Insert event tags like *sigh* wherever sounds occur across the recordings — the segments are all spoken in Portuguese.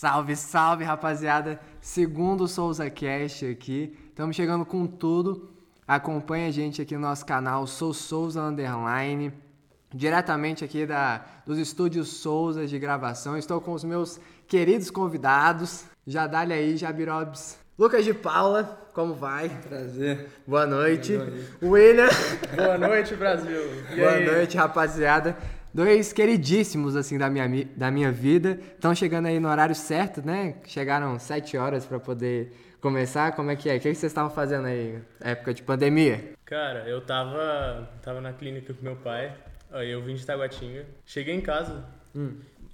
Salve, salve, rapaziada. Segundo Souza Cast aqui. Estamos chegando com tudo. Acompanha a gente aqui no nosso canal Sou Souza Underline. Diretamente aqui da, dos estúdios Souza de gravação. Estou com os meus queridos convidados. Já dá-lhe aí, Jabirobs. Lucas de Paula, como vai? Prazer. Boa noite. Boa noite. William. Boa noite, Brasil. *laughs* E Boa aí? noite, rapaziada. Dois queridíssimos, assim, da minha, mi- da minha vida. Estão chegando aí no horário certo, né? Chegaram sete horas pra poder começar. Como é que é? O que que vocês estavam fazendo aí? Época de pandemia? Cara, eu tava, tava na clínica com meu pai. Aí eu vim de Taguatinga. Cheguei em casa.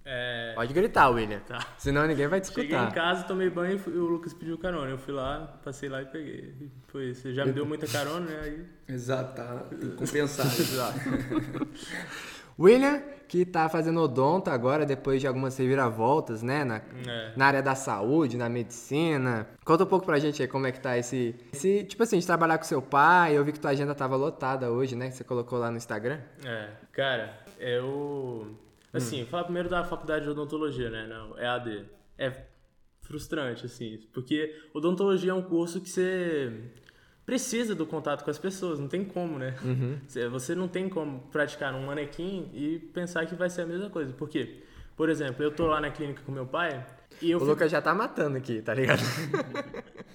É, Pode gritar, William. Tá. Senão ninguém vai te cheguei escutar. em casa, tomei banho e fui- o Lucas pediu carona. Eu fui lá, passei lá e peguei. E Foi isso. Já me deu muita carona, né? Aí Exato, tá *laughs* compensado. William, que tá fazendo odonto agora, depois de algumas reviravoltas, né? Na, É. na área da saúde, na medicina. Conta um pouco pra gente aí como é que tá esse, esse. Tipo assim, de trabalhar com seu pai. Eu vi que tua agenda tava lotada hoje, né? Que você colocou lá no Instagram. É, cara, eu. Assim, falar primeiro da faculdade de odontologia, né? Não, EAD. É frustrante, assim, porque odontologia é um curso que você precisa do contato com as pessoas, não tem como, né? *laughs* Você- Você não tem como praticar um manequim e pensar que vai ser a mesma coisa. Por quê? Por exemplo, eu tô lá na clínica com meu pai e eu O fico- Lucas já tá matando aqui, tá ligado? *laughs*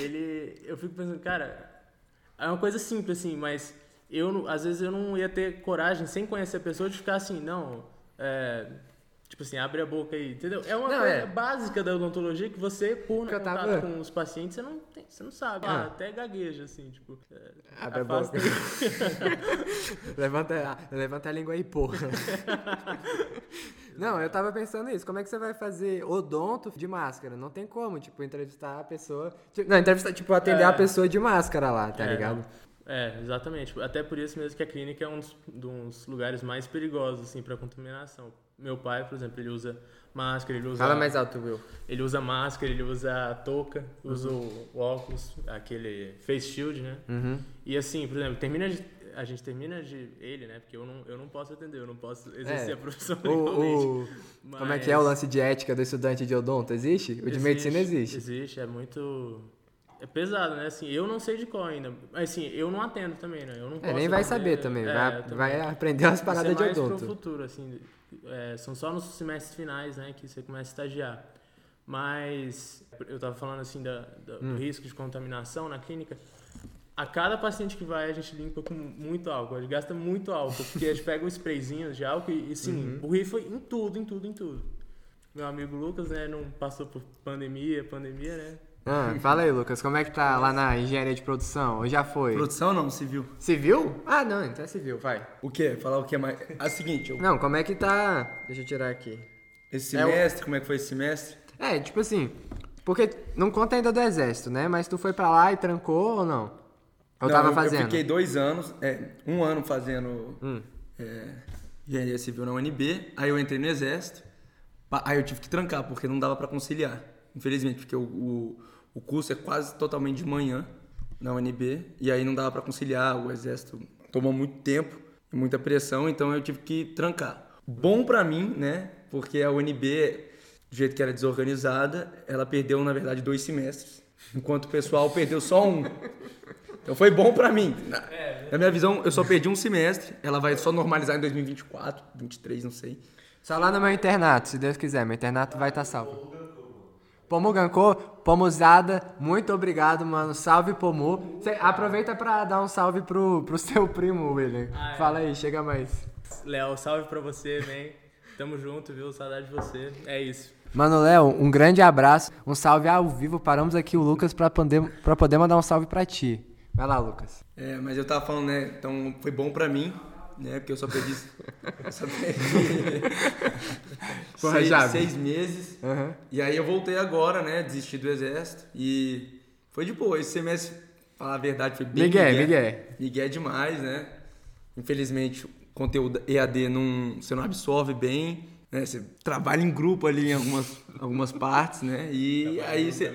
ele eu fico pensando, cara, é uma coisa simples assim, mas eu às vezes eu não ia ter coragem sem conhecer a pessoa de ficar assim, não, é, tipo assim, abre a boca aí, entendeu? É uma Não, coisa é. básica da odontologia que você por eu contato tava- com os pacientes, você não tem, você não sabe, Ah. ah, até gagueja assim, tipo, é, Abre a afasta- boca. *laughs* *laughs* levanta, levanta a língua aí, porra. *laughs* Não, eu tava pensando isso. Como é que você vai fazer odonto de máscara? Não tem como, tipo, entrevistar a pessoa. Tipo, não, entrevistar, tipo, atender É. a pessoa de máscara lá, tá É, ligado? não. É, exatamente. Até por isso mesmo que a clínica é um dos, dos lugares mais perigosos, assim, para contaminação. Meu pai, por exemplo, ele usa máscara, ele usa... Fala mais alto, Will. Ele usa máscara, ele usa touca, usa o, óculos, aquele face shield, né? Uhum. E assim, por exemplo, termina de, a gente termina de ele, né? Porque eu não, eu não posso atender, eu não posso exercer É. a profissão O, *laughs* o- como é que é o lance de ética do estudante de odonto? Existe? O de medicina existe. Existe, é muito é pesado, né? Assim, eu não sei de qual ainda, mas assim, eu não atendo também, né? Eu não É, nem vai saber também. É, vai, também. vai aprender umas paradas é de mais pro futuro, assim. é, são só nos semestres finais, né, que você começa a estagiar. Mas eu tava falando assim da, da- Hum. do risco de contaminação na clínica. A cada paciente que vai, a gente limpa com muito álcool. A gente gasta muito álcool, porque a gente pega um sprayzinho de álcool e, e sim, Uhum. borrifa em tudo, em tudo, em tudo. Meu amigo Lucas, né, não passou por pandemia, pandemia, né? Ah, fala aí, Lucas, como é que tá lá na engenharia de produção? Ou já foi? Produção não, civil. Civil? Ah, não, então é civil, vai. O quê? Falar o que mais? É o seguinte, eu- Não, como é que tá. Deixa eu tirar aqui. esse É o- semestre, como é que foi esse semestre? É, tipo assim, porque não conta ainda do exército, né? Mas tu foi pra lá e trancou ou não? Ou Não, tava eu, fazendo? Eu fiquei dois anos, é, um ano fazendo Hum. é, engenharia civil na UNB, aí eu entrei no exército, pa- aí eu tive que trancar, porque não dava pra conciliar, infelizmente, porque o, o, o curso é quase totalmente de manhã na UNB, e aí não dava pra conciliar, o exército tomou muito tempo e muita pressão, então eu tive que trancar. Bom pra mim, né, porque a UNB, do jeito que era desorganizada, ela perdeu, na verdade, dois semestres, enquanto o pessoal perdeu só um. Então foi bom pra mim. Na, na minha visão, eu só perdi um semestre. Ela vai só normalizar em 2024, 23, não sei. Só lá no meu internato, se Deus quiser. Meu internato vai estar salvo. Pomu Gancô, Pomuzada, muito obrigado, mano. Salve, Pomu. Cê aproveita pra dar um salve pro, pro *laughs* seu primo, William. Ah, é. Fala aí, chega mais. Léo, salve pra você, man. Tamo junto, viu? Saudade de você. É isso. Mano, Léo, um grande abraço. Um salve ao vivo. Paramos aqui o Lucas pra poder, pra poder mandar um salve pra ti. Vai lá, Lucas. É, mas eu tava falando, né? Então foi bom pra mim, né? Porque eu só perdi. *laughs* eu só perdi. Porra, seis, seis meses. Aham. E aí eu voltei agora, né? Desisti do exército. E foi de boa. Esse semestre, falar a verdade, foi bem. Miguel, migué. Miguel. Miguel é demais, né? Infelizmente, o conteúdo EAD não, você não absorve bem. Né? Você trabalha em grupo ali em algumas, algumas partes, né? E aí você.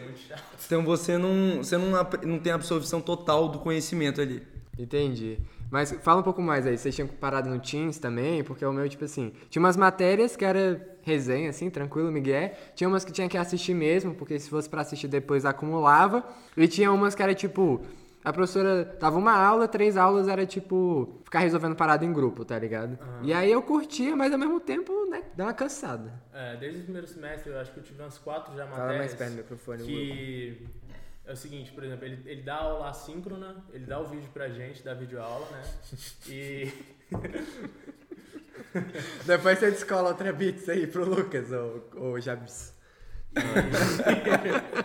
Então você não, você não, não tem absorção total do conhecimento ali. Entendi. Mas fala um pouco mais aí, vocês tinham parado no Teams também? Porque o meu, tipo assim, tinha umas matérias que era resenha, assim, tranquilo, Miguel. Tinha umas que tinha que assistir mesmo, porque se fosse pra assistir depois acumulava. E tinha umas que era tipo, a professora dava uma aula, três aulas era tipo, ficar resolvendo parada em grupo, tá ligado? E aí eu curtia, mas ao mesmo tempo, né, dá uma cansada. É, desde o primeiro semestre eu acho que eu tive umas quatro já Fala matérias. mais perto do microfone, Que é o seguinte, por exemplo, ele, ele dá aula assíncrona, ele dá o vídeo pra gente, dá vídeo aula, né? E. *laughs* Depois você descola outra beats aí pro Lucas, ou, ou Jabs. *laughs*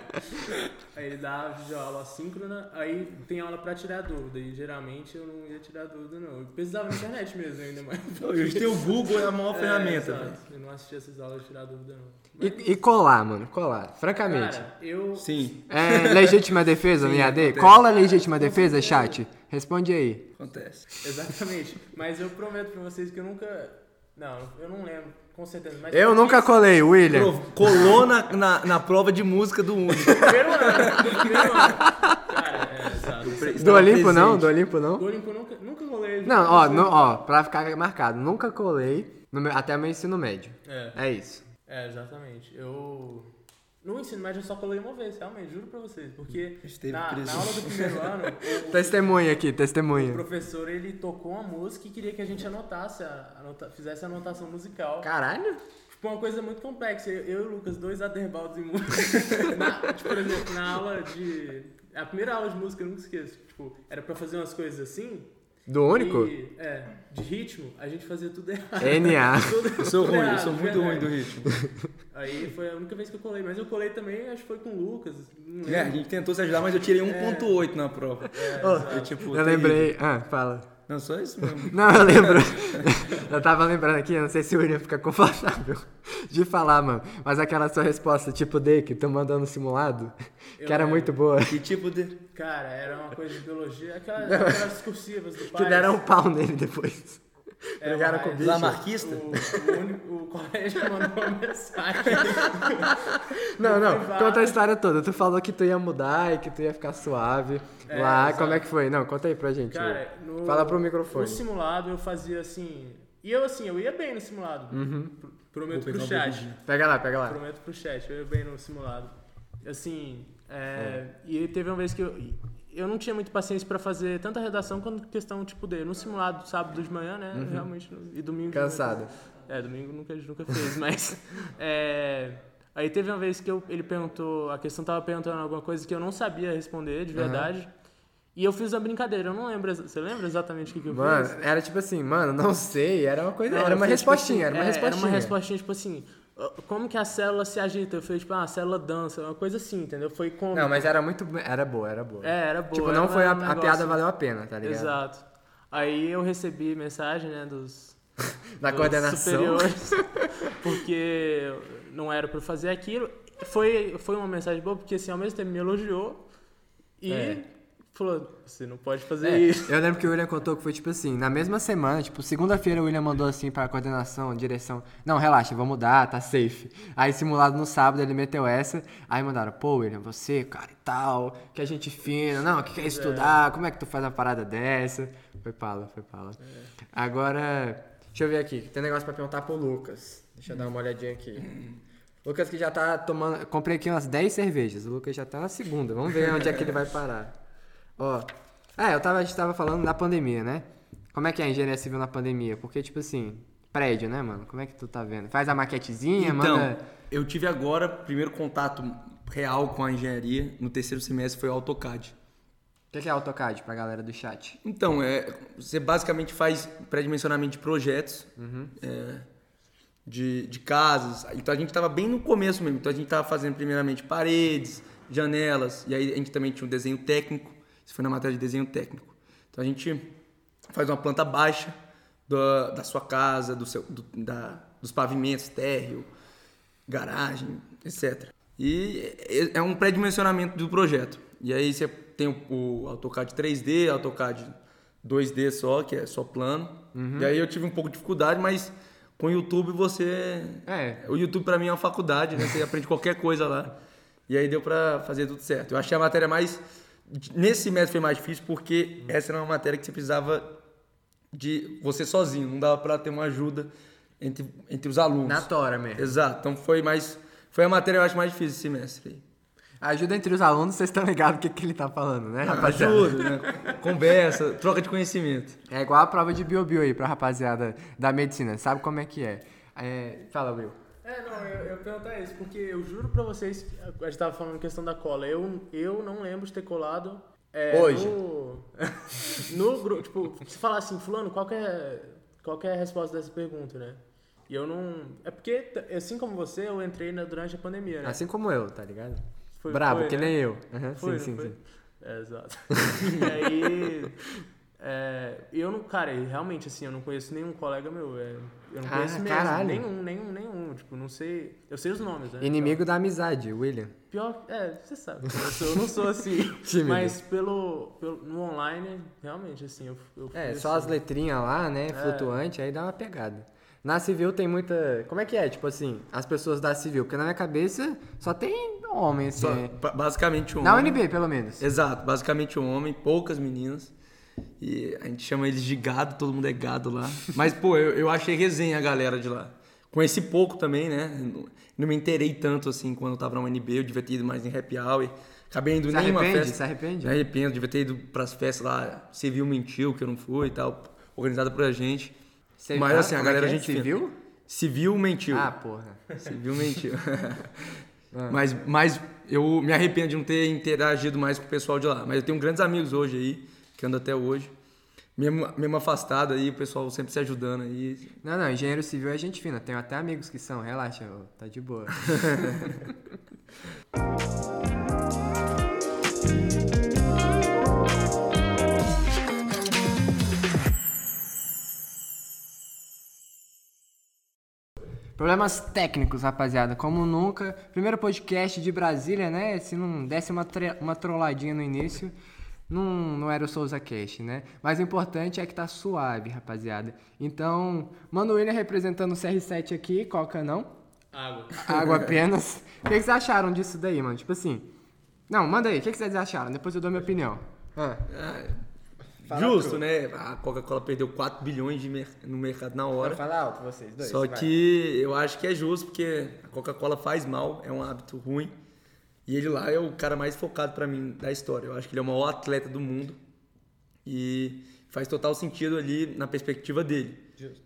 Aí ele dá aula assíncrona, aí tem aula pra tirar dúvida. E geralmente eu não ia tirar dúvida, não. Eu precisava da internet mesmo, ainda mais. Hoje *laughs* tem o Google, é a maior É, ferramenta. exato. Eu não assistia essas aulas de tirar dúvida, não. E, e colar, mano, colar, francamente. Cara, eu. Sim, É legítima defesa no Sim, IAD? Cola legítima defesa, chat? Responde aí. acontece. Exatamente. Mas eu prometo pra vocês que eu nunca. Não, eu não lembro, com certeza. Mas Eu nunca colei, William. Pro- Colou na, na, na prova de música do Uni. *laughs* Primeiro ano, primeiro ano. Cara, é, exato. Do Olimpo não? Do Olimpo não? Do Olimpo nunca, nunca rolei. Não, ó, no, ó, pra ficar marcado, nunca colei no meu- até meu ensino médio. É, É isso. é, exatamente. Eu. No ensino médio eu só colei uma vez, realmente, juro pra vocês. Porque na, na aula do primeiro *laughs* ano, o, Testemunha aqui, o testemunha. professor ele tocou uma música e queria que a gente anotasse, a, anota- fizesse a anotação musical. Caralho? Tipo, uma coisa muito complexa. Eu, eu e o Lucas, dois aderbaldos em música. *laughs* Na- tipo, por exemplo, na aula de. A primeira aula de música, eu nunca esqueço. Tipo, era pra fazer umas coisas assim. Do único? E, é, de ritmo, a gente fazia tudo errado. NA. *laughs* Tudo- Eu sou ruim, eu errado, sou muito ruim do ritmo. Aí foi a única vez que eu colei. Mas eu colei também, acho que foi com o Lucas. É, a gente tentou se ajudar, mas eu tirei 1.8 na prova. Ô, Eu, tipo, eu lembrei. Ah, fala. Não, só isso mesmo. *laughs* Não, eu lembro. *laughs* eu tava lembrando aqui, eu não sei se o William fica confortável *laughs* de falar, mano. Mas aquela sua resposta, tipo D, que tô mandando simulado, que Eu era lembro. muito boa. Que tipo de. Cara, era uma coisa de biologia. Aquelas, aquelas discursivas do pai. Que deram um pau nele depois. É, Brigaram com o bicho. Lamarquista? O, o, único- o colégio mandou uma mensagem. *laughs* Não, não, privado. conta a história toda. Tu falou que tu ia mudar e que tu ia ficar suave É, lá. exato. Como é que foi? Não, conta aí pra gente. Cara, no, Fala pro No microfone. simulado eu fazia assim. E eu assim, eu ia bem no simulado. Uhum. Pr- Prometo pro um chat. Pega lá, pega lá. Prometo pro chat, eu ia bem no simulado. Assim, é, e teve uma vez que eu, eu não tinha muita paciência pra fazer tanta redação quanto questão tipo de no simulado sábado de manhã, né? Realmente no- e domingo. Uhum. Cansado. É, domingo nunca a gente nunca fez, *laughs* mas é, aí teve uma vez que eu, ele perguntou, a questão tava perguntando alguma coisa que eu não sabia responder de verdade. E eu fiz uma brincadeira, eu não lembro, você lembra exatamente o que, que eu Mano, fiz? era tipo assim, mano, não sei, era uma coisa, Não, era uma fiz, tipo respostinha, assim, era uma é, respostinha. Era uma respostinha, tipo assim, "Ah, como que a célula se agita? Eu falei, tipo, ah, a célula dança, uma coisa assim, entendeu? Foi como. Não, mas era muito, era boa, era boa. É, era boa. Tipo, não foi a, um a negócio- piada valeu a pena, tá ligado? Exato. Aí eu recebi mensagem, né, dos, *laughs* Da dos coordenação. superiores, *laughs* porque não era pra eu fazer aquilo. Foi, foi uma mensagem boa, porque assim, ao mesmo tempo me elogiou e É. falou, você não pode fazer É, isso. eu lembro que o William contou que foi tipo assim, na mesma semana, tipo, segunda-feira o William mandou assim pra coordenação, direção, não, relaxa, vou mudar, tá safe. Aí simulado no sábado ele meteu essa, aí mandaram, pô William, você, cara, e tal, que a gente fina, não, que quer estudar, como é que tu faz uma parada dessa? Foi pala, foi pala. Agora, deixa eu ver aqui, tem negócio pra perguntar pro Lucas, deixa eu dar uma olhadinha aqui. *clears throat* Lucas que já tá tomando, comprei aqui umas 10 cervejas, o Lucas já tá na segunda, vamos ver onde é que ele vai parar. Ó, é, eu tava, a gente tava falando da pandemia, né? Como é que é a engenharia civil na pandemia? Porque, tipo assim, prédio, né, mano? Como é que tu tá vendo? Faz a maquetezinha, Então, manda... eu tive agora, primeiro contato real com a engenharia, no terceiro semestre foi o AutoCAD. O que que é AutoCAD pra galera do chat? Então, é, você basicamente faz pré-dimensionamento de projetos é, de, de casas. Então a gente estava bem no começo mesmo. Então a gente estava fazendo primeiramente paredes, janelas, e aí a gente também tinha um desenho técnico. Isso foi na matéria de desenho técnico. Então a gente faz uma planta baixa da, da sua casa, do seu, do- da, dos pavimentos, térreo, garagem, etc. E é é um pré-dimensionamento do projeto. E aí você tem o, o AutoCAD 3D, AutoCAD 2D só, que é só plano. E aí eu tive um pouco de dificuldade, mas com o YouTube você... É. O YouTube pra mim é uma faculdade, né? Você aprende qualquer coisa lá. E aí deu pra fazer tudo certo. Eu achei a matéria mais... Nesse semestre foi mais difícil porque essa era uma matéria que você precisava de você sozinho, não dava pra ter uma ajuda entre, entre os alunos. Na tora mesmo. Exato, então foi mais. Foi a matéria eu acho mais difícil esse semestre aí. Ajuda entre os alunos, vocês estão ligados o que, que ele tá falando, né, rapaziada? Ajuda, né? Conversa, troca de conhecimento. É igual a prova de biobio aí pra rapaziada da medicina, sabe como é que é? é fala, Will. É, não, eu, eu perguntar isso, porque eu juro pra vocês, a gente tava falando questão da cola, eu, eu não lembro de ter colado. é, Hoje. No, *laughs* no grupo, tipo, se falar assim, fulano, qual que, é, qual é a resposta dessa pergunta, né? E eu não. É porque, assim como você, eu entrei na- durante a pandemia, né? Assim como eu, tá ligado? Foi- Brabo, foi, que né? nem eu. Aham, Foi, sim, sim, sim. É, exato. *laughs* e aí. É, eu não, cara, realmente assim, eu não conheço nenhum colega meu. é, eu não Ah, conheço mesmo. caralho. Nenhum, nenhum, nenhum. Tipo, não sei. Eu sei os nomes, né? Inimigo da amizade, William. Pior, é, você sabe. Eu, sou- eu não sou assim. *laughs* Tímido. mas pelo, pelo. No online, realmente, assim, eu. eu É, só as assim. letrinhas lá, né? Flutuante, aí dá uma pegada. Na civil tem muita. Como é que é? Tipo assim, as pessoas da civil, porque na minha cabeça só tem homem, assim. Só, né? ba- basicamente um Na homem. UNB, pelo menos. Exato, basicamente um homem, poucas meninas. E a gente chama eles de gado, todo mundo é gado lá. Mas, pô, eu, eu achei resenha a galera de lá. Conheci pouco também, né? Não, não me inteirei tanto assim quando eu tava na UNB, eu devia ter ido mais em happy hour. Acabei indo Se nem uma festa. Se arrepende? Me arrependo, devia ter ido pras festas lá, Civil mentiu que eu não fui e tal, organizada por a gente. Cê- Mas ah, assim, a como é galera que a é? gente. Civil? Civil mentiu. Ah, porra. Civil mentiu. *laughs* Ah. mas, mas eu me arrependo de não ter interagido mais com o pessoal de lá. Mas eu tenho grandes amigos hoje aí, que andam até hoje. Mesmo, mesmo afastado aí, o pessoal sempre se ajudando aí. Não, não, engenheiro civil é gente fina. Tenho até amigos que são, relaxa, tá de boa. *laughs* Problemas técnicos, rapaziada, como nunca. Primeiro podcast de Brasília, né? Se não desse uma, uma trolladinha no início, não, não era o Souza Cast, né? Mas o importante é que tá suave, rapaziada. Então, Mano William representando o CR7 aqui, Coca não. Água. Água *laughs* apenas. O que, que vocês acharam disso daí, mano? Tipo assim. Não, manda aí, o que, que vocês acharam? Depois eu dou minha opinião. Ah, Fala Justo, tu. né? A Coca-Cola perdeu 4 bilhões de mer- no mercado na hora. fala alto vocês dois. Só vai. que eu acho que é justo, porque a Coca-Cola faz mal, é um hábito ruim. E ele lá é o cara mais focado pra mim da história. Eu acho que ele é o maior atleta do mundo. E faz total sentido ali na perspectiva dele.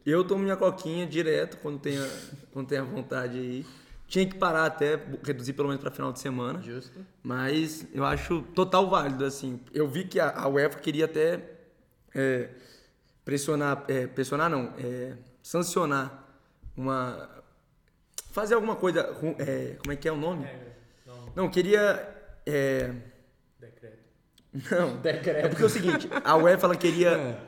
Eu tomo minha coquinha direto quando tenho, quando tenho a vontade aí. Tinha que parar até, reduzir pelo menos pra final de semana. Justo. Mas eu acho total válido, assim. Eu vi que a, a UEFA queria até é, pressionar, é, pressionar não, é, sancionar uma... Fazer alguma coisa, é, como é que é o nome? Não, queria... é, decreto. não, *laughs* é porque é o seguinte, a UEFA ela queria...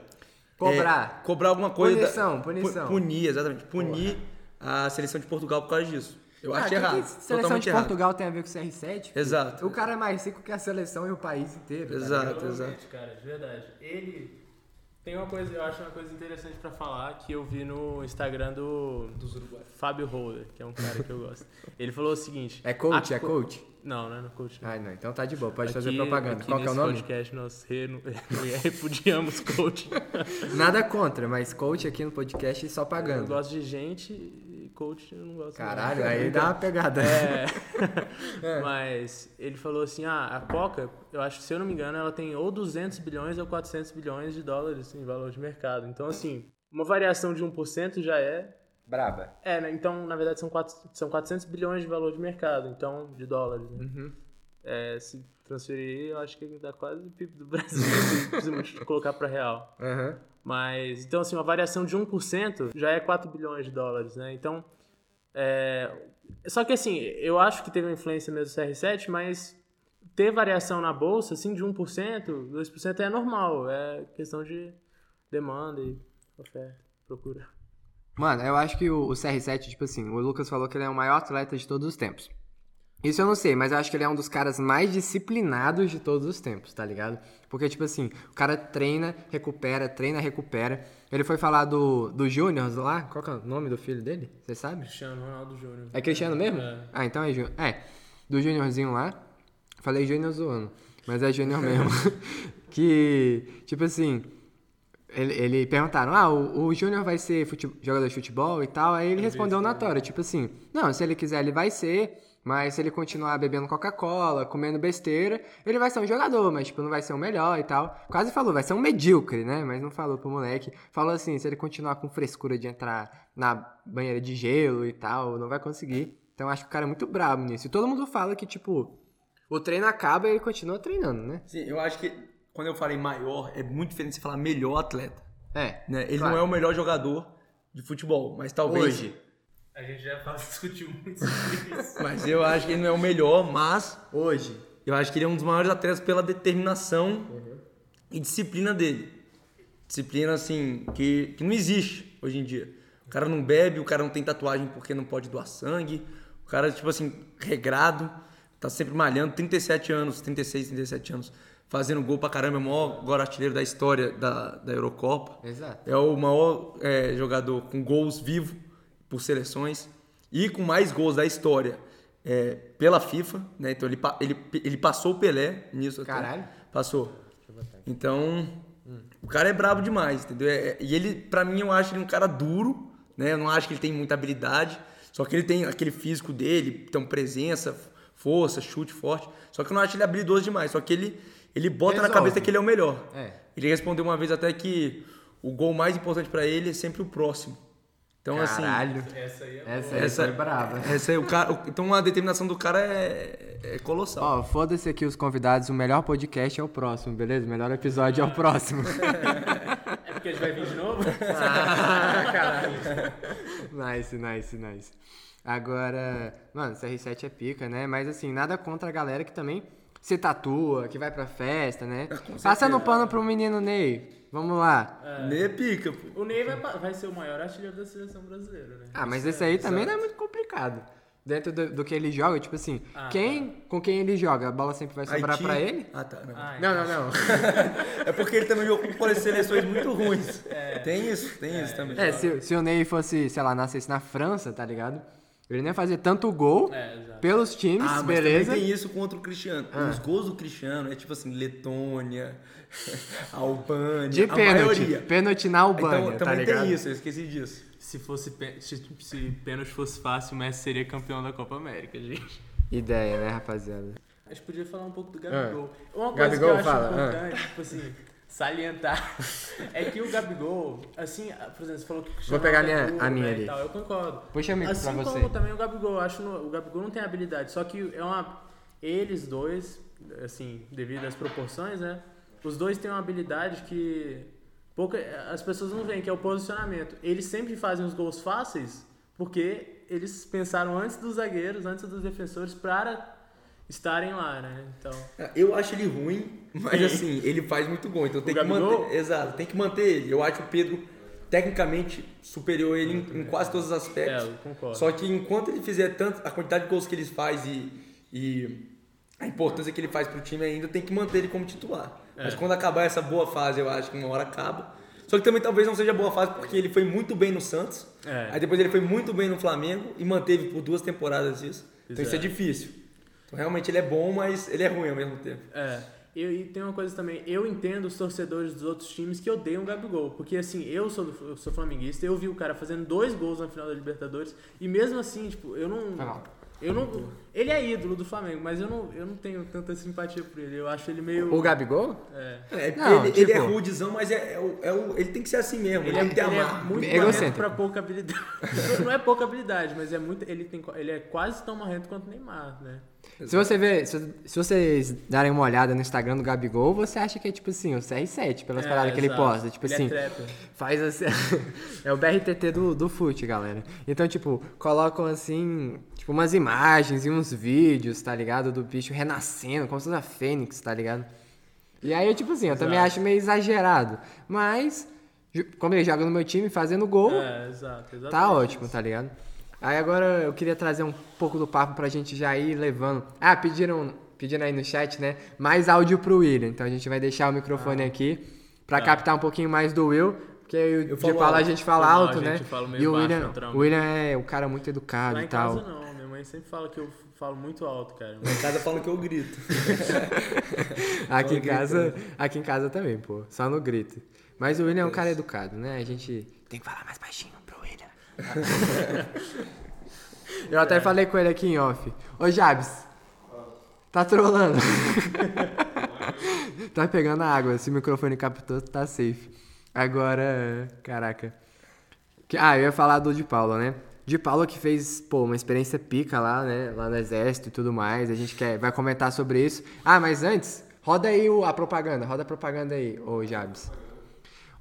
Cobrar. é, cobrar alguma coisa... da- Punição, punição. pu- Punir, exatamente. Punir a seleção de Portugal por causa disso. Eu Ah, acho que errado. que seleção totalmente de errado. Portugal tem a ver com o CR7? filho? Exato. O cara é mais rico que a seleção e o país inteiro. tá Exato. ligado? Provavelmente, cara, de verdade. Ele tem uma coisa, eu acho uma coisa interessante pra falar que eu vi no Instagram do Fábio Holder, que é um cara que eu gosto. Ele falou o seguinte: É coach, a é co- coach? Não, não é no coach. Não. Ai, não, então tá de boa, pode Aqui- fazer propaganda. Qual que é o nome? podcast nós reno- *laughs* repudiamos coach. *laughs* Nada contra, mas coach aqui no podcast só Eu pagando. gosto de gente e coach eu não gosto. não. Caralho, aí dá uma *laughs* pegada. É. Mas ele falou assim: ah, a Coca, eu acho que se eu não me engano, ela tem ou 200 bilhões ou 400 bilhões de dólares em valor de mercado. Então, assim, uma variação de 1% já é. Braba. É, né? Então, na verdade, são, quatro, são 400 bilhões de valor de mercado, então, de dólares. Né? Uhum. É, se transferir, eu acho que dá quase o PIB do Brasil, se *laughs* precisamos colocar para real. Aham. Mas, então, assim, uma variação de 1% já é 4 bilhões de dólares, né? Então, é... Só que, assim, eu acho que teve uma influência mesmo do CR7, mas ter variação na bolsa, assim, de 1%, 2% é normal. É questão de demanda e oferta, procura. Mano, eu acho que o, o CR7, tipo assim, o Lucas falou que ele é o maior atleta de todos os tempos. Isso eu não sei, mas eu acho que ele é um dos caras mais disciplinados de todos os tempos, tá ligado? Porque, tipo assim, o cara treina, recupera, treina, recupera. Ele foi falar do, do Júnior lá, qual que é o nome do filho dele? Você sabe? Cristiano Ronaldo Júnior. É Cristiano mesmo? É. Ah, então é Júnior. É, do Júniorzinho lá. Falei Júnior zoando, mas é Júnior mesmo. *laughs* que, tipo assim, ele, ele perguntaram, ah, o, o Júnior vai ser fute- jogador de futebol e tal. Aí ele respondeu na tora, tipo assim, não, se ele quiser ele vai ser, mas se ele continuar bebendo Coca-Cola, comendo besteira, ele vai ser um jogador, mas tipo, não vai ser o melhor e tal. Quase falou, vai ser um medíocre, né? Mas não falou pro moleque. Falou assim, se ele continuar com frescura de entrar na banheira de gelo e tal, não vai conseguir. Então acho que o cara é muito brabo nisso. E todo mundo fala que, tipo, o treino acaba e ele continua treinando, né? Sim, eu acho que quando eu falei maior, é muito diferente você falar melhor atleta. É. Né? Ele claro. não é o melhor jogador de futebol, mas talvez. Hoje. A gente já fala, *laughs* discutiu muito sobre isso. *laughs* Mas eu acho que ele não é o melhor, mas Hoje. eu acho que ele é um dos maiores atletas pela determinação e disciplina dele. Disciplina, assim, que, que não existe hoje em dia. O cara não bebe, o cara não tem tatuagem porque não pode doar sangue. O cara, tipo assim, regrado, tá sempre malhando, 37 anos, 36, 37 anos, fazendo gol pra caramba, é o maior agora artilheiro da história da, da Eurocopa. Exato. É o maior é, jogador com gols vivo por seleções e com mais gols da história é, pela FIFA, né? Então ele, ele, ele passou o Pelé nisso. até. Caralho. Passou. Então, o cara é brabo demais, entendeu? É- é- e ele, pra mim, eu acho ele um cara duro, né? Eu não acho que ele tem muita habilidade, só que ele tem aquele físico dele, então presença, força, chute forte. Só que eu não acho ele habilidoso demais, só que ele, ele bota Resolve. na cabeça que ele é o melhor. É. Ele respondeu uma vez até que o gol mais importante pra ele é sempre o próximo. Então, Caralho. assim. Essa aí é Essa aí Essa- foi brava. Essa é o cara, o- então a determinação do cara é, é colossal. Ó, foda-se aqui os convidados, o melhor podcast é o próximo, beleza? O melhor episódio é o próximo. *laughs* É porque a gente vai vir de novo? *laughs* ah, caralho. nice, nice, nice. Agora, mano, CR7 é pica, né? Mas assim, nada contra a galera que também se tatua, que vai pra festa, né? Passando pano pro menino Ney. Vamos lá. Nem é pica, pô. O Ney vai, vai ser o maior artilheiro da seleção brasileira, né? Ah, mas esse aí também não é muito complicado. Dentro do, do que ele joga, tipo assim, Ah, quem, com quem ele joga, a bola sempre vai sobrar Haiti- pra ele? Ah, tá. Não. Ah, Não, não, não. *laughs* É porque ele também jogou com seleções muito ruins. Tem isso, tem isso também. É, se, se o Ney fosse, sei lá, nascesse na França, tá ligado? Ele não ia fazer tanto gol É, pelos times, Ah, mas beleza? também tem isso contra o Cristiano. Os gols do Cristiano é tipo assim, Letônia, *laughs* Albânia, De a pênalti. maioria. Pênalti na Albânia, Então tá também ligado? tem isso, eu esqueci disso. Se fosse se, se pênalti fosse fácil, o Messi seria campeão da Copa América, gente. Ideia, né, rapaziada? A gente podia falar um pouco do Gabigol. Uma coisa Gabigol, que eu acho fala, importante, tipo assim, salientar, *laughs* é que o Gabigol, assim, por exemplo, você falou que Cristiano pegar a é minha- a minha né, ali. tal, eu concordo. Puxa a minha assim pra você. como também o Gabigol, acho no- o Gabigol não tem habilidade, só que é uma eles dois, assim, devido às proporções, né? Os dois têm uma habilidade que pouca, as pessoas não veem, que é o posicionamento. Eles sempre fazem os gols fáceis porque eles pensaram antes dos zagueiros, antes dos defensores para estarem lá, né? Então, Eu acho ele ruim, mas Quem? assim, ele faz muito gol. Então tem que Gabigol? manter. Exato, tem que manter ele. Eu acho o Pedro tecnicamente superior a ele em, quase todos os aspectos. É, eu concordo. Só que enquanto ele fizer tanto, a quantidade de gols que ele faz e, e a importância que ele faz pro time ainda, tem que manter ele como titular. É. Mas quando acabar essa boa fase, eu acho que uma hora acaba. Só que também talvez não seja boa fase porque ele foi muito bem no Santos. É. Aí depois ele foi muito bem no Flamengo e manteve por duas temporadas isso. Então isso é é. difícil. Realmente ele é bom, mas ele é ruim ao mesmo tempo. É. E, e tem uma coisa também, eu entendo os torcedores dos outros times que odeiam o Gabigol. Porque assim, eu sou, eu sou flamenguista, eu vi o cara fazendo dois gols na final da Libertadores, e mesmo assim, tipo, eu não. Mal. Eu não. Ele é ídolo do Flamengo, mas eu não, eu não tenho tanta simpatia por ele. Eu acho ele meio. O Gabigol? É. É, porque Não, ele, ele é tipo- rudezão, mas é, é o, é o- ele tem que ser assim mesmo. Ele, Ele, é, tem que ter ele é muito marrento pra pouca habilidade. *laughs* não é pouca habilidade, mas é muito. Ele, tem, ele é quase tão marrento quanto o Neymar, né? Se você ver, se, se vocês darem uma olhada no Instagram do Gabigol, você acha que é tipo assim, o CR7, pelas É, paradas que ele exato. posta. Tipo Ele é assim, trapper. faz assim. *laughs* é o BRTT do, do fute, galera. Então, tipo, colocam assim, tipo, umas imagens e uns vídeos, tá ligado? Do bicho renascendo, como se fosse a Fênix, tá ligado? E aí, tipo assim, eu também Exato. acho meio exagerado. Mas, como ele joga no meu time fazendo gol, É, exato. Tá ótimo, tá ligado? Aí agora eu queria trazer um pouco do papo pra gente já ir levando. Ah, pediram, pediram aí no chat, né? Mais áudio pro William. Então a gente vai deixar o microfone aqui pra Tá. captar um pouquinho mais do Will. Porque eu, Eu de falo Paula a alto. gente fala alto, a né? gente fala meio E o William, o William é um cara muito educado Lá e tal. casa não, minha mãe sempre fala que eu falo muito alto, cara. Em casa falam que eu grito. *laughs* Aqui em casa, gritando. aqui em casa também, pô. Só no grito. Mas o William é um cara educado, né? A gente tem que falar mais baixinho. *laughs* Eu até falei com ele aqui em off. Ô Jabs, tá trolando. *laughs* tá pegando a água. Se o microfone captou, tá safe. Agora, caraca. Ah, eu ia falar do de Paula, né? De Paula que fez, pô, uma experiência pica lá, né? Lá no exército e tudo mais. A gente quer, vai comentar sobre isso. Ah, mas antes, roda aí o- a propaganda. Roda a propaganda aí, ô Jabs.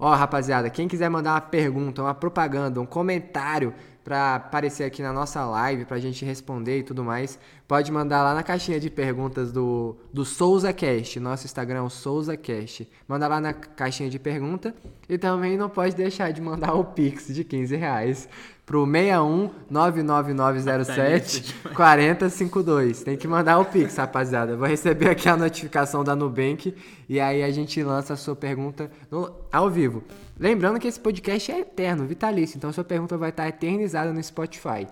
Ó, rapaziada, quem quiser mandar uma pergunta, uma propaganda, um comentário pra aparecer aqui na nossa live, pra gente responder e tudo mais, pode mandar lá na caixinha de perguntas do, do SouzaCast. Nosso Instagram é o SouzaCast. Manda lá na caixinha de pergunta e também não pode deixar de mandar o Pix de 15 reais pro 61 99907 4052. Tem que mandar o Pix, rapaziada. Eu Vou receber aqui a notificação da Nubank e aí a gente lança a sua pergunta no- ao vivo. Lembrando que esse podcast é eterno, vitalício, então a sua pergunta vai estar eternizada no Spotify.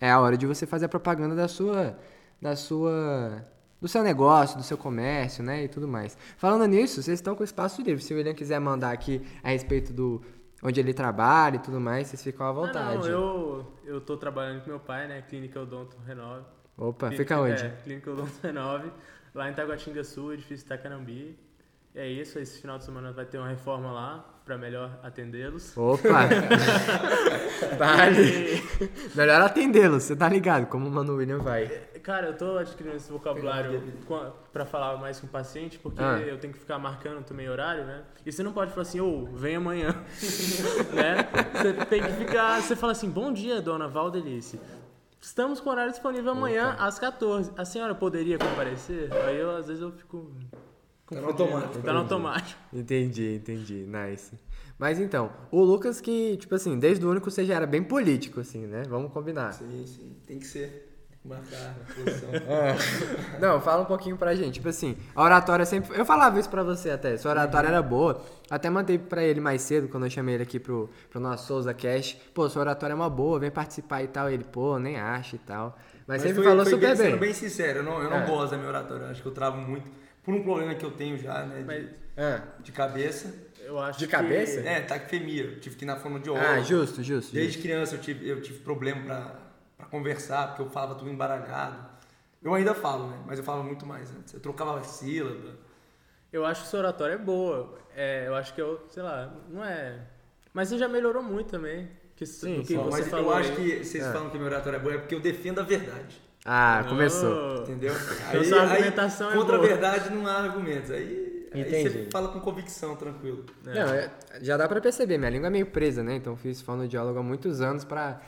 É a hora de você fazer a propaganda da sua da sua do seu negócio, do seu comércio, né, e tudo mais. Falando nisso, vocês estão com espaço livre. Se o William quiser mandar aqui a respeito do onde ele trabalha e tudo mais, vocês ficam à Ah, vontade. não, eu, eu tô trabalhando com meu pai, né? Clínica Odonto Renove. Opa, Clínica- fica onde? É, Clínica Odonto Renove, lá em Taguatinga Sul, edifício Tacanambi. E é isso, esse final de semana vai ter uma reforma lá, pra melhor atendê-los. Opa! *laughs* vale. Melhor atendê-lo, você tá ligado como o Mano William vai. Cara, eu tô adquirindo esse vocabulário com a- pra falar mais com o paciente, porque Ah. eu tenho que ficar marcando também horário, né? E você não pode falar assim, ô, vem amanhã, *laughs* né? Você tem que ficar, você fala assim, bom dia, dona Valdelice. Estamos com horário disponível amanhã às 14. A senhora poderia comparecer? Aí eu, às vezes, eu fico... Tá no automático. Tá no automático. Entendi, entendi. Nice. Mas então, o Lucas que, tipo assim, desde o único você já era bem político, assim, né? Vamos combinar. Sim, sim. Tem que ser. Marcar a posição. *laughs* Não, fala um pouquinho pra gente. Tipo assim, a oratória sempre. Eu falava isso pra você até. Sua oratória era boa. Até mandei pra ele mais cedo, quando eu chamei ele aqui pro, pro nosso Souza Cash. Pô, sua oratória é uma boa, vem participar e tal. Ele, pô, nem acha e tal. Mas, sempre foi- falou foi super bem. Sendo bem sincero, eu não, eu não É. gosto da minha oratória. Eu acho que eu travo muito. Por um problema que eu tenho já, né? De, Mas Ah, de cabeça. eu acho De que- cabeça? É, taquifemia. Eu tive que ir na forma de óleo. ah justo, justo. Desde justo. criança eu tive, eu tive problema pra, pra conversar, porque eu falava tudo embaralhado. Eu ainda falo, né? Mas eu falava muito mais antes. Eu trocava sílaba. Eu acho que sua oratória é boa. É, eu acho que eu, sei lá, não é... Mas você já melhorou muito também. Que, Sim, que você Mas falou eu acho aí. que vocês É. falam que minha oratória é boa é porque eu defendo a verdade. Ah, Oh. começou. Entendeu? Então sua argumentação é contra boa. a verdade não há argumentos. Aí, aí Entendi. você fala com convicção, tranquilo. É. Não, é- já dá pra perceber, minha língua é meio presa, né? Então fiz fonoaudiólogo há muitos anos pra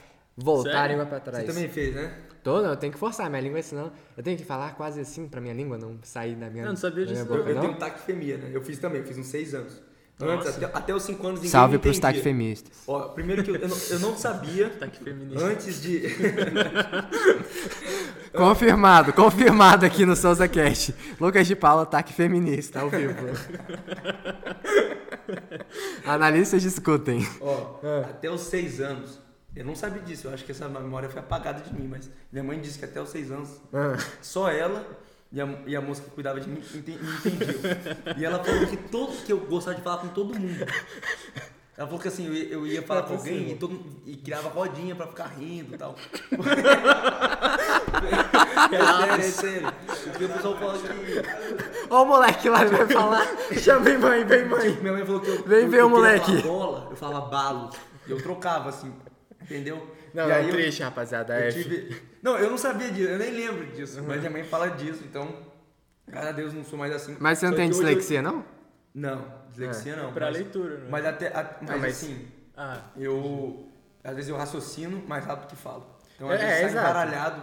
voltar a Sério? língua pra trás. Você também fez, né? Tô, não, eu tenho que forçar minha língua, senão eu tenho que falar quase assim pra minha língua não sair da minha Não, não sabia disso, Eu, boca, eu não? tenho taquifemia, né? Eu fiz também, eu fiz uns seis anos. Antes, até, até os cinco anos ninguém Salve pros taquifemistas. Ó, primeiro que eu, eu, não, eu não sabia, *laughs* antes de... *laughs* Confirmado, confirmado aqui no Souza Cast. Lucas de Paula, ataque feminista, ao vivo. *laughs* Analistas discutem. Ó, até os seis anos, eu não sabia disso, eu acho que essa memória foi apagada de mim, mas minha mãe disse que até os seis anos, Ah, só ela e a, e a moça que cuidava de mim ente- me entendiam. E ela falou que, todo, que eu gostava de falar com todo mundo. Ela falou que assim, eu ia, eu ia falar com alguém e, todo, e criava rodinha pra ficar rindo e tal. é sério, é sério. Porque o pessoal fala que. Ó o moleque lá, ele vai falar. Chamei mãe, vem mãe. Minha mãe falou que eu. Vem eu, ver eu o moleque. bola, eu falava balo. E eu trocava assim, entendeu? Não, e não, aí eu- triste, rapaziada. Eu é. tive... *laughs* Não, eu não sabia disso, eu nem lembro disso, mas minha mãe fala disso, então, graças a Deus não sou mais assim. Mas você não Só tem hoje eu- dislexia, não? Não, dislexia não. Pra mas, leitura, né? Mas até, a- mas, mas- assim, Ah, eu, às vezes eu raciocino mais rápido que falo. Então, É, às vezes é, sai embaralhado,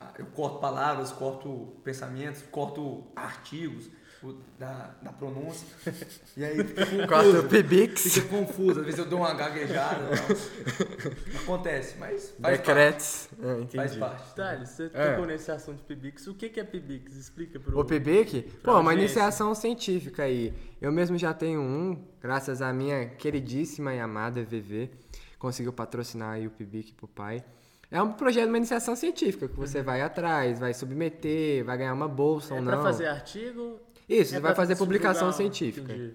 ah, eu corto palavras, corto pensamentos, corto artigos o- da, da pronúncia, *laughs* e aí fica confuso. Corta o Pibix. Fica confuso, às vezes eu dou uma gaguejada. tal. Acontece, mas faz Decretes. Ah, parte. Faz entendi. parte. Thales, você É. tocou nesse assunto de PIBIX. O que que é PIBIX? Explica pro... O PIBIC? Pra Pô, uma iniciação científica aí. Eu mesmo já tenho um, graças à minha queridíssima e amada VV. Conseguiu patrocinar aí o PIBIC pro pai. É um projeto, uma iniciação científica, que você vai atrás, vai submeter, vai ganhar uma bolsa É ou pra não. fazer artigo? Isso, é você vai fazer publicação divulgar- científica. Entendi.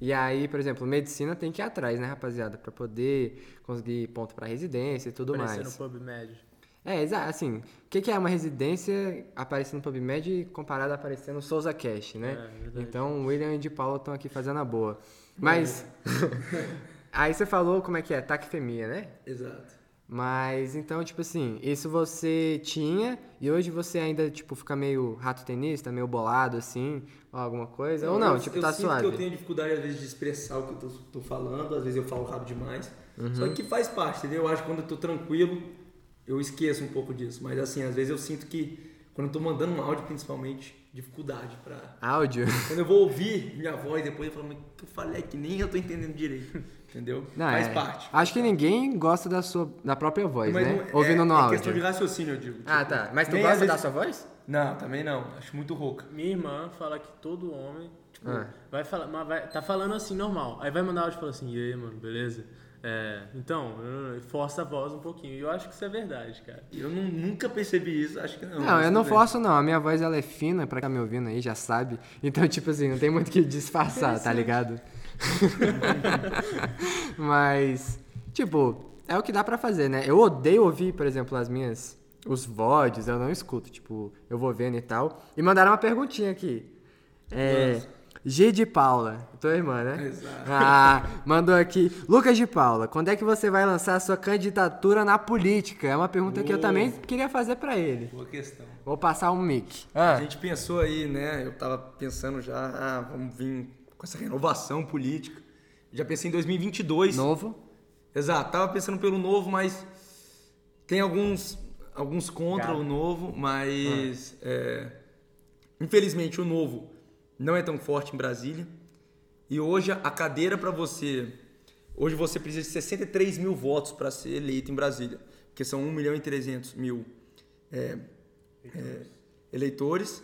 E aí, por exemplo, medicina tem que ir atrás, né, rapaziada? Pra poder conseguir ponto pra residência e tudo Aparecer mais. no PubMed. É, exato. Assim, o que, é uma residência aparecendo no PubMed comparado a aparecer no Souza Cash, né? É, então, o William e de Paula estão aqui fazendo a boa. Mas, *laughs* aí você falou como é que é, taquifemia, né? Exato. Mas, então, tipo assim, isso você tinha e hoje você ainda, tipo, fica meio rato tenista, meio bolado, assim, ou alguma coisa? ou não, eu, tipo, eu tá sinto suave? que eu tenho dificuldade, às vezes, de expressar o que eu tô, tô falando, às vezes eu falo rápido demais. Uhum. Só que faz parte, entendeu? Eu acho que quando eu tô tranquilo, eu esqueço um pouco disso. Mas assim, às vezes eu sinto que, quando eu tô mandando um áudio, principalmente, dificuldade pra. Áudio? Quando eu vou ouvir minha voz depois, eu falo, mas o que eu falei é que nem eu tô entendendo direito. *laughs* Entendeu? Não, faz é. parte. Acho que ninguém gosta da sua, da própria voz, Mas né? não- Ouvindo é, no é áudio. questão de raciocínio, eu digo. Ah, Tipo, tá. Mas tu gosta vezes- da sua voz? Não, também não. Acho muito rouca. Minha irmã fala que todo homem, tipo, Ah. vai falar, mas vai, tá falando assim normal. Aí vai mandar áudio e fala assim, e aí, mano, beleza? É, então, força a voz um pouquinho. E eu acho que isso é verdade, cara. Eu não- nunca percebi isso, acho que não. Não, eu não bem. forço não. A minha voz ela é fina, pra quem tá me ouvindo aí já sabe. Então, tipo assim, não tem muito o que disfarçar, tá ligado? *laughs* Mas, tipo, é o que dá pra fazer, né? Eu odeio ouvir, por exemplo, as minhas. Os VODs, eu não escuto, tipo, eu vou vendo e tal. E mandaram uma perguntinha aqui. É. G de Paula, tua irmã, né? Exato. Ah, mandou aqui. Lucas de Paula, quando é que você vai lançar a sua candidatura na política? É uma pergunta que eu Boa. também queria fazer pra ele. Boa questão. Vou passar um mic. A gente pensou aí, né? Eu tava pensando já, ah, vamos vir com essa renovação política. Já pensei em 2022. Novo. Exato, tava pensando pelo novo, mas tem alguns, alguns contra Gato. o novo, mas é, infelizmente o novo não é tão forte em Brasília. E hoje a cadeira para você. Hoje você precisa de 63 mil votos para ser eleito em Brasília, porque são 1 milhão e 300 mil é, é, eleitores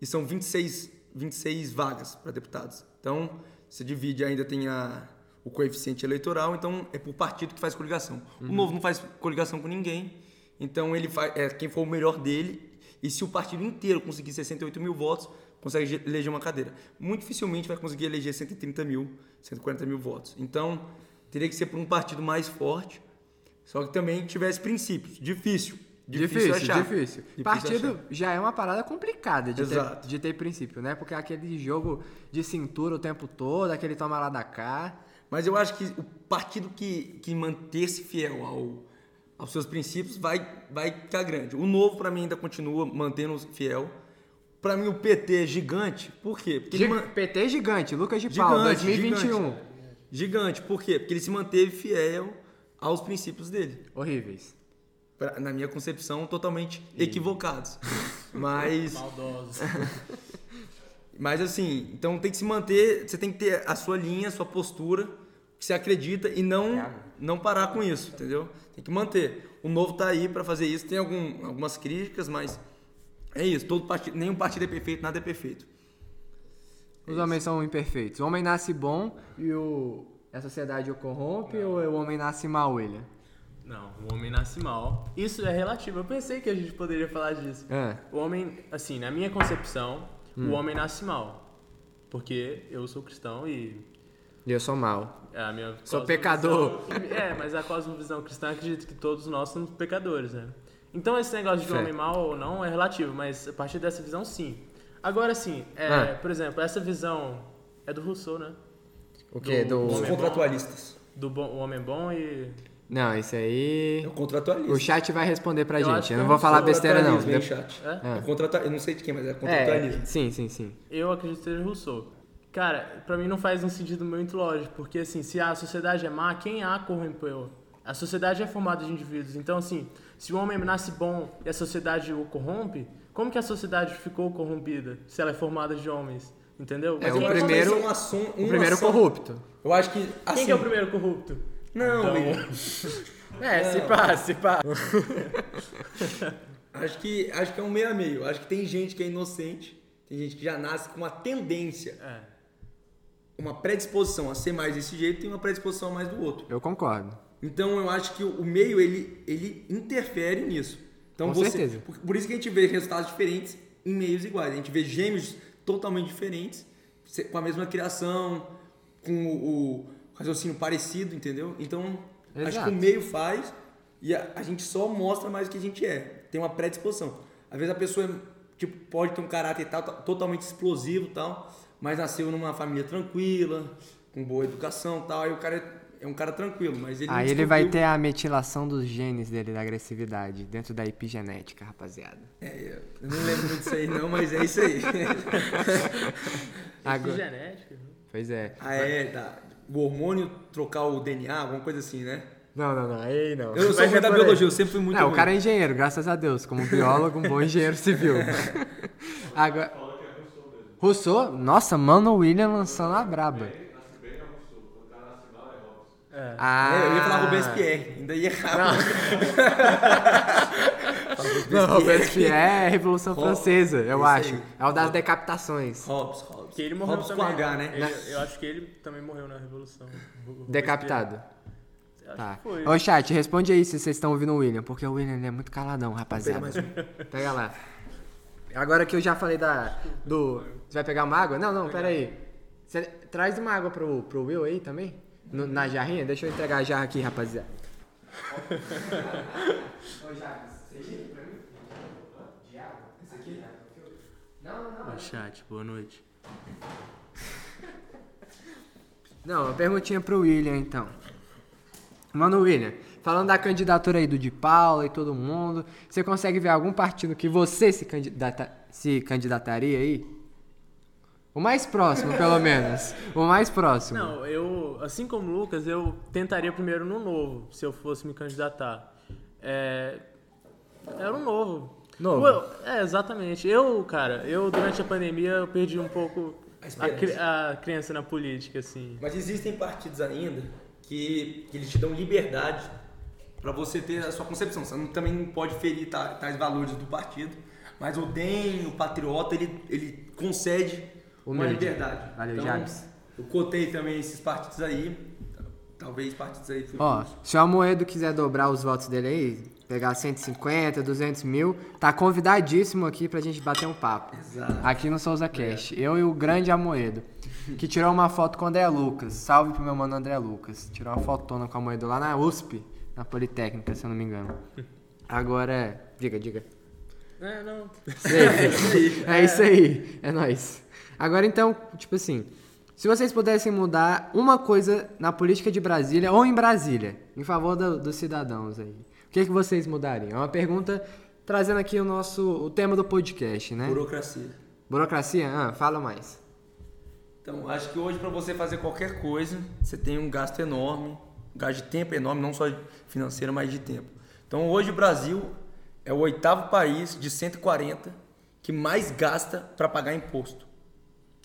e são 26, 26 vagas para deputados. Então, você divide, ainda tem a, o coeficiente eleitoral, então é por partido que faz coligação. O Novo não faz coligação com ninguém, então ele faz, é quem for o melhor dele, e se o partido inteiro conseguir 68 mil votos, consegue ge- eleger uma cadeira. Muito dificilmente vai conseguir eleger 130 mil, 140 mil votos. Então, teria que ser por um partido mais forte, só que também tivesse princípios. Difícil. Difícil, achar. difícil. Difícil Partido achar. já é uma parada complicada de ter, de ter princípio, né? Porque é aquele jogo de cintura o tempo todo, aquele toma lá da cá. Mas eu acho que o partido que, que manter-se fiel ao, aos seus princípios vai, vai ficar grande. O novo, para mim, ainda continua mantendo fiel. Para mim, o PT é gigante. Por quê? Porque Gi- ele man- PT gigante, Lucas de Gigante, 2021. Gigante. Gigante. Por quê? Porque ele se manteve fiel aos princípios dele. Horríveis. Pra- na minha concepção, totalmente equivocados. *laughs* Mas, Maldosos. *laughs* mas assim, então tem que se manter, você tem que ter a sua linha, a sua postura, que você acredita e não, não parar com isso, entendeu? Tem que manter. O novo tá aí para fazer isso. Tem algum, algumas críticas, mas é isso. Todo partido, nenhum partido é perfeito, nada é perfeito. Os homens são imperfeitos. O homem nasce bom e o... a sociedade o corrompe ou o homem nasce mal, William? Não, o homem nasce mal. Isso é relativo. Eu pensei que a gente poderia falar disso. É. O homem, assim, na minha concepção, o homem nasce mal. Porque eu sou cristão e E eu sou mal. a minha Sou pecador. É, mas a cosmovisão cristã acredita que todos nós somos pecadores, né? Então esse negócio de Fé. homem mal ou não é relativo, mas a partir dessa visão, sim. Agora, sim, é, Ah. por exemplo, essa visão é do Rousseau, né? O quê? Do- Do... Os Homem contratualistas. Do bom, o homem bom e... Não, isso aí... É o contratualista. O chat vai responder pra Eu gente. Eu é não um vou falar besteira, não. Hein, chat. É? É contratua- Eu não sei de quem, mas é contratualismo. É, sim, sim, sim. Eu acredito que seja Rousseau. Cara, pra mim não faz um sentido muito lógico, porque assim, se a sociedade é má, quem a corrompeu? A sociedade é formada de indivíduos. Então, assim, se o homem nasce bom e a sociedade o corrompe, como que a sociedade ficou corrompida se ela é formada de homens? Entendeu? É, Mas o eu primeiro- ser uma ação- O primeiro ação- corrupto. Eu acho que. Assim, quem que é o primeiro corrupto? Não, Então- William. *laughs* É, se pá, se pá. *laughs* Acho que, acho que é um meio a meio. Acho que tem gente que é inocente, tem gente que já nasce com uma tendência, É. uma predisposição a ser mais desse jeito e uma predisposição a mais do outro. Eu concordo. Então eu acho que o meio ele, ele interfere nisso. Então Com você, certeza. Por, por isso que a gente vê resultados diferentes em meios iguais. A gente vê gêmeos totalmente diferentes, com a mesma criação, com o, o raciocínio parecido, entendeu? Então, acho Exato. que o meio faz e a, a gente só mostra mais o que a gente é. Tem uma predisposição. Às vezes a pessoa tipo, pode ter um caráter tal, totalmente explosivo e tal, mas nasceu numa família tranquila, com boa educação e tal, aí o cara é, é um cara tranquilo, mas ele Aí ele vai ter a metilação dos genes dele da agressividade dentro da epigenética, rapaziada. É, eu não lembro muito disso aí não, mas é isso aí. *laughs* Agora- Genética. né? Pois é. ah, é, tá. O hormônio trocar o DNA, alguma coisa assim, né? Não, não, não. Aí não. Eu sou é da biologia, eu sempre fui muito Não, o cara é engenheiro, graças a Deus. Como biólogo, um bom engenheiro civil. *laughs* Agora. Rousseau? Nossa, mano, o William lançando a braba. Ah, É, eu ia falar Robespierre, ainda ia errar. *laughs* Não, Robespierre é a Revolução Ro- Francesa, eu acho. aí. É o das decapitações. Hobbes, Hobbes. Que ele morreu Hobbes também. com H, né? Ele- eu acho que ele também morreu na Revolução. Decapitado. Tá. Ô, chat, responde aí se vocês estão ouvindo o William, porque o William ele é muito caladão, rapaziada. mais um. Pega lá. Agora que eu já falei da. Do. Você vai pegar uma água? Não, não, pera aí. Você traz uma água pro, pro Will aí também? No- na jarrinha? Deixa eu entregar a jarra aqui, rapaziada. *laughs* Ô, Jacques, você gira pra mim? De água? Esse aqui? Não, não, não. Chat, boa noite. *laughs* Não, uma perguntinha pro William então. Mano, William, falando da candidatura aí do Di Paula e todo mundo, você consegue ver algum partido que você se, candidata, se candidataria aí? O mais próximo, pelo menos. O mais próximo. Não, eu, assim como o Lucas, eu tentaria primeiro no novo, se eu fosse me candidatar. É, era um novo. Novo. Eu- é, exatamente. Eu, cara, eu durante a pandemia eu perdi um pouco A a, esperança. cri- a criança na política, assim. Mas existem partidos ainda que, que eles te dão liberdade para você ter a sua concepção. Você não- também não pode ferir ta- tais valores do partido. Mas o DEM, o Patriota, ele, ele concede uma Humilde. liberdade. Valeu, então, eu cotei também esses partidos aí. Talvez partidos aí Ó, se o Amoedo quiser dobrar os votos dele aí, pegar 150, 200 mil, tá convidadíssimo aqui pra gente bater um papo. Exato. Aqui no Souza Cast. Eu e o grande Amoedo. Que tirou uma foto com o André Lucas. Salve pro meu mano André Lucas. Tirou uma fotona com o Amoedo lá na USP, na Politécnica, se eu não me engano. Agora, diga, diga. É, não. *laughs* É isso aí, é nóis. Agora então, tipo assim, se vocês pudessem mudar uma coisa na política de Brasília ou em Brasília, em favor do- dos cidadãos aí, que, que vocês mudariam? É uma pergunta trazendo aqui o nosso o tema do podcast, né? Burocracia. Burocracia? Ah, fala mais. Então, acho que hoje para você fazer qualquer coisa, você tem um gasto enorme, um gasto de tempo enorme, não só financeiro, mas de tempo. Então, hoje o Brasil é o oitavo país de 140 que mais gasta para pagar imposto.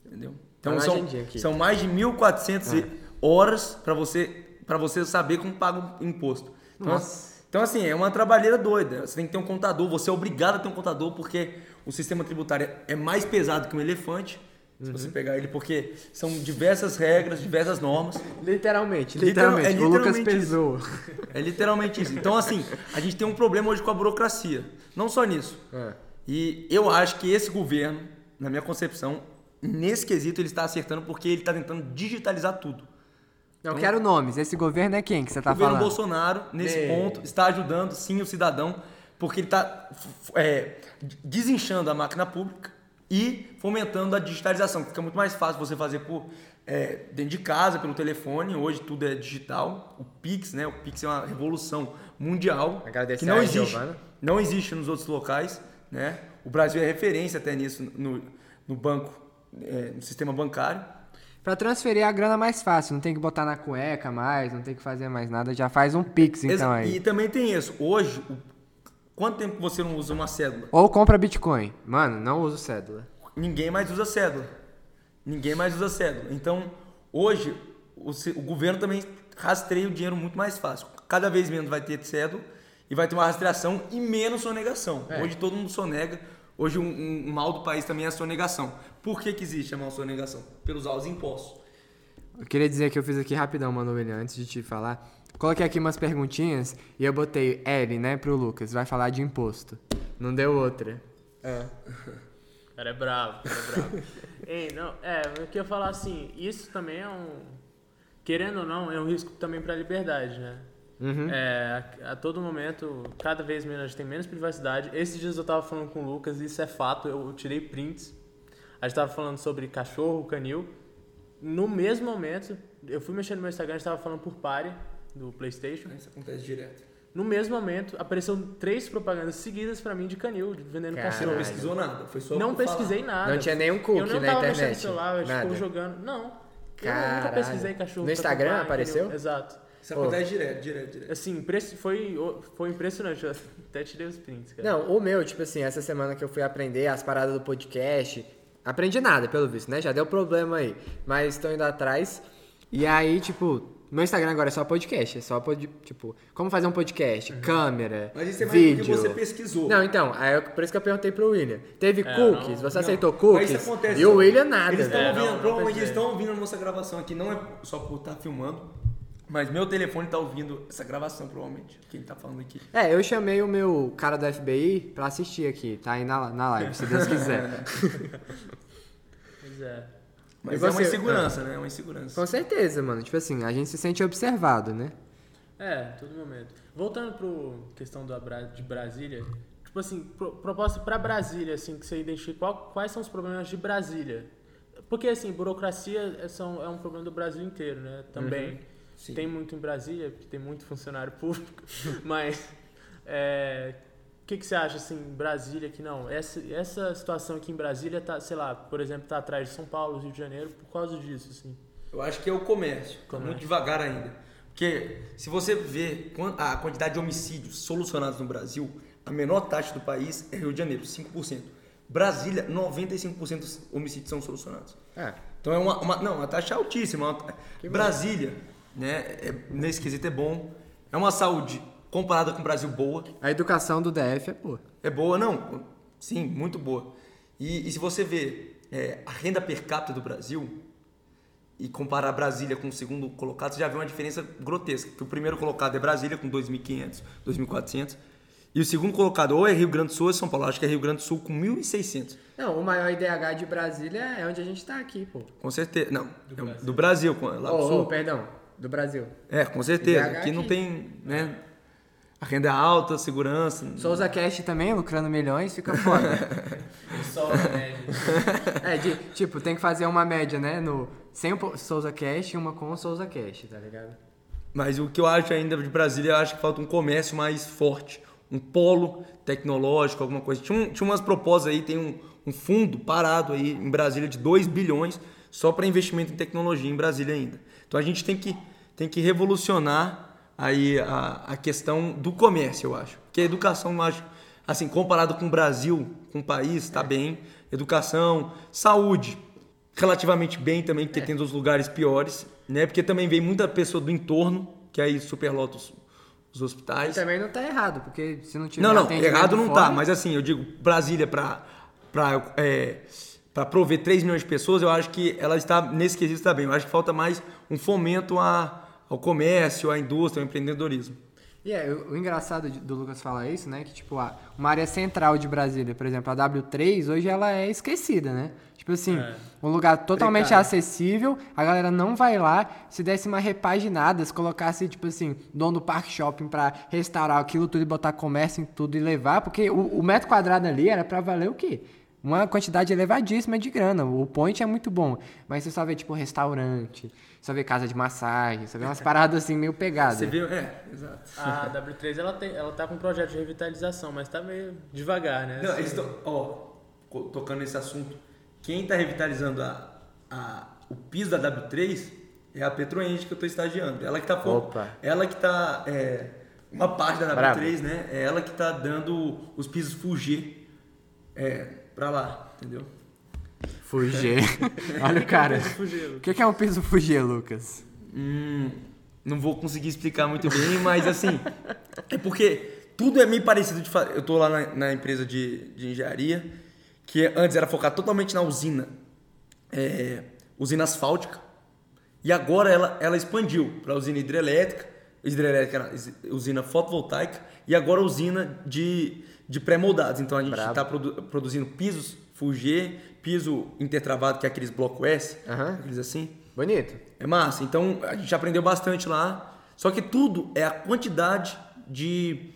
Entendeu? Então, Tá são, são mais de 1.400 horas para você, pra você saber como paga o imposto. Então, Nossa. Então, assim, é uma trabalheira doida. Você tem que ter um contador, você é obrigado a ter um contador, porque o sistema tributário é mais pesado que um elefante, se Uhum. você pegar ele, porque são diversas regras, diversas normas. Literalmente, Literal- literalmente. é o Lucas literalmente pesou. É literalmente isso. Então, assim, a gente tem um problema hoje com a burocracia. Não só nisso. É. E eu acho que esse governo, na minha concepção, nesse quesito ele está acertando porque ele está tentando digitalizar tudo. Eu quero nomes. Esse governo é quem que você tá o governo falando? Bolsonaro, nesse Bem. ponto, está ajudando sim o cidadão, porque ele está é, desinchando a máquina pública e fomentando a digitalização, que fica muito mais fácil você fazer por é, dentro de casa, pelo telefone. Hoje tudo é digital. O Pix, né? O Pix é uma revolução mundial Agradecer que não a existe, Giovana. não existe nos outros locais, né? O Brasil é referência até nisso no, no banco, é, no sistema bancário. Pra transferir a grana mais fácil, não tem que botar na cueca mais, não tem que fazer mais nada, já faz um pix então Exa- aí. E também tem isso. Hoje, quanto tempo você não usa uma cédula? Ou compra Bitcoin. Mano, não uso cédula. Ninguém mais usa cédula. Ninguém mais usa cédula. Então, hoje, o, o governo também rastreia o dinheiro muito mais fácil. Cada vez menos vai ter cédula e vai ter uma rastreação e menos sonegação. É. Hoje todo mundo sonega. Hoje um, um- mal do país também é a sonegação. Por que, que existe a mal sonegação? Pelos altos impostos. Eu queria dizer que eu fiz aqui rapidão, mano, William, antes de te falar. Coloquei aqui umas perguntinhas e eu botei L, né, pro Lucas. Vai falar de imposto. Não deu outra. É. O *laughs* cara é bravo, o cara é bravo. *laughs* Ei, não, é, eu queria falar assim, isso também é um, querendo ou não, é um risco também para a liberdade, né? Uhum. É, a, a todo momento, cada vez menos a gente tem menos privacidade. Esses dias eu tava falando com o Lucas, isso é fato, eu, eu tirei prints. A gente tava falando sobre cachorro, canil. No mesmo momento, eu fui mexendo no meu Instagram, a gente tava falando por pare do PlayStation. Isso acontece direto. No mesmo momento, apareceram três propagandas seguidas pra mim de canil, de vendendo Caralho. Você não cachorro. pesquisou nada, foi só Não por falar. pesquisei nada. Não tinha nenhum Eu cookie não na tava mexendo no internet. celular, eu tipo, jogando. Não. Eu nunca Caralho. pesquisei cachorro. No Instagram comprar, apareceu? entendeu? Exato. Isso acontece direto, direto, direto. Assim, foi, foi impressionante. Eu até tirei os prints, cara. Não, o meu, tipo assim, essa semana que eu fui aprender as paradas do podcast, aprendi nada, pelo visto, né? Já deu problema aí. Mas estou indo atrás. E aí, tipo, meu Instagram agora é só podcast. É só, pod... tipo, como fazer um podcast, câmera, Mas isso é mais vídeo. porque você pesquisou. Não, então, aí eu- por isso que eu perguntei pro William. Teve É, cookies? não- Você Não, aceitou mas cookies? isso acontece E o só- William nada. Eles estão É, ouvindo, provavelmente eles estão ouvindo a nossa gravação aqui, não é só por estar filmando, mas meu telefone tá ouvindo essa gravação, provavelmente. Quem tá falando aqui. É, eu chamei o meu cara do FBI pra assistir aqui, tá aí na, na live, se Deus quiser. *laughs* Pois é. Mas E é uma você? insegurança, né? É uma insegurança. Com certeza, mano. Tipo assim, a gente se sente observado, né? É, todo momento. Voltando pro questão do de Brasília, tipo assim, pro- proposta pra Brasília, assim, que você identifica qual- quais são os problemas de Brasília. Porque, assim, burocracia é, são, é um problema do Brasil inteiro, né? Também. Sim. Tem muito em Brasília, porque tem muito funcionário público, *laughs* mas é, o que, que você acha assim, em Brasília que não? Essa, essa situação aqui em Brasília tá, sei lá, por exemplo, tá atrás de São Paulo, Rio de Janeiro, por causa disso, assim. Eu acho que é o comércio. Tá Comércio. muito devagar ainda. Porque se você vê a quantidade de homicídios solucionados no Brasil, a menor taxa do país é Rio de Janeiro, 5%. Brasília, 95% dos homicídios são solucionados. É. Então é uma, uma- não, uma taxa altíssima. Brasília, né, é, nesse quesito é bom. É uma saúde comparada com o Brasil boa. A educação do DF é boa. É boa, não? Sim, muito boa. E, e se você vê é, a renda per capita do Brasil e comparar Brasília com o segundo colocado, você já vê uma diferença grotesca. Que o primeiro colocado é Brasília com 2.500, 2.400. E o segundo colocado ou é Rio Grande do Sul ou é São Paulo. Acho que é Rio Grande do Sul com 1.600. Não, o maior IDH de Brasília é onde a gente tá aqui, pô. Com certeza. Não, do Brasil, do Brasil com- lá do Ô, Sul. ô, perdão, do Brasil. É, com certeza. IDH Aqui não aqui. tem, né? A renda é alta, segurança. Souza Cash também, lucrando milhões, fica foda. *laughs* Só média. *laughs* é, de, tipo, tem que fazer uma média, né? No, sem o Souza Cash e uma com o Souza Cash, tá ligado? Mas o que eu acho ainda de Brasília, eu acho que falta um comércio mais forte, um polo tecnológico, alguma coisa. Tinha, um- tinha umas propostas aí, tem um, um fundo parado aí em Brasília de 2 bilhões só para investimento em tecnologia em Brasília ainda. Então a gente tem que, tem que revolucionar aí a, a questão do comércio, eu acho. Porque a educação, eu acho, assim, comparado com o Brasil, com o país, está bem. Educação, saúde, relativamente bem também, porque tem dos lugares piores, né? Porque também vem muita pessoa do entorno, que aí superlota os, os E hospitais. também não tá errado, porque se não tiver Não, não, errado não fora- tá, mas assim, eu digo, Brasília para para é, para prover 3 milhões de pessoas, eu acho que ela está nesse quesito está bem. Eu acho que falta mais um fomento a, ao comércio, à indústria, ao empreendedorismo. E é, o, engraçado do Lucas falar isso, né? Que, tipo, a, uma área central de Brasília, por exemplo, a W3, hoje ela é esquecida, né? Tipo assim, É. um lugar totalmente Precário. acessível, a galera não vai lá, se desse uma repaginada, se colocasse, tipo assim, dono do parque shopping pra restaurar aquilo tudo e botar comércio em tudo e levar, porque o, o metro quadrado ali era pra valer o quê? Uma quantidade elevadíssima de grana. O point é muito bom, mas você só vê, tipo, restaurante, só vê casa de massagem, só vê umas paradas assim meio pegadas. Você vê, é, exato. A W3 ela, tem, ela tá com um projeto de revitalização, mas tá meio devagar, né? Não, Assim, eles estão, ó, tocando nesse assunto, quem está revitalizando a, a, o piso da W3 é a Petroenge que eu estou estagiando. Ela que está Opa. ela que tá é, uma parte da W3, Bravo. né? É ela que está dando os pisos Fugi é, para lá, entendeu? Fugir. *laughs* Olha o cara. O que que é um piso fugir, Lucas? Hum, não vou conseguir explicar muito bem, mas assim, é porque tudo é meio parecido de fa- Eu tô lá na, na empresa de, de engenharia, que antes era focado totalmente na usina, é, usina asfáltica, e agora ela, ela expandiu para usina hidrelétrica, hidrelétrica, usina fotovoltaica, e agora usina de, de pré-moldados. Então a gente está produzindo pisos Fugê, piso intertravado, que é aqueles bloco S, Aham. aqueles assim. Bonito. É massa. Então a gente aprendeu bastante lá. Só que tudo é a quantidade de,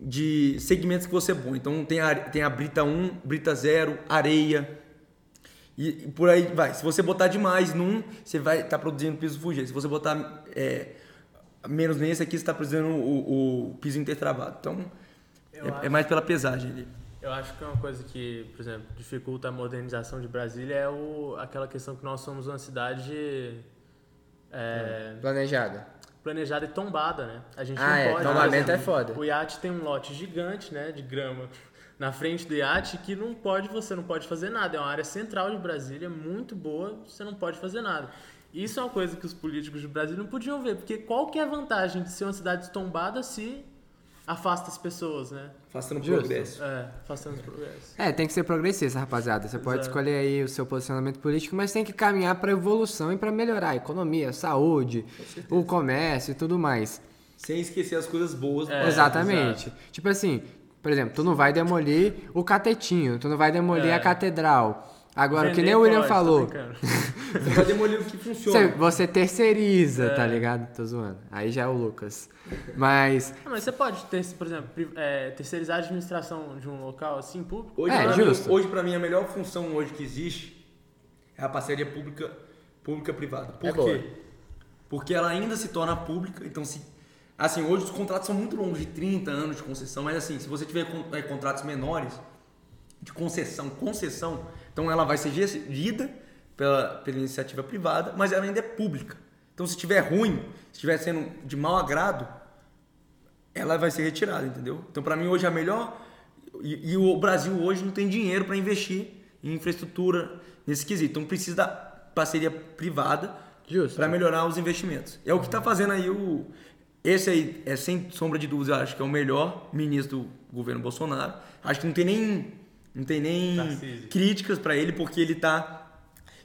de segmentos que você põe. Então tem a, tem a brita 1, brita 0, areia. E, e por aí vai. Se você botar demais num, você vai estar produzindo piso fugido. Se você botar é, menos nesse aqui, você está produzindo o, o piso intertravado. Então é, é mais pela pesagem ali. Eu acho que é uma coisa que, por exemplo, dificulta a modernização de Brasília é o, aquela questão que nós somos uma cidade é, Planejada. planejada e tombada, né? A gente Ah, não é, pode. tombamento é foda. O iate tem um lote gigante, né, de grama *laughs* na frente do iate que não pode, você não pode fazer nada. É uma área central de Brasília, muito boa, você não pode fazer nada. Isso é uma coisa que os políticos de Brasília não podiam ver, porque qual que é a vantagem de ser uma cidade tombada se afasta as pessoas, né? Afastando Justo. progresso. É, afastando os progressos. É, tem que ser progressista, rapaziada. Você pode Exato. escolher aí o seu posicionamento político, mas tem que caminhar para evolução e para melhorar a economia, a saúde, o comércio e tudo mais. Sem esquecer as coisas boas. do É. Exatamente. Tipo assim, por exemplo, tu não vai demolir o catetinho, tu não vai demolir É. a catedral. Agora, que Vender nem o William pode, tô falou. *laughs* Você vai demolir o que você, funciona. você terceiriza, É. tá ligado? Tô zoando. Aí já é o Lucas. Mas, Ah, mas você pode ter, por exemplo, é, terceirizar a administração de um local assim público? Hoje, É, pra justo. Mim, hoje, pra mim, a melhor função hoje que existe é a parceria pública, pública-privada. Por É boa. quê? Porque ela ainda se torna pública, então se... Assim, hoje os contratos são muito longos, de 30 anos de concessão, mas assim, se você tiver eh, contratos menores, de concessão, concessão, então ela vai ser gerida pela, pela iniciativa privada, mas ela ainda é pública. Então se estiver ruim, se estiver sendo de mau agrado, ela vai ser retirada, entendeu? Então, para mim, hoje a melhor. E, e o Brasil hoje não tem dinheiro para investir em infraestrutura nesse quesito. Então, precisa da parceria privada para melhorar os investimentos. É o que está fazendo aí o. Esse aí, é sem sombra de dúvida, acho que é o melhor ministro do governo Bolsonaro. Acho que não tem nem, não tem nem Tarcísio. críticas para ele, porque ele está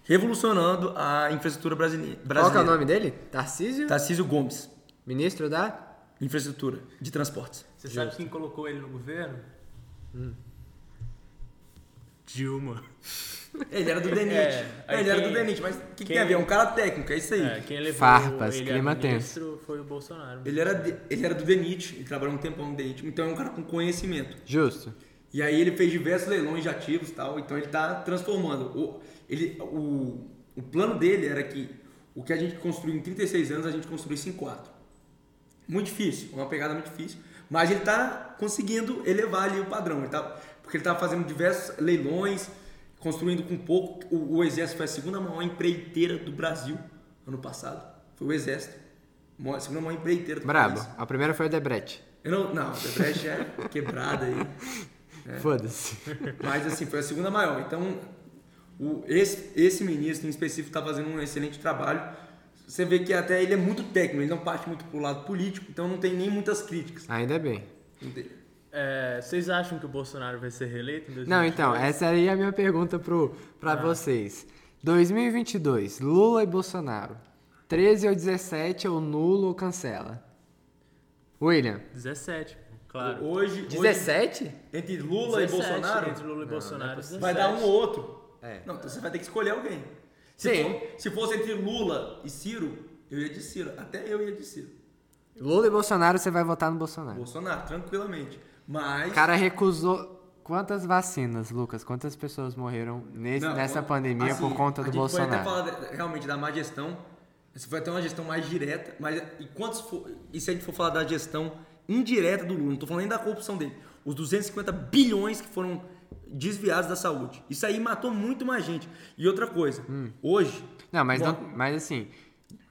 revolucionando a infraestrutura brasileira. qual que é o nome dele? Tarcísio? Tarcísio Gomes, Ministro da... infraestrutura de transportes. Você sabe quem colocou ele no governo? Dilma. Ele era do DENIT. *laughs* É, ele era quem- do DENIT, mas o que, que quem- tem a ver? É um cara técnico, é isso aí. É, quem levou Farpas, ele clima tenso. ministro foi o Bolsonaro. Ele, era de- ele era do DENIT, ele trabalhou um tempão no DENIT, então é um cara com conhecimento. Justo. E aí ele fez diversos leilões de ativos e tal, então ele está transformando. O, ele, o, o plano dele era que o que a gente construiu em 36 anos, a gente construísse em 4. Muito difícil, uma pegada muito difícil, mas ele está conseguindo elevar ali o padrão, ele tá, porque ele está fazendo diversos leilões, construindo com pouco. O, o Exército foi a segunda maior empreiteira do Brasil ano passado, foi o Exército. A segunda maior empreiteira do Brabo. país. A primeira foi o Debrecht. Eu não, não, a Debrecht é *laughs* quebrada aí. Foda-se. *laughs* Mas assim, foi a segunda maior. Então, o, esse, esse ministro em específico está fazendo um excelente trabalho. Você vê que até ele é muito técnico, ele não parte muito pro lado político, então não tem nem muitas críticas. Ainda bem. É, vocês acham que o Bolsonaro vai ser reeleito em 2022? Não, então, essa aí é a minha pergunta pro, pra vocês. 2022, Lula e Bolsonaro. 13 ou 17 ou nulo ou cancela? William. 17, claro. Hoje, 17? hoje, entre Lula e 17, Bolsonaro, Entre Lula e Bolsonaro, 17. vai dar um ou outro. É. Não, então você vai ter que escolher alguém. Se, Sim. for- se fosse entre Lula e Ciro, eu ia de Ciro. Até eu ia de Ciro. Lula e Bolsonaro, você vai votar no Bolsonaro. Bolsonaro, tranquilamente. Mas. O cara recusou. Quantas vacinas, Lucas? Quantas pessoas morreram nesse, Não, nessa assim, pandemia por conta a do gente Pode até Bolsonaro? falar realmente da má gestão. Isso foi até uma gestão mais direta, mas e quantos for, e se a gente for falar da gestão indireta do Lula, não estou falando nem da corrupção dele, os 250 bilhões que foram desviados da saúde. Isso aí matou muito mais gente. E outra coisa, Hum. hoje. Não, mas, Bom, não, mas assim,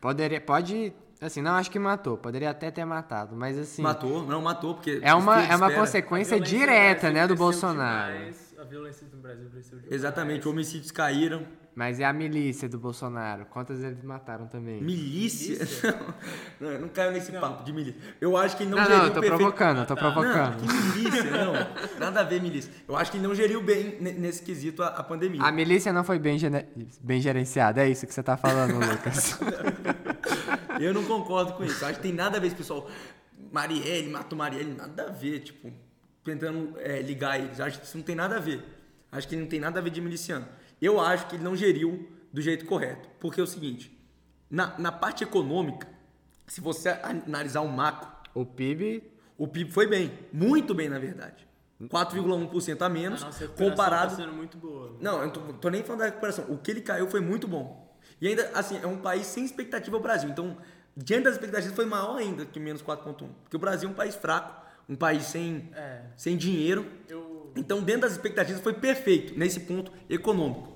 poderia, pode, assim, não acho que matou, poderia até ter matado, mas assim, Matou, não matou, porque. é uma, é uma consequência direta, né, do Bolsonaro. demais, a violência no Brasil cresceu demais. Exatamente, homicídios caíram. Mas é a milícia do Bolsonaro, quantas eles mataram também? Milícia? *laughs* Não, não, não caiu nesse papo de milícia. Eu acho que ele não, Não, geriu não, eu tô perfeito- provocando, eu tô Não, provocando. que milícia, não. Nada a ver, milícia. Eu acho que ele não geriu bem ne- nesse quesito a, a pandemia. A milícia não foi bem, gene- bem gerenciada, é isso que você tá falando, Lucas. *laughs* Eu não concordo com isso. Eu acho que tem nada a ver esse pessoal. Marielle, matou Marielle, nada a ver, tipo, tentando é, ligar eles. Eu acho que isso não tem nada a ver. Acho que não tem nada a ver de miliciano. Eu acho que ele não geriu do jeito correto. Porque é o seguinte: Na, na parte econômica, se você analisar o macro, O PIB, o PIB foi bem. Muito bem, na verdade. 4,1% a menos, A nossa recuperação comparado... tá sendo muito boa. Não, eu não tô, tô nem falando da recuperação. O que ele caiu foi muito bom. E ainda, assim, é um país sem expectativa o Brasil. Então, diante das expectativas, foi maior ainda que menos 4,1. Porque o Brasil é um país fraco, um país sem, É. sem dinheiro. Eu. Então, dentro das expectativas, foi perfeito nesse ponto econômico.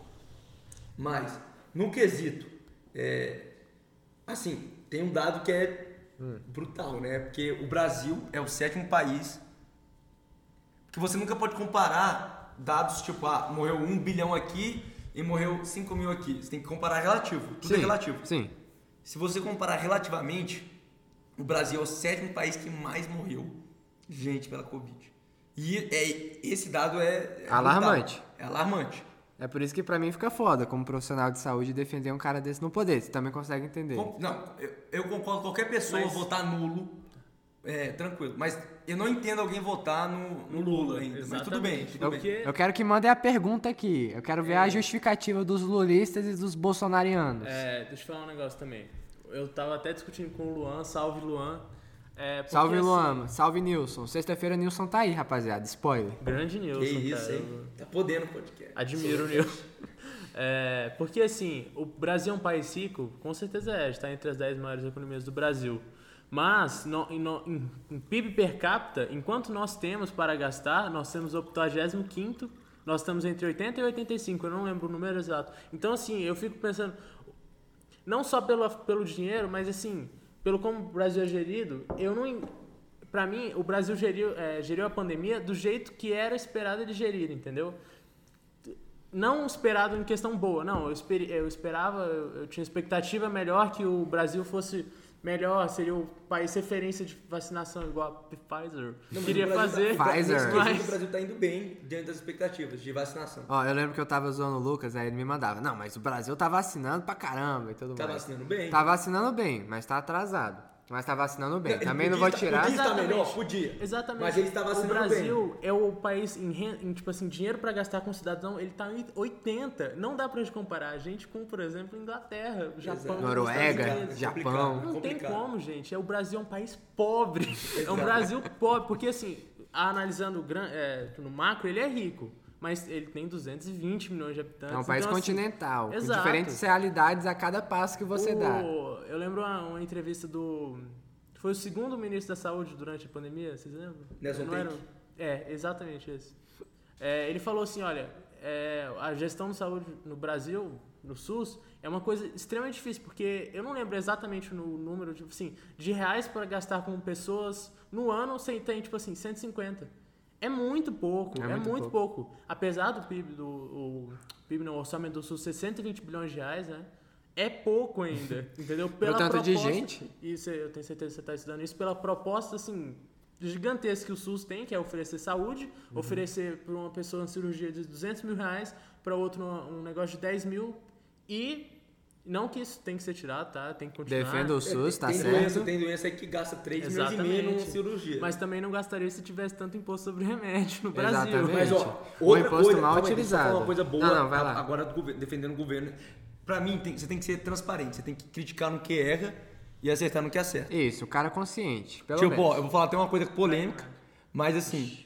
Mas, no quesito, é, assim, tem um dado que é brutal, né? Porque o Brasil é o sétimo país que você nunca pode comparar dados tipo, ah, morreu um bilhão aqui e morreu 5 mil aqui. Você tem que comparar relativo. Tudo é relativo. Sim. Se você comparar relativamente, o Brasil é o sétimo país que mais morreu gente pela Covid. E é, esse dado é, é Alarmante. brutal. É alarmante. É por isso que pra mim fica foda, como profissional de saúde, defender um cara desse no poder. Você também consegue entender. Com- Não, eu, eu concordo qualquer pessoa Mas- votar nulo, é, tranquilo. Mas eu não entendo alguém votar no, no Lula ainda. Mas tudo bem, Exatamente. tudo bem. Porque- Eu quero que mandem a pergunta aqui. Eu quero ver a justificativa dos lulistas e dos bolsonarianos. É, deixa eu falar um negócio também. Eu tava até discutindo com o Luan, salve Luan. É, Salve assim, salve Nilson. Sexta-feira Nilson tá aí, rapaziada. Spoiler. Grande Nilson, Que isso, cara. hein? Tá podendo o podcast. Admiro o Nilson. É, porque assim, o Brasil é um país rico, com certeza é, está entre as 10 maiores economias do Brasil. Mas no- em, no- em- em PIB per capita, enquanto nós temos para gastar, nós temos o 85 nós estamos entre 80 e 85, eu não lembro o número exato. Então assim, eu fico pensando, não só pelo, pelo dinheiro, mas assim, pelo como o Brasil é gerido, eu não. Pra mim, o Brasil geriu, é, geriu a pandemia do jeito que era esperado ele gerir, entendeu? Não esperado em questão boa, não. Eu, eu esperava, eu, eu tinha expectativa melhor que o Brasil fosse melhor, seria o país referência de vacinação igual a Pfizer. Não, Queria fazer. Tá, Pfizer. Mas- O Brasil tá indo bem diante das expectativas de vacinação. Ó, eu lembro que eu tava zoando o Lucas, aí ele me mandava. Não, mas o Brasil tá vacinando pra caramba e tudo Tá mais. vacinando bem? Tá vacinando bem, mas tá atrasado. Mas tá vacinando bem. Também não vou tirar. Podia estar Exatamente. melhor? Podia. Exatamente. Mas ele tá o vacinando Brasil é o país em, em, tipo assim, dinheiro pra gastar com cidadão, ele tá em 80. Não dá pra gente comparar a gente com, por exemplo, Inglaterra, Japão, Noruega. Japão. Complicado, Não tem como, gente. É, o Brasil é um país pobre. É um Brasil pobre. Porque, assim, analisando o é, no macro, ele é rico. Mas ele tem 220 milhões de habitantes. É um país Então, assim, continental, com exato. diferentes realidades a cada passo que você o- dá. Eu lembro uma, uma entrevista do. Foi o segundo ministro da Saúde durante a pandemia, vocês lembram? Nelson Não era- Tate. É, exatamente esse. É, ele falou assim: olha, é, a gestão de saúde no Brasil, no SUS, é uma coisa extremamente difícil, porque eu não lembro exatamente no número tipo assim, de reais para gastar com pessoas no ano, você tem tipo assim, 150. É muito pouco, É é, muito muito, pouco. Apesar do PIB do o PIB no orçamento do SUS ser 120 bilhões de reais, né? É pouco ainda, *laughs* entendeu? Pela tanto de proposta- gente. Isso, eu tenho certeza que você está estudando isso pela proposta assim gigantesca que o SUS tem, que é oferecer saúde, Uhum. oferecer para uma pessoa uma cirurgia de 200 mil reais, para outro um negócio de 10 mil e não que isso tem que ser tirado, tá? Tem que continuar. Defenda o SUS, tá tem certo? Doença, tem doença aí que gasta 3 milhões e meio numa Exatamente. cirurgia. Mas também não gastaria se tivesse tanto imposto sobre remédio no Brasil. Exatamente. Mas, ó, O outra imposto coisa, mal utilizado. uma coisa boa Não, não, vai lá. agora defendendo o governo. Pra mim, tem- você tem que ser transparente, você tem que criticar no que erra e acertar no que acerta. Isso, o cara consciente. Pelo Tipo, menos. ó, eu vou falar até uma coisa polêmica, mas assim,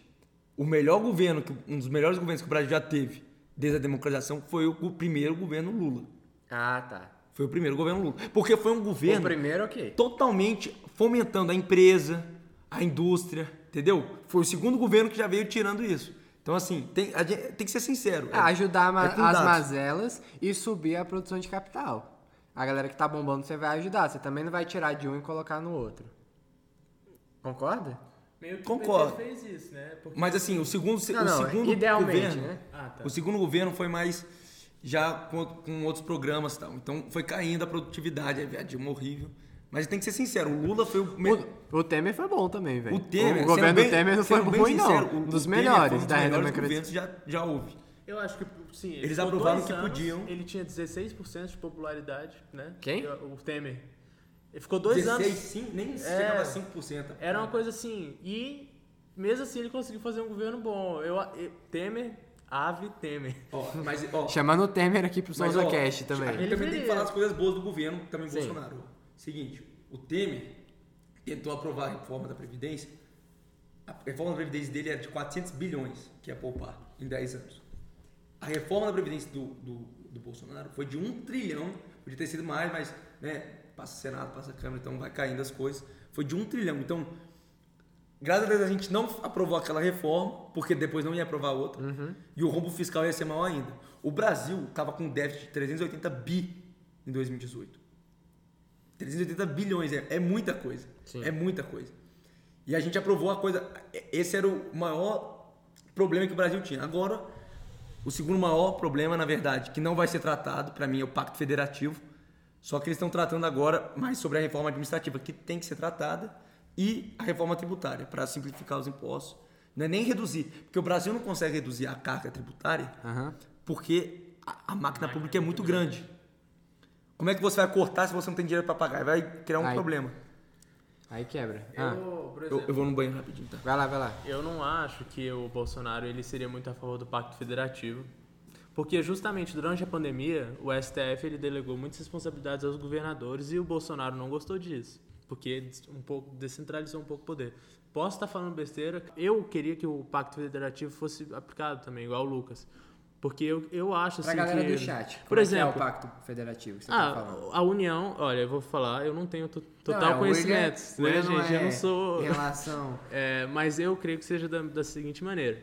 o melhor governo, um dos melhores governos que o Brasil já teve desde a democratização foi o primeiro governo Lula. Ah, tá. Foi o primeiro governo Lula. Porque foi um O governo primeiro, ok. totalmente fomentando a empresa, a indústria, entendeu? Foi o segundo governo que já veio tirando isso. Então, assim, tem, a gente- tem que ser sincero. É, ajudar é as dados. mazelas e subir a produção de capital. A galera que tá bombando você vai ajudar. Você também não vai tirar de um e colocar no outro. Concorda? Meio que Concordo. o PT fez isso, né? Porque- Mas assim, o segundo, Não, o não, segundo idealmente, governo, né? Ah, tá. o segundo governo foi mais já com, com outros programas e tal. Então foi caindo a produtividade, aí a Dilma horrível. Mas tem que ser sincero, o Lula foi o, me- O, o Temer foi bom também, velho. o Temer, O governo bem- do Temer não foi ruim, sincero, não. o- Um dos o melhores da melhores governos já já houve. Eu acho que, sim, ele Eles aprovaram dois que anos, podiam. Ele tinha 16% de popularidade, né? Quem? O Temer. Ele ficou dois 16, anos. sim, nem É. chegava a 5%. Era uma coisa assim. E mesmo assim ele conseguiu fazer um governo bom. Eu, eu- Temer, Ave Temer. Ó, mas, ó, Chamando o Temer aqui pro Mas, Souza ó, Cast A também. gente também tem que falar as coisas boas do governo, também Sim. Bolsonaro. Seguinte, o Temer tentou aprovar a reforma da Previdência. A reforma da Previdência dele era de 400 bilhões que ia poupar em 10 anos. A reforma da Previdência do, do, do Bolsonaro foi de 1 trilhão, podia ter sido mais, mas né, passa o Senado, passa a Câmara, então vai caindo as coisas. Foi de 1 trilhão. Então, graças a Deus a gente não aprovou aquela reforma, porque depois não ia aprovar outra, e o rombo fiscal ia ser maior ainda. O Brasil estava com um déficit de 380 bi em 2018. 380 bilhões, é, é muita coisa. Sim. É muita coisa. E a gente aprovou a coisa. Esse era o maior problema que o Brasil tinha. Agora, o segundo maior problema, na verdade, que não vai ser tratado, para mim, é o Pacto Federativo. Só que eles estão tratando agora mais sobre a reforma administrativa, que tem que ser tratada, e a reforma tributária, para simplificar os impostos. Não é nem reduzir, porque o Brasil não consegue reduzir a carga tributária Aham. porque a, a máquina pública é muito grande. Como é que você vai cortar se você não tem dinheiro para pagar? Vai criar um Aí. problema. Aí quebra. Ah, Eu, por Eu, exemplo, eu vou no banheiro rapidinho, tá? vai lá, vai lá. Eu não acho que o Bolsonaro ele seria muito a favor do Pacto Federativo, porque justamente durante a pandemia o STF ele delegou muitas responsabilidades aos governadores e o Bolsonaro não gostou disso, porque um pouco descentralizou um pouco o poder. Posso estar falando besteira? Eu queria que o Pacto Federativo fosse aplicado também, igual o Lucas, porque eu, eu acho Pra assim galera que do chat. por como é exemplo, é o Pacto Federativo que você tá falando? ah, a União, olha, eu vou falar, eu não tenho to- total Não, é, conhecimento, né, gente? eu é não sou *laughs* relação. é, mas eu creio que seja da, da seguinte maneira: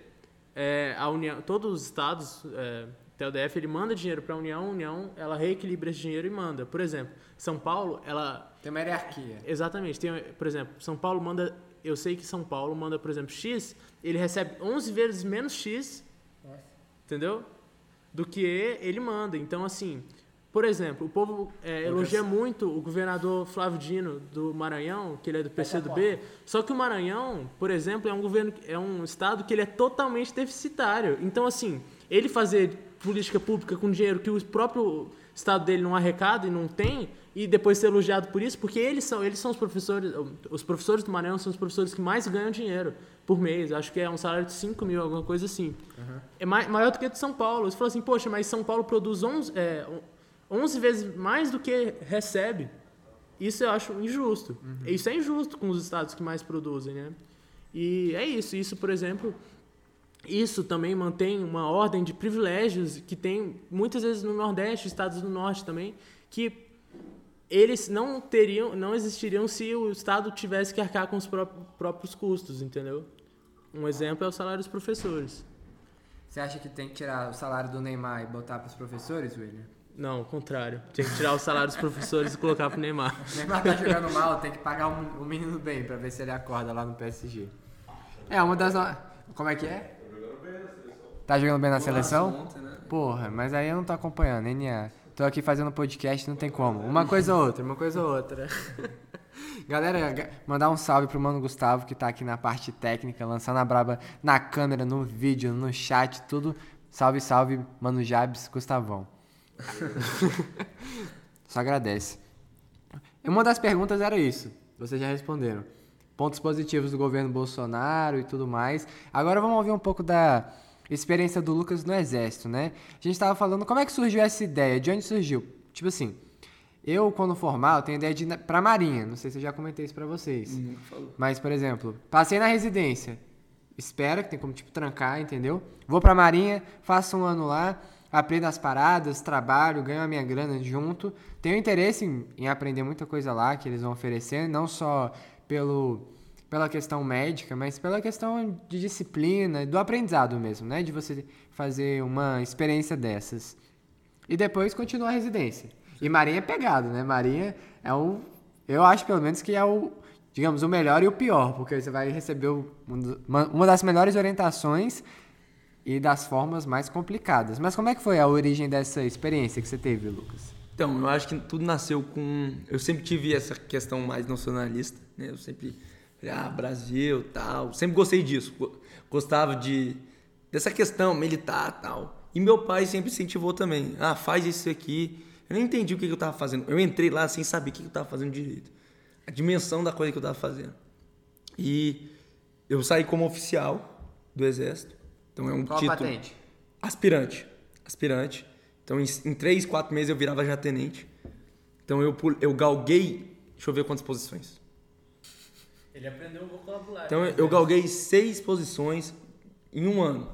a União, todos os estados, até o DF, ele manda dinheiro para a União, a União ela reequilibra esse dinheiro e manda. Por exemplo, São Paulo, ela Tem uma hierarquia. exatamente tem, por exemplo, São Paulo manda, eu sei que São Paulo manda, por exemplo, X, ele recebe 11 vezes menos X, entendeu? Do que ele manda. Então, assim, por exemplo, o povo é, elogia muito o governador Flávio Dino do Maranhão, que ele é do PCdoB, só que o Maranhão, por exemplo, é um governo, é um estado que ele é totalmente deficitário. Então, assim, ele fazer política pública com dinheiro que o próprio estado dele não arrecada e não tem, e depois ser elogiado por isso, porque eles são, eles são os professores, os professores do Maranhão são os professores que mais ganham dinheiro por mês. Acho que é um salário de 5 mil, alguma coisa assim. É mai- maior do que de São Paulo. Você fala assim, poxa, mas São Paulo produz 11, é, 11 vezes mais do que recebe. Isso eu acho injusto. Isso é injusto com os estados que mais produzem, né? E é isso. Isso, por exemplo, isso também mantém uma ordem de privilégios que tem muitas vezes no Nordeste, estados do Norte também, que eles não teriam, não existiriam se o Estado tivesse que arcar com os pró- próprios custos, entendeu? Um exemplo é o salário dos professores. Você acha que tem que tirar o salário do Neymar e botar pros professores, William? Não, o contrário. Tinha que tirar o salário dos professores e colocar pro Neymar. O *laughs* Neymar tá jogando mal, tem que pagar o o menino bem pra ver se ele acorda lá no PSG. É, uma das. Como é que é? Tá jogando bem na seleção? Ontem, né? Porra, mas aí eu não tô acompanhando, NA. Tô aqui fazendo podcast, não tem como. Uma coisa ou outra, uma coisa ou outra. *laughs* Galera, ga- mandar um salve pro Mano Gustavo, que tá aqui na parte técnica, lançando a braba na câmera, no vídeo, no chat, tudo. Salve, salve, Mano Jabs, Gustavão. *laughs* Só agradece. Uma das perguntas era isso. Vocês já responderam. Pontos positivos do governo Bolsonaro e tudo mais. Agora vamos ouvir um pouco da experiência do Lucas no Exército, né? A gente estava falando como é que surgiu essa ideia, de onde surgiu. Tipo assim, eu quando formar, eu tenho ideia de ir pra Marinha. Não sei se eu já comentei isso pra vocês. Falou. Mas, por exemplo, passei na residência. Espera, que tem como, tipo, trancar, entendeu? Vou pra Marinha, faço um ano lá, aprendo as paradas, trabalho, ganho a minha grana junto. Tenho interesse em, em aprender muita coisa lá que eles vão oferecer, não só pelo, pela questão médica, mas pela questão de disciplina, do aprendizado mesmo, né? De você fazer uma experiência dessas. E depois continua a residência. E Marinha é pegado, né? Marinha é o. Eu acho pelo menos que é o, digamos, o melhor e o pior, porque você vai receber um uma das melhores orientações e das formas mais complicadas. Mas como é que foi a origem dessa experiência que você teve, Lucas? Então, eu acho que tudo nasceu com. Eu sempre tive essa questão mais nacionalista, né? Eu sempre. Ah, Brasil, tal. Sempre gostei disso. Go- Gostava de. dessa questão militar tal. E meu pai sempre incentivou também. Ah, faz isso aqui. Eu nem entendi o que que eu tava fazendo. Eu entrei lá sem saber o que que eu tava fazendo direito. A dimensão da coisa que eu tava fazendo. E eu saí como oficial do Exército. Então é um Qual título. patente? aspirante. Aspirante. Então, em, em três, quatro meses eu virava já tenente. Então, eu, eu galguei. Deixa eu ver quantas posições. Ele aprendeu um vocabulário. Então, eu galguei seis posições em um ano.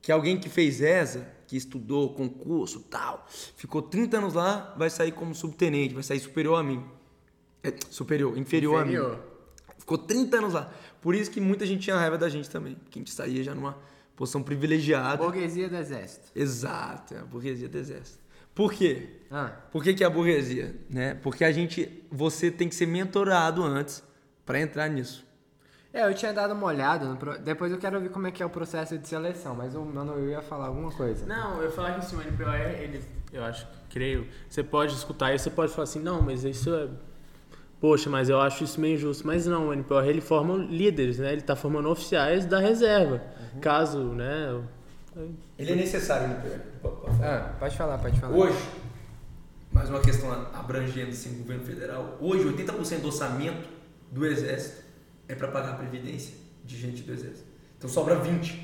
Que alguém que fez ESA, que estudou concurso tal, ficou 30 anos lá, vai sair como subtenente, vai sair superior a mim. É, superior, inferior, a Inferior. mim. Ficou 30 anos lá. Por isso que muita gente tinha raiva da gente também. Porque a gente saía já numa posição privilegiada. Burguesia do exército. Exato, é a burguesia do exército. Por quê? Ah, Por que, que é a burguesia? Né? Porque a gente, você tem que ser mentorado antes para entrar nisso. é, eu tinha dado uma olhada, no pro- depois eu quero ver como é que é o processo de seleção, mas o mano, eu ia falar alguma coisa. Não, eu ia falar que assim, o NPOR, ele, eu acho, creio, você pode escutar e você pode falar assim, não, mas isso é. Poxa, mas eu acho isso meio injusto. Mas não, o NPOR ele forma líderes, né? Ele tá formando oficiais da reserva. Caso, né? Ele é necessário, né? Ah, pode falar, pode falar. Hoje, mais uma questão abrangendo assim, o governo federal, hoje 80% do orçamento do Exército é para pagar a previdência de gente do Exército. Então sobra 20%.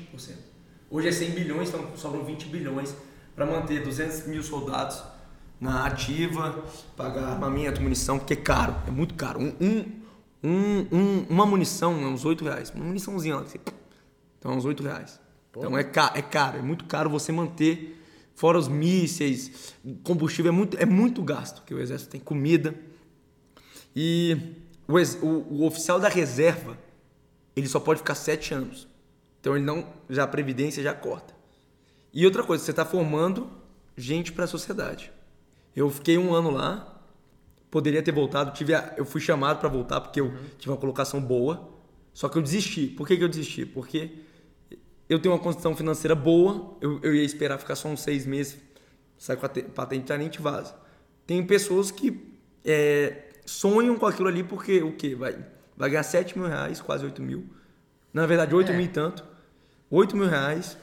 Hoje é 100 bilhões, então sobram 20 bilhões para manter 200 mil soldados na ativa, pagar armamento, munição, porque é caro, é muito caro. Um, um, um- um- uma munição é uns 8 reais. Uma muniçãozinha lá, você- então é uns 8 reais. Então é, ca- é caro, é muito caro você manter, fora os mísseis, combustível, é muito, é muito gasto, que o exército tem comida. E o, o- o oficial da reserva, ele só pode ficar 7 anos. Então ele não, já a previdência já corta. E outra coisa, você está formando gente para a sociedade. Eu fiquei um ano lá, poderia ter voltado, tive a- eu fui chamado para voltar porque eu tive uma colocação boa, só que eu desisti. Por que, que eu desisti? Porque eu tenho uma condição financeira boa, eu, eu ia esperar ficar só uns seis meses, sai com a te- patente tenente e vaza. Tem pessoas que é, sonham com aquilo ali porque o quê? Vai, vai ganhar 7 mil reais, quase 8 mil. Na verdade, 8 É. mil e tanto. 8 mil reais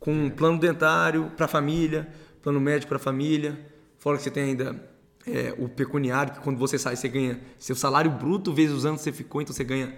com um plano dentário para a família, plano médico para a família. Fora que você tem ainda é, o pecuniário, que quando você sai, você ganha seu salário bruto vezes os anos que você ficou, então você ganha.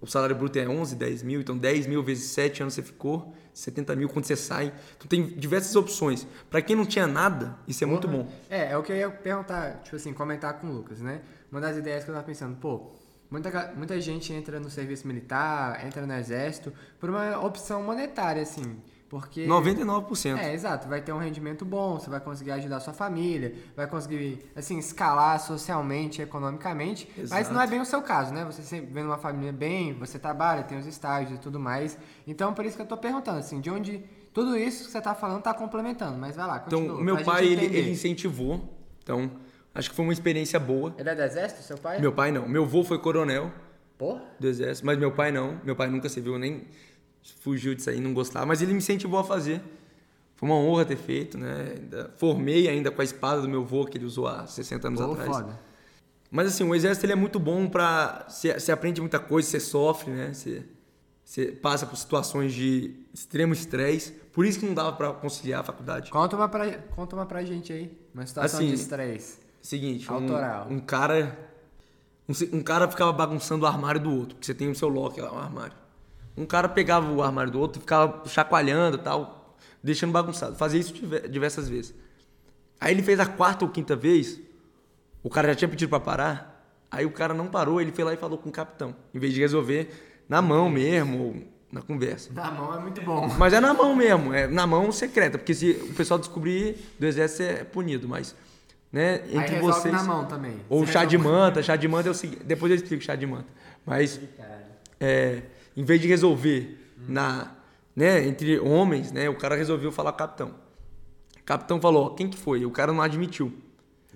O salário bruto é 11, 10 mil, então 10 mil vezes 7 anos você ficou, 70 mil quando você sai. Então tem diversas opções. Para quem não tinha nada, isso é muito bom. É, é o que eu ia perguntar, tipo assim, comentar com o Lucas, né? Uma das ideias que eu tava pensando, pô, muita, muita gente entra no serviço militar, entra no exército, por uma opção monetária, assim. Porque. 99%. É, exato. Vai ter um rendimento bom, você vai conseguir ajudar a sua família, vai conseguir, assim, escalar socialmente, economicamente. Mas Exato. não é bem o seu caso, né? Você vem numa família bem, você trabalha, tem os estágios e tudo mais. Então, por isso que eu tô perguntando, assim, de onde tudo isso que você tá falando tá complementando. Mas vai lá, continua. Então, meu pai, ele, ele incentivou. Então, acho que foi uma experiência boa. Ele é do exército, seu pai? Meu pai não. Meu avô foi coronel Porra. do exército, mas meu pai não. Meu pai nunca serviu, nem fugiu disso aí, não gostava. Mas ele me incentivou a fazer. Foi uma honra ter feito, né? Formei ainda com a espada do meu avô, que ele usou há 60 anos Pô, atrás. foda. Mas assim, o exército ele é muito bom pra. Você aprende muita coisa, você sofre, né? Você, você passa por situações de extremo estresse. Por isso que não dava pra conciliar a faculdade. Conta uma pra, conta uma pra gente aí. Uma situação Assim, de estresse. Seguinte, um, Autoral. um cara. Um, um cara ficava bagunçando o armário do outro, porque você tem o seu locker lá, um armário. Um cara pegava o armário do outro e ficava chacoalhando e tal, deixando bagunçado. Fazia isso diver- diversas vezes. Aí ele fez a quarta ou quinta vez, o cara já tinha pedido pra parar, aí o cara não parou, ele foi lá e falou com o capitão, em vez de resolver na mão mesmo, ou na conversa. Na mão é muito bom. Mas é na mão mesmo, é na mão secreta, porque se o pessoal descobrir do exército é punido, mas né, Aí entre resolve vocês na mão também. ou Você chá de resolve- manta, chá de manta é o seguinte, depois eu explico chá de manta. Mas é, em vez de resolver na, né, entre homens, né, o cara resolveu falar com o capitão. O capitão falou, ó, quem que foi? O cara não admitiu.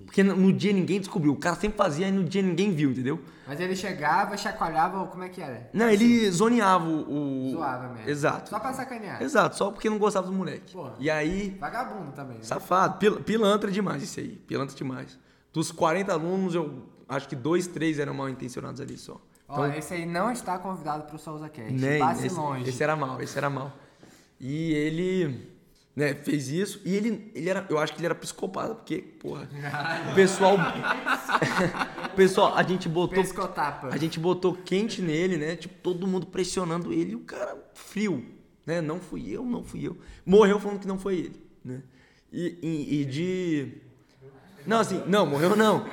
Porque no, dia ninguém descobriu, o cara sempre fazia e no dia ninguém viu, entendeu? Mas ele chegava, chacoalhava, como é que era? Não, ele zoneava o... o- Zoava mesmo. Exato. Só pra sacanear. Exato, só porque não gostava do moleque. Porra. E aí, Vagabundo também. Né? Safado, pil- pilantra demais isso aí, pilantra demais. Dos 40 alunos, eu acho que dois, três eram mal intencionados ali só. Ó, esse aí não está convidado pro Souza Cast. Nem, Passe esse, longe. esse era mal, esse era mal. E ele, né, fez isso e ele, ele era, eu acho que ele era psicopata, porque, porra, o pessoal, *laughs* o pessoal, a gente botou, Pescotapa. a gente botou quente nele, né, tipo, todo mundo pressionando ele e o cara frio, né? Não fui eu, não fui eu. Morreu falando que não foi ele, né? E, e, e de não, assim, não, morreu não.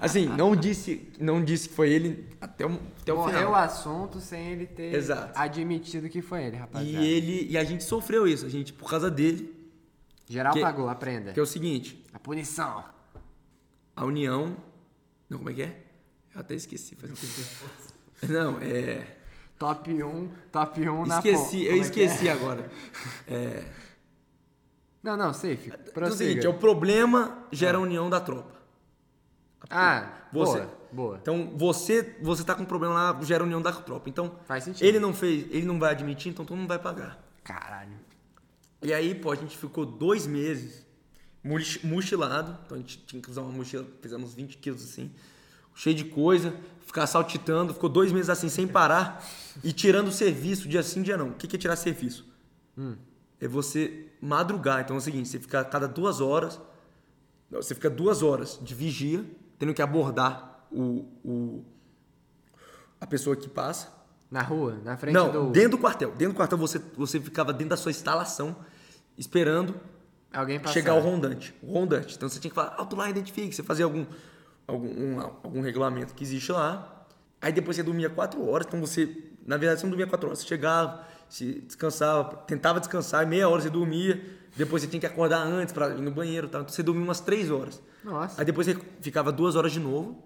Assim, não disse, não disse que foi ele até o, até o Morreu final. o assunto sem ele ter Exato. admitido que foi ele, rapaziada. E ele e a gente sofreu isso, a gente por causa dele, Geral que- pagou, aprenda. que é o seguinte, A punição. a união, não como é que é? Eu até esqueci, faz um tempo. Não, é, Top 1, top 1 na esqueci, eu é que é? esqueci agora. É, Não, não, safe. é o seguinte, é o problema gera a união da tropa. Ah, Você. boa, boa. Então, você, você tá com um problema lá, gera a união da tropa. Então, Faz sentido. ele não fez, ele não vai admitir, então todo mundo vai pagar. Caralho. E aí, pô, a gente ficou dois meses mochi- mochilado. Então a gente tinha que usar uma mochila, uns 20 quilos assim, cheio de coisa, ficar saltitando. Ficou dois meses assim, sem parar e tirando serviço, dia sim, dia não. O que que é tirar serviço? É você madrugar. Então é o seguinte: você fica a cada duas horas, você fica duas horas de vigia, tendo que abordar o, o- a pessoa que passa. Na rua, na frente Não, do. dentro do quartel. Dentro do quartel você, você ficava dentro da sua instalação, esperando Alguém passar. chegar o rondante. O rondante. Então você tinha que falar, alto lá, identifique. Você fazia algum, algum, um- algum regulamento que existe lá. Aí depois você dormia quatro horas. Então você, na verdade, você não dormia quatro horas. Você chegava, se descansava, tentava descansar, meia hora você dormia. Depois você tinha que acordar antes para ir no banheiro. Tal. Então você dormia umas três horas. Nossa. Aí depois você ficava duas horas de novo.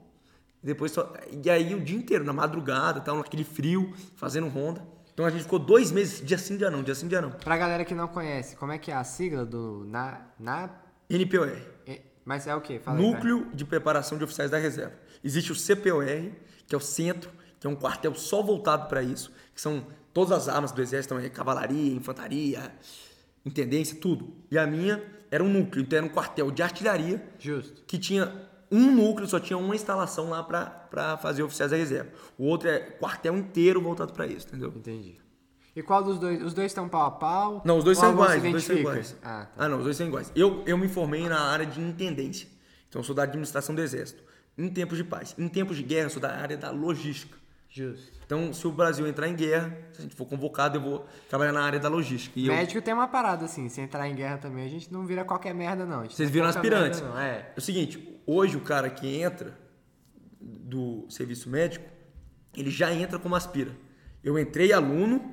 Depois só... E aí o dia inteiro, na madrugada, tal, naquele frio, fazendo ronda. Então a gente ficou dois meses, dia sim, dia não, dia sim, dia não. Pra galera que não conhece, como é que é a sigla do. Na. na NPOR. é- mas é o quê? Fala aí. Núcleo de Preparação de Oficiais da Reserva. Existe o CPOR, que é o centro, que é um quartel só voltado para isso, que são todas as armas do exército, também, cavalaria, infantaria, intendência, tudo. E a minha era um núcleo, então era um quartel de artilharia Justo. que tinha um núcleo, só tinha uma instalação lá para fazer oficiais da reserva. O outro é quartel inteiro voltado para isso, entendeu? Entendi. E qual dos dois? Os dois estão pau a pau? Não, os dois são iguais, os dois são iguais. Ah, tá. Ah, não, os dois são iguais. Eu, eu me formei na área de intendência. Então, sou da administração do exército. Em tempos de paz. Em tempos de guerra, eu sou da área da logística. Justo. Então, se o Brasil entrar em guerra, se a gente for convocado, eu vou trabalhar na área da logística. E eu- Médico tem uma parada assim, se entrar em guerra também, a gente não vira qualquer merda, não. Vocês não viram aspirantes. merda, não, É. É o seguinte, hoje o cara que entra do serviço médico, ele já entra como aspira. Eu entrei aluno,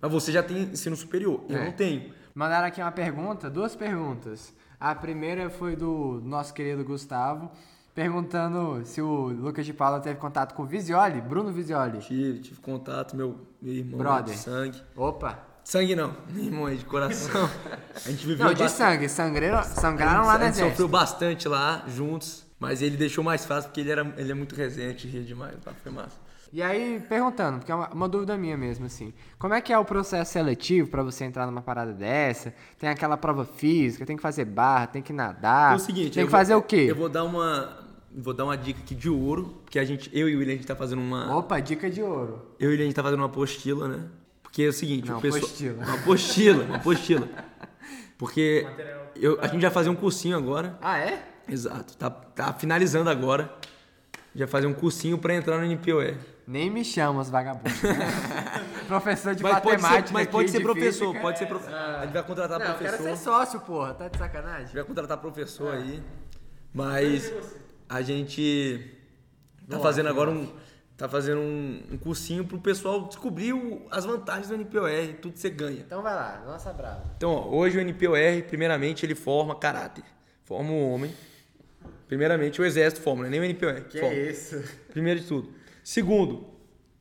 mas você já tem ensino superior. Eu É. não tenho. Mandaram aqui uma pergunta, duas perguntas. A primeira foi do nosso querido Gustavo, perguntando se o Lucas de Paula teve contato com o Visioli, Bruno Visioli. Tive, tive contato, meu, meu irmão Brother. de sangue. Opa! Sangue não, *laughs* meu irmão é de coração. A gente viveu Não, de bastante- sangue, sangraram a lá gente, no a gente sofreu bastante lá, juntos. Mas ele deixou mais fácil porque ele, era, ele é muito resente, ria demais. Tá? Foi massa. E aí, perguntando, porque é uma, uma dúvida minha mesmo, assim. Como é que é o processo seletivo pra você entrar numa parada dessa? Tem aquela prova física, tem que fazer barra, tem que nadar. é o seguinte, tem eu que vou- fazer o quê? Eu vou dar uma. Vou dar uma dica aqui de ouro, porque a gente, eu e o William, a gente tá fazendo uma. Opa, dica de ouro. Eu e o William, a gente tá fazendo uma apostila, né? Porque é o seguinte, Não, o pessoal. apostila. Uma apostila, uma apostila. *laughs* Porque eu, a gente vai fazer um cursinho agora. Ah, é? Exato. Tá, tá finalizando agora. Já fazer um cursinho pra entrar no NPOE. Nem me chama os vagabundos. *laughs* Professor de Mas pode matemática. ser, mas pode ser de professor, física. pode ser professor. A gente vai contratar Não, eu quero professor. ser sócio, porra. Tá de A sacanagem? gente vai contratar professor aí. Mas a gente tá Boa, fazendo que agora um. Tá fazendo um, um cursinho pro pessoal descobrir o- as vantagens do NPOR, tudo você ganha. Então vai lá, nossa brava. Então, ó, hoje o NPOR, primeiramente, ele forma caráter. Forma o homem. Primeiramente, o exército forma, não é nem o NPOR. Que forma. isso? Primeiro de tudo. Segundo,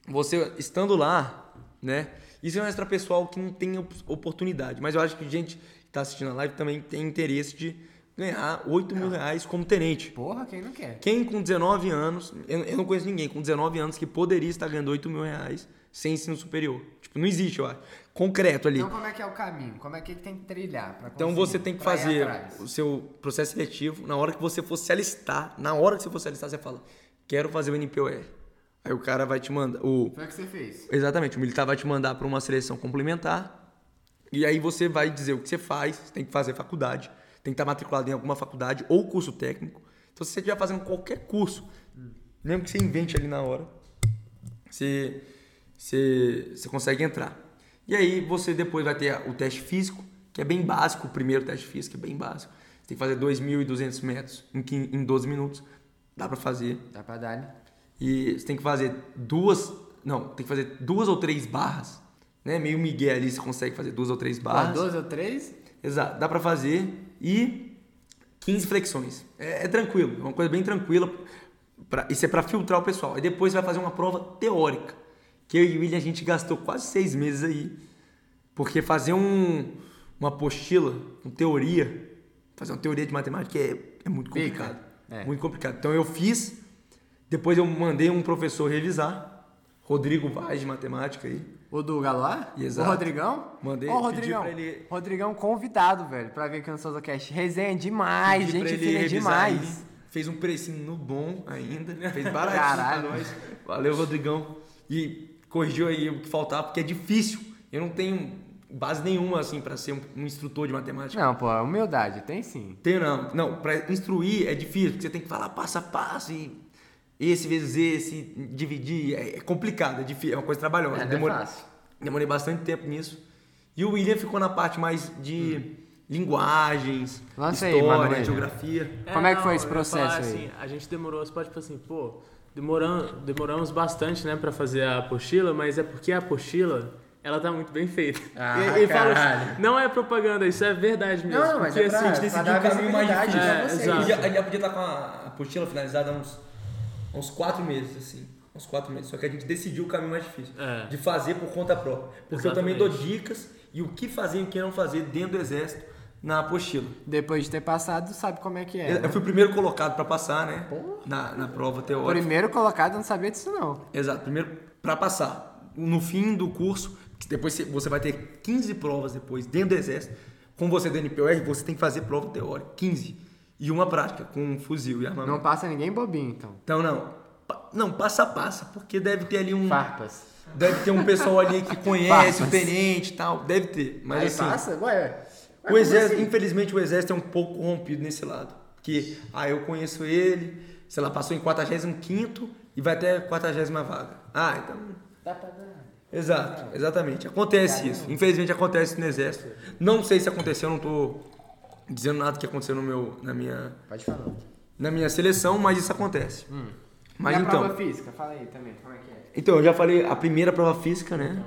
você estando lá, né? Isso é um extra pessoal que não tem op- oportunidade. Mas eu acho que gente que tá assistindo a live também tem interesse de ganhar 8 mil reais como tenente. Porra, quem não quer? Quem com 19 anos, eu, eu não conheço ninguém com 19 anos que poderia estar ganhando 8 mil reais sem ensino superior. Tipo, não existe, eu acho. Concreto ali. Então como é que é o caminho? Como é que ele tem que trilhar pra Então você tem que fazer o seu processo seletivo. Na hora que você for se alistar, na hora que você for se alistar, você fala: Quero fazer o NPOR. Aí o cara vai te mandar. O, Foi o que você fez. exatamente, o militar vai te mandar para uma seleção complementar. E aí você vai dizer o que você faz. Você tem que fazer faculdade, tem que estar matriculado em alguma faculdade ou curso técnico. Então se você estiver fazendo qualquer curso, mesmo que você invente ali na hora, você, você, você consegue entrar. E aí você depois vai ter o teste físico, que é bem básico, o primeiro teste físico é bem básico. Você tem que fazer 2.200 metros em, 15 em 12 minutos. Dá pra fazer. Dá pra dar, né? E você tem que fazer duas. Não, tem que fazer duas ou três barras. Né? Meio Miguel ali, você consegue fazer duas ou três barras. 12 ou 3? Exato, dá pra fazer. E 15 flexões. É, é tranquilo, é uma coisa bem tranquila. Pra, isso é pra filtrar o pessoal. Aí depois vai fazer uma prova teórica. Que eu e o William a gente gastou quase seis meses aí. Porque fazer um, uma apostila com teoria, fazer uma teoria de matemática é, é muito complicado. É. Muito complicado. Então eu fiz, depois eu mandei um professor revisar, Rodrigo Vaz de matemática aí. O do Galois? Exato. O Rodrigão? Mandei, Ô, Rodrigão. pra ele- Rodrigão convidado, velho, pra vir aqui no Souza Cast. Resenha demais, Pedi gente fina demais. aí. Fez um precinho no bom ainda. Fez baratinho Caralho. pra nós. Valeu, Rodrigão. E corrigiu aí o que faltava, porque é difícil. Eu não tenho base nenhuma, assim, pra ser um, um instrutor de matemática. Não, pô, humildade, tem sim. Tenho não. Não, pra instruir é difícil, porque você tem que falar passo a passo e esse vezes esse, dividir. É, é complicado, é difícil, é uma coisa trabalhosa. É, é Demorei- fácil. Demorei bastante tempo nisso. E o William ficou na parte mais de linguagens, Lança aí, história, Manuel. geografia. Como é que foi esse processo falar aí? assim, a gente demorou, você pode falar assim, pô, demoramos, demoramos bastante, né, pra fazer a apostila, mas é porque a apostila, ela tá muito bem feita. Ah, *laughs* e, e assim, não é propaganda, isso é verdade mesmo. Não, mas porque, é pra- assim, a gente decidiu dar o caminho mais visibilidade difícil. pra É, vocês. exato. exato. Já- A gente já podia estar com a apostila finalizada há uns, há uns quatro meses, assim. Uns quatro meses. Só que a gente decidiu o caminho mais difícil. É. De fazer por conta própria. Porque eu também dou Exatamente. dicas e o que fazer e o que não fazer dentro do exército na apostila. Depois de ter passado, sabe como é que é. Eu- né? Eu fui o primeiro colocado para passar, né? Na, na prova teórica. Primeiro colocado, eu não sabia disso não. Exato, primeiro para passar. No fim do curso, que depois você- você vai ter 15 provas depois dentro do exército. Com você do NPOR, você tem que fazer prova teórica, 15. E uma prática, com um fuzil e armamento. Não passa ninguém bobinho, então. Então, não. Pa- Não, passa a passa, porque deve ter ali um. Farpas. Deve ter um pessoal ali que *laughs* conhece o Farpas. tenente e tal. Deve ter. Mas Aí assim. passa? Ué, ué. O exército, infelizmente, o exército é um pouco corrompido nesse lado. Que, ah, eu conheço ele, sei lá, passou em 45 e vai até a 40 vaga. Ah, então. Dá pra dar. Exato, exatamente. Acontece isso. Infelizmente acontece no exército. Não sei se aconteceu, não tô dizendo nada que aconteceu no meu, na, minha, Pode falar. na minha seleção, mas isso acontece. Mas e a então. prova física? Fala aí também, como é que é? Então, eu já falei a primeira prova física, né?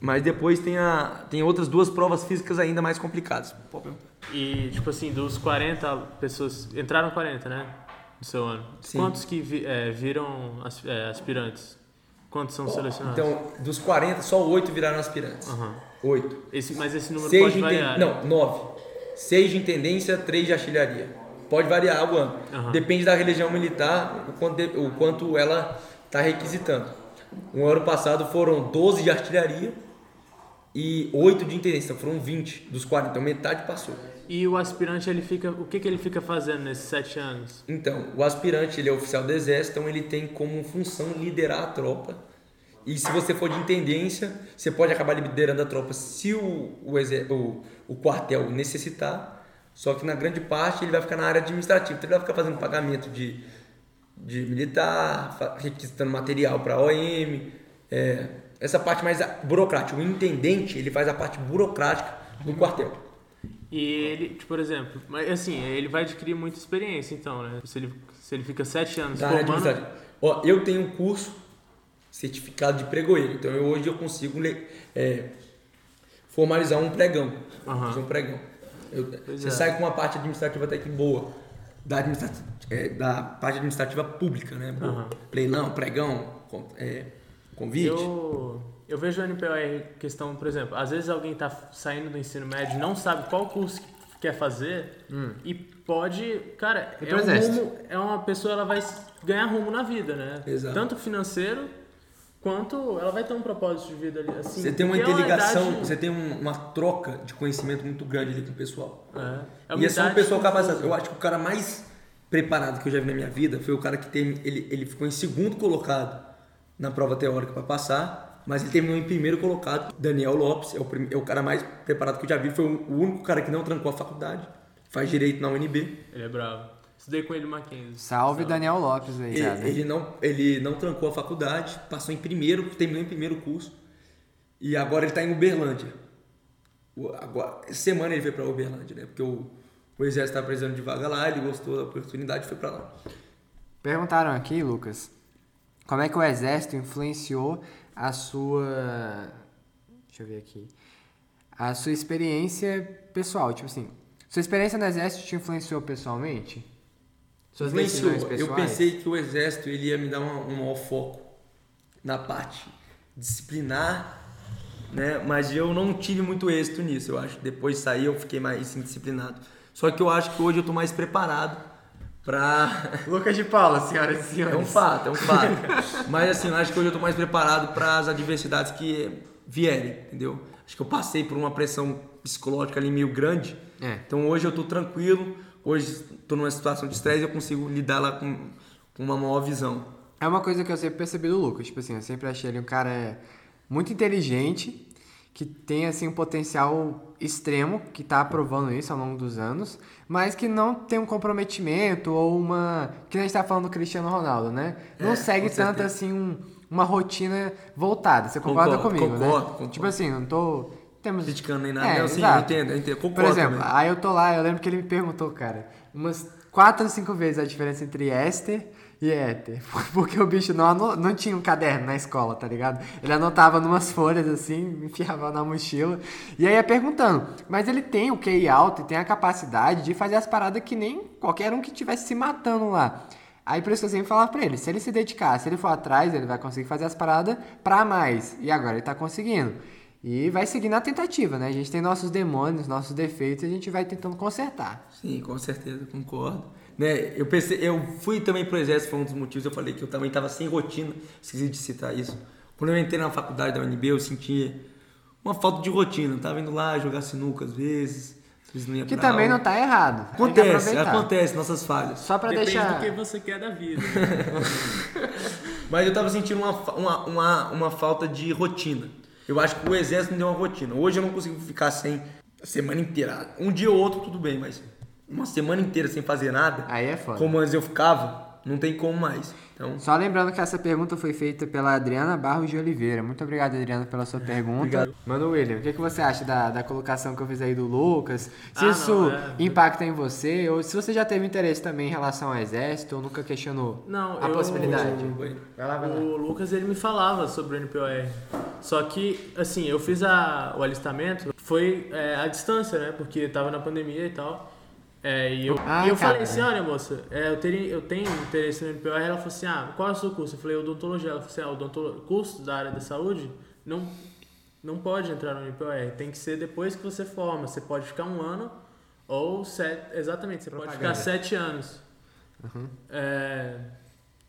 Mas depois tem, a, tem outras duas provas físicas ainda mais complicadas. Perguntar. E, tipo assim, dos 40 pessoas, entraram 40, né, no seu ano. Sim. Quantos que vi- é, viram as- é, aspirantes? Quantos são selecionados? Então, dos 40, só 8 viraram aspirantes. Aham. 8. Esse, mas esse número 6 pode de variar. né? Não, 9. 6 de intendência, 3 de artilharia. Pode variar o ano. Aham. Depende da religião militar, o quanto, de- o quanto ela está requisitando. No ano passado foram 12 de artilharia e 8 de intendência. Então foram 20 dos 40. Então metade passou. E o aspirante, ele fica, o que, que ele fica fazendo nesses sete anos? Então, o aspirante, ele é oficial do exército, então ele tem como função liderar a tropa. E se você for de intendência, você pode acabar liderando a tropa se o, o, exer- o, o quartel necessitar. Só que na grande parte ele vai ficar na área administrativa. Então ele vai ficar fazendo pagamento de, de militar, requisitando material para a OM. é, essa parte mais burocrática. O intendente, ele faz a parte burocrática do quartel. E ele, tipo, por exemplo, mas assim, ele vai adquirir muita experiência, então, né? Se ele, se ele fica sete anos Da formando... Ó, eu tenho um curso certificado de pregoeiro, então eu, hoje eu consigo é, formalizar um pregão. Fazer um pregão. Eu- você é. sai com uma parte administrativa até que boa. Da, administrati- é, da parte administrativa pública, né? Aham. Leilão, pregão, é, convite. Eu, eu vejo o NPOR questão, por exemplo, às vezes alguém tá saindo do ensino médio e não sabe qual curso que quer fazer e pode, cara, é um rumo, é uma pessoa, ela vai ganhar rumo na vida, né? Exato. Tanto financeiro quanto ela vai ter um propósito de vida ali, assim. Você tem uma é interligação, idade- você tem um- uma troca de conhecimento muito grande ali com o pessoal. É, é e é uma idade pessoa confusa. capacitada. Eu acho que o cara mais preparado que eu já vi na minha vida foi o cara que tem, ele, ele ficou em segundo colocado na prova teórica para passar, mas ele terminou em primeiro colocado. Daniel Lopes é o, prim- é o cara mais preparado que eu já vi, foi o o único cara que não trancou a faculdade, faz direito na UNB. Ele é bravo. Estudei com ele no Mackenzie. Salve Daniel Lopes aí, Ele, cara. ele não, ele não trancou a faculdade, passou em primeiro, terminou em primeiro curso. E agora ele tá em Uberlândia. O- Agora, essa semana ele foi pra Uberlândia, né? Porque o, o exército tá precisando de vaga lá, ele gostou da oportunidade e foi pra lá. Perguntaram aqui, Lucas, como é que o exército influenciou a sua. Deixa eu ver aqui. A sua experiência pessoal. Tipo assim, sua experiência no exército te influenciou pessoalmente? Suas Influenciou. decisões Eu pessoais? pensei que o exército ele ia me dar um maior foco na parte disciplinar, né? Mas eu não tive muito êxito nisso. Eu acho depois de sair eu fiquei mais indisciplinado. Só que eu acho que hoje eu tô mais preparado pra *laughs* Lucas de Paula, senhoras e senhores. É um fato, é um fato. Mas assim, eu acho que hoje eu tô mais preparado para as adversidades que vierem, entendeu? Acho que eu passei por uma pressão psicológica ali meio grande. É. Então hoje eu tô tranquilo, hoje tô numa situação de estresse e eu consigo lidar lá com, com uma maior visão. É uma coisa que eu sempre percebi do Lucas. Tipo assim, eu sempre achei ele um cara muito inteligente, que tem assim um potencial extremo, que tá provando isso ao longo dos anos, mas que não tem um comprometimento ou uma. Que nem a gente tá falando do Cristiano Ronaldo, né? Não É, segue tanto assim um- uma rotina voltada. Você concorda Concordo, comigo, né? concordo, concordo. Tipo assim, não tô. Temos... Criticando nem nada. É, não, sim, eu entendo, eu entendo. Por Concordo exemplo, também. aí eu tô lá, eu lembro que ele me perguntou, cara, umas quatro ou cinco vezes a diferença entre éster e éter. *laughs* Porque o bicho não, não tinha um caderno na escola, tá ligado? Ele anotava numas folhas assim, *laughs* enfiava na mochila. E aí ia perguntando, mas ele tem o QI alto e tem a capacidade de fazer as paradas que nem qualquer um que estivesse se matando lá. Aí por isso que eu sempre falava pra ele, se ele se dedicar, se ele for atrás, ele vai conseguir fazer as paradas pra mais. E agora ele tá conseguindo. E vai seguir na tentativa, né? A gente tem nossos demônios, nossos defeitos e a gente vai tentando consertar. Sim, com certeza, concordo. Né, eu pensei, eu fui também pro exército, foi um dos motivos, eu falei que eu também estava sem rotina, esqueci de citar isso. Quando eu entrei na faculdade da UNB, eu sentia uma falta de rotina, eu tava indo lá jogar sinuca às vezes, às vezes não ia Que também aula. não tá errado. Acontece, acontece, nossas falhas. Só pra Depende deixar. do que você quer da vida. *laughs* Mas eu tava sentindo uma, uma, uma, uma falta de rotina. Eu acho que o exército me deu uma rotina. Hoje eu não consigo ficar sem a semana inteira. Um dia ou outro, tudo bem, mas uma semana inteira sem fazer nada, Aí é foda. como antes eu ficava, não tem como mais. Então, Só lembrando que essa pergunta foi feita pela Adriana Barros de Oliveira. Muito obrigado, Adriana, pela sua pergunta. Obrigado. Mano, William, o que, que você acha da, da colocação que eu fiz aí do Lucas? Se Ah, não, isso é. impacta em você, ou se você já teve interesse também em relação ao exército, ou nunca questionou Não, a eu- possibilidade. Oi. Vai lá, vai lá. O Lucas ele me falava sobre o NPOR. Só que, assim, eu fiz a, o alistamento, foi é, à distância, né? Porque tava na pandemia e tal. É, e eu, Ah, e eu cara. falei assim, olha moça, é, eu, teria, eu tenho interesse no NPOR. Ela falou assim, ah, qual é o seu curso? Eu falei, odontologia. Ela falou assim, ah, odontolo... curso da área da saúde não, não pode entrar no NPOR. Tem que ser depois que você forma. Você pode ficar um ano ou sete... Exatamente, você pode Propaganda. ficar sete anos. É,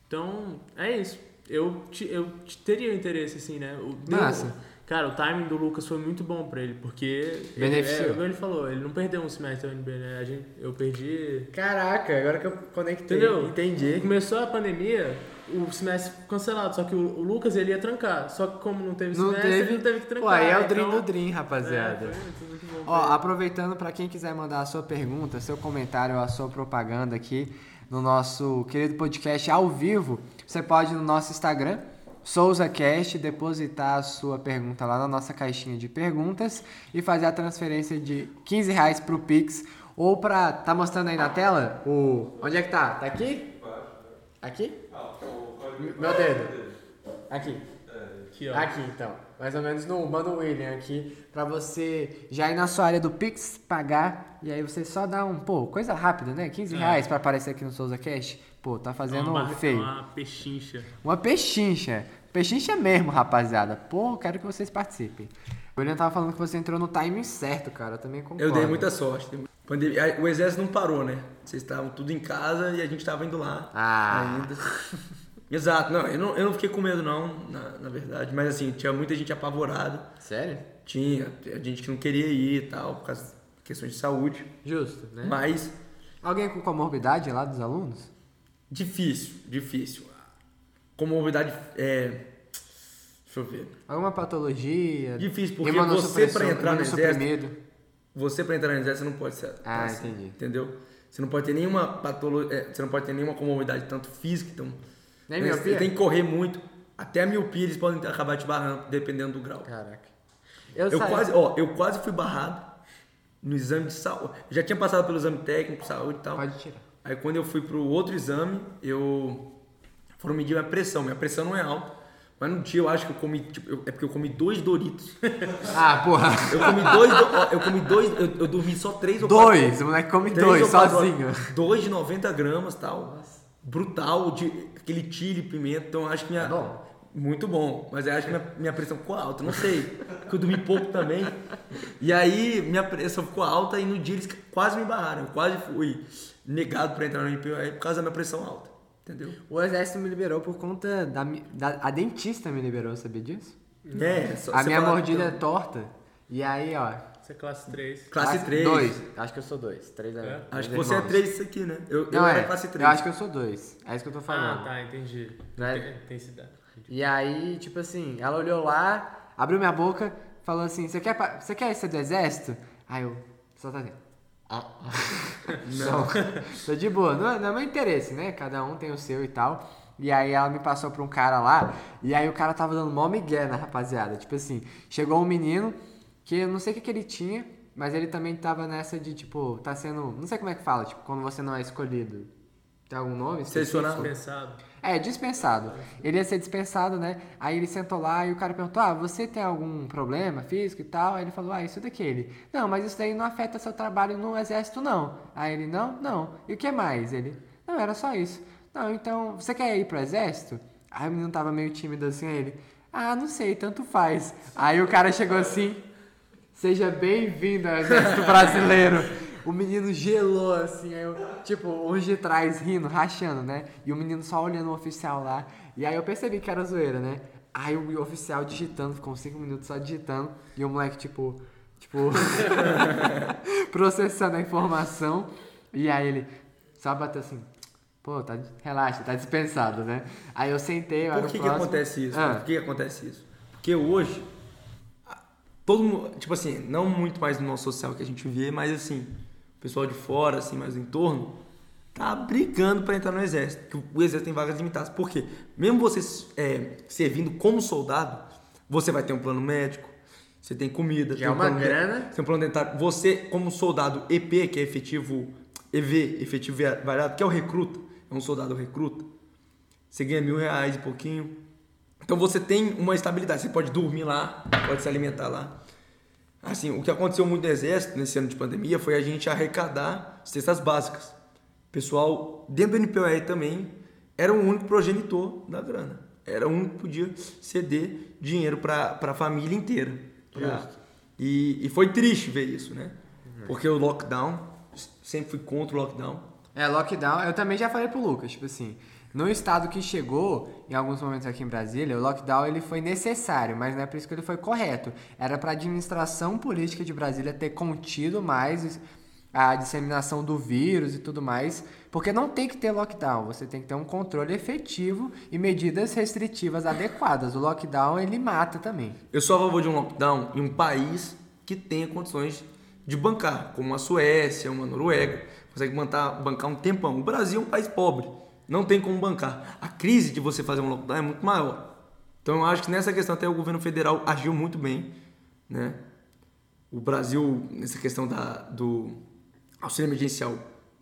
então, é isso. Eu, eu teria interesse, assim, né? O, deu- Massa. Cara, o timing do Lucas foi muito bom pra ele, porque. Beneficiou. Ele, é, ele falou, ele não perdeu um semestre da UNB, né? A gente, eu perdi. Caraca, agora que eu conectei, Entendeu? entendi. Começou a pandemia, o semestre cancelado. Só que o, o Lucas ele ia trancar. Só que como não teve Não semestre, teve. ele não teve que trancar. Pô, aí é o então- Dream do Dream, É, rapaziada. foi muito, muito bom. Ó, pra ele. aproveitando para quem quiser mandar a sua pergunta, seu comentário, a sua propaganda aqui no nosso querido podcast ao vivo, você pode no nosso Instagram, SouzaCast, depositar a sua pergunta lá na nossa caixinha de perguntas e fazer a transferência de 15 reais pro Pix ou pra. Tá mostrando aí na tela? O. Onde é que tá? Tá aqui? Aqui? Meu dedo. Aqui. Aqui, então. Mais ou menos no manda o William aqui pra você já ir na sua área do Pix, pagar e aí você só dá um, pô, coisa rápida, né? 15 reais pra aparecer aqui no Souza Cash. Pô, tá fazendo uma, barra- feio. uma pechincha. Uma pechincha. Pechincha mesmo, rapaziada. Pô, quero que vocês participem. O William tava falando que você entrou no timing certo, cara. Eu também concordo. eu dei muita sorte. Pandemia- O exército não parou, né? Vocês estavam tudo em casa e a gente tava indo lá Ah. ainda. *laughs* Exato, não eu, não, eu não fiquei com medo não, na, na verdade, mas assim, tinha muita gente apavorada, Sério? tinha, tinha gente que não queria ir e tal, por causa de questões de saúde, Justo, né? mas Alguém com comorbidade lá dos alunos? difícil, difícil. Comorbidade, é, deixa eu ver, Alguma patologia? Difícil, porque você, pra entrar no imunossuprimido? você para entrar no exército você não pode ser Ah, assim, entendi. entendeu? Você não pode ter nenhuma patologia, você não pode ter nenhuma comorbidade tanto física, então Nem né, miopia? Você tem que correr muito, até a miopia eles podem acabar te barrando dependendo do grau. Caraca. Eu Eu, quase, ó, eu quase fui barrado no exame de saúde. Eu já tinha passado pelo exame técnico, saúde e tal. Pode tirar. Aí quando eu fui pro outro exame, eu foram medir minha pressão. Minha pressão não é alta. Mas no dia eu acho que eu comi, tipo, eu- é porque eu comi dois Doritos. *laughs* Ah, porra. Eu comi dois, eu comi dois, eu, eu dormi só três ou Dois, o moleque come dois, quatro sozinho. horas. Dois de 90 gramas tal. Brutal, de aquele chile, pimenta. Então eu acho que minha. É bom? Muito bom. Mas eu acho que minha, minha pressão ficou alta. Não sei. Porque eu dormi pouco também. E aí minha pressão ficou alta e no dia eles quase me barraram. Eu quase fui negado pra entrar no NPI por causa da minha pressão alta. Entendeu? O exército me liberou por conta da, da- A dentista me liberou, sabia disso? É, só a você minha falar, mordida é então, torta. E aí, ó. Você é classe 3. Classe 3. Dois. Acho que eu sou dois. Três é. É? Acho que você é irmãos. 3 isso aqui, né? Eu, eu Não, era é. classe 3. Eu acho que eu sou dois. É isso que eu tô falando. Ah, tá, entendi. Né? Cidade. E aí, tipo assim, ela olhou lá, abriu minha boca, falou assim: Você quer, você quer ser do exército? Aí eu, só tá dentro. *laughs* Não. Tô de boa. Não, é- não é meu interesse, né? Cada um tem o seu e tal. E aí ela me passou pra um cara lá, e aí o cara tava dando mó migué na rapaziada. Tipo assim, chegou um menino que eu não sei o que, que ele tinha, mas ele também tava nessa de, tipo, tá sendo. Não sei como é que fala, tipo, quando você não é escolhido. Tem algum nome? Selecionado. Pensado. É, dispensado. Ele ia ser dispensado, né? Aí ele sentou lá e o cara perguntou: Ah, você tem algum problema físico e tal? Aí ele falou: Ah, isso daquele. Não, mas isso daí não afeta seu trabalho no exército, não. Aí ele: Não, não. E o que mais? Ele: Não, era só isso. Não, então, você quer ir pro exército? Aí o menino tava meio tímido assim, aí ele: Ah, não sei, tanto faz. Aí o cara chegou assim: Seja bem-vindo ao exército brasileiro. O menino gelou assim, aí eu, tipo, uns de trás rindo, rachando, né? E o menino só olhando o oficial lá. E aí eu percebi que era zoeira, né? Aí o oficial digitando, ficou uns 5 minutos só digitando. E o moleque, tipo, tipo, *laughs* processando a informação. E aí ele só bateu assim, pô, tá, relaxa, tá dispensado, né? Aí eu sentei, eu era Por que, que próximo. acontece isso? Ah. Por que, acontece isso? Porque hoje, todo mundo, tipo assim, não muito mais no nosso social que a gente vê, mas assim, pessoal de fora, assim, mais do entorno, tá brigando para entrar no exército. Que o exército tem vagas limitadas. Por quê? Mesmo você é, servindo como soldado, você vai ter um plano médico, você tem comida, Já tem é um uma plano de- grana. tem um plano dentário. Você, como soldado EP, que é efetivo EV, efetivo variado, que é o recruta, é um soldado recruta, você ganha mil reais e pouquinho. Então você tem uma estabilidade. Você pode dormir lá, pode se alimentar lá. Assim, o que aconteceu muito no exército nesse ano de pandemia foi a gente arrecadar cestas básicas. O pessoal, dentro do NPOE também, era o único progenitor da grana. Era o único que podia ceder dinheiro para a família inteira. Pra- E, e foi triste ver isso, né? Porque o lockdown, sempre fui contra o lockdown. É, lockdown, eu também já falei pro Lucas, tipo assim, no estado que chegou, em alguns momentos aqui em Brasília, o lockdown ele foi necessário, mas não é por isso que ele foi correto. Era pra administração política de Brasília ter contido mais a disseminação do vírus e tudo mais, porque não tem que ter lockdown, você tem que ter um controle efetivo e medidas restritivas adequadas. O lockdown ele mata também. Eu sou a favor de um lockdown em um país que tenha condições de bancar, como a Suécia, uma Noruega, consegue bancar, bancar um tempão. O Brasil é um país pobre, não tem como bancar. A crise de você fazer um lockdown é muito maior. Então eu acho que nessa questão até o governo federal agiu muito bem, né? O Brasil, nessa questão da, do auxílio emergencial,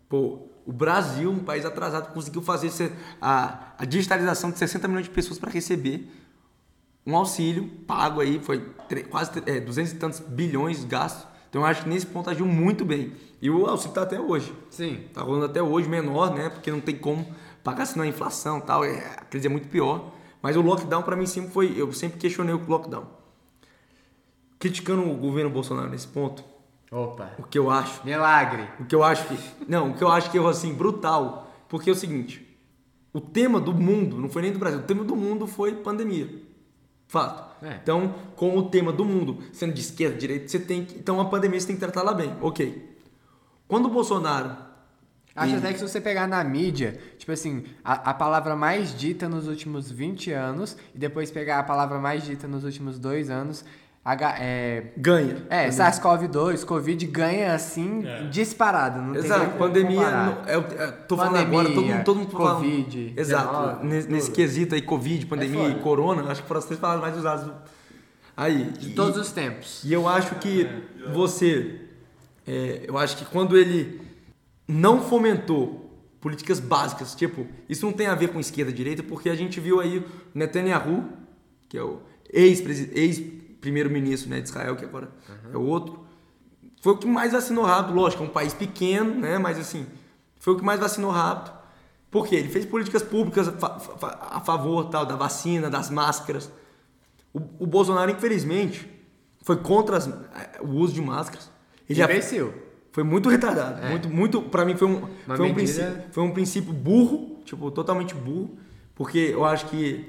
pô, o Brasil, um país atrasado, conseguiu fazer a, a digitalização de 60 milhões de pessoas para receber um auxílio pago aí, foi quase é, 200 e tantos bilhões gastos. Então eu acho que nesse ponto agiu muito bem. E o auxílio está até hoje. Sim. Tá rolando até hoje menor, né? Porque não tem como pagar senão a inflação tal. É, a crise é muito pior. Mas o lockdown para mim sempre foi. Eu sempre questionei o lockdown. Criticando o governo Bolsonaro nesse ponto, Opa. o que eu acho Milagre. o que eu acho que. Não, o que eu acho que é assim, brutal. Porque é o seguinte: o tema do mundo, não foi nem do Brasil, o tema do mundo foi pandemia. Fato. É. Então, com o tema do mundo sendo de esquerda, direita, você tem que. Então a pandemia você tem que tratar lá bem. Ok. Quando o Bolsonaro. Acho e- até que se você pegar na mídia, tipo assim, a, a palavra mais dita nos últimos 20 anos e depois pegar a palavra mais dita nos últimos dois anos, H, é, ganha. é SARS-CoV-2, Covid ganha assim, É. disparado. Não tem Exato, como pandemia. comparar. não- é, o- é, tô falando Pandemia, agora, todo mundo, todo mundo falando- Covid, Exato. 19, nesse, nesse quesito aí, Covid, pandemia É e corona, acho que foram as três palavras mais usadas. do- Aí, De e- todos os tempos. E eu acho que você. é, eu acho que quando ele não fomentou políticas básicas, tipo, isso não tem a ver com esquerda e direita, porque a gente viu aí Netanyahu, que é o ex-primeiro-ministro né, de Israel, que agora é o outro, foi o que mais vacinou rápido, lógico, é um país pequeno, né? Mas assim, foi o que mais vacinou rápido. Por quê? Ele fez políticas públicas a, fa- fa- a favor tal, da vacina, das máscaras. O, o Bolsonaro, infelizmente, foi contra as- eh, o uso de máscaras. Ele já- Imbecil. Foi muito retardado. É. Muito, muito, pra mim foi um, Uma foi, um medida- princípio, foi um princípio burro, tipo, totalmente burro, porque eu acho que,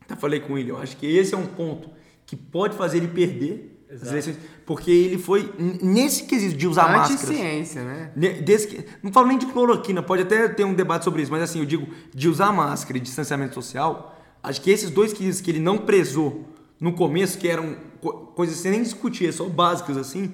até falei com ele, eu acho que esse é um ponto que pode fazer ele perder as Exato. eleições, porque ele foi, nesse quesito de usar máscaras, Anti-ciência, né? desse não falo nem de cloroquina, pode até ter um debate sobre isso, mas assim, eu digo, de usar máscara e distanciamento social, acho que esses dois quesitos que ele não prezou no começo, que eram co- coisas sem nem discutir, só básicas assim,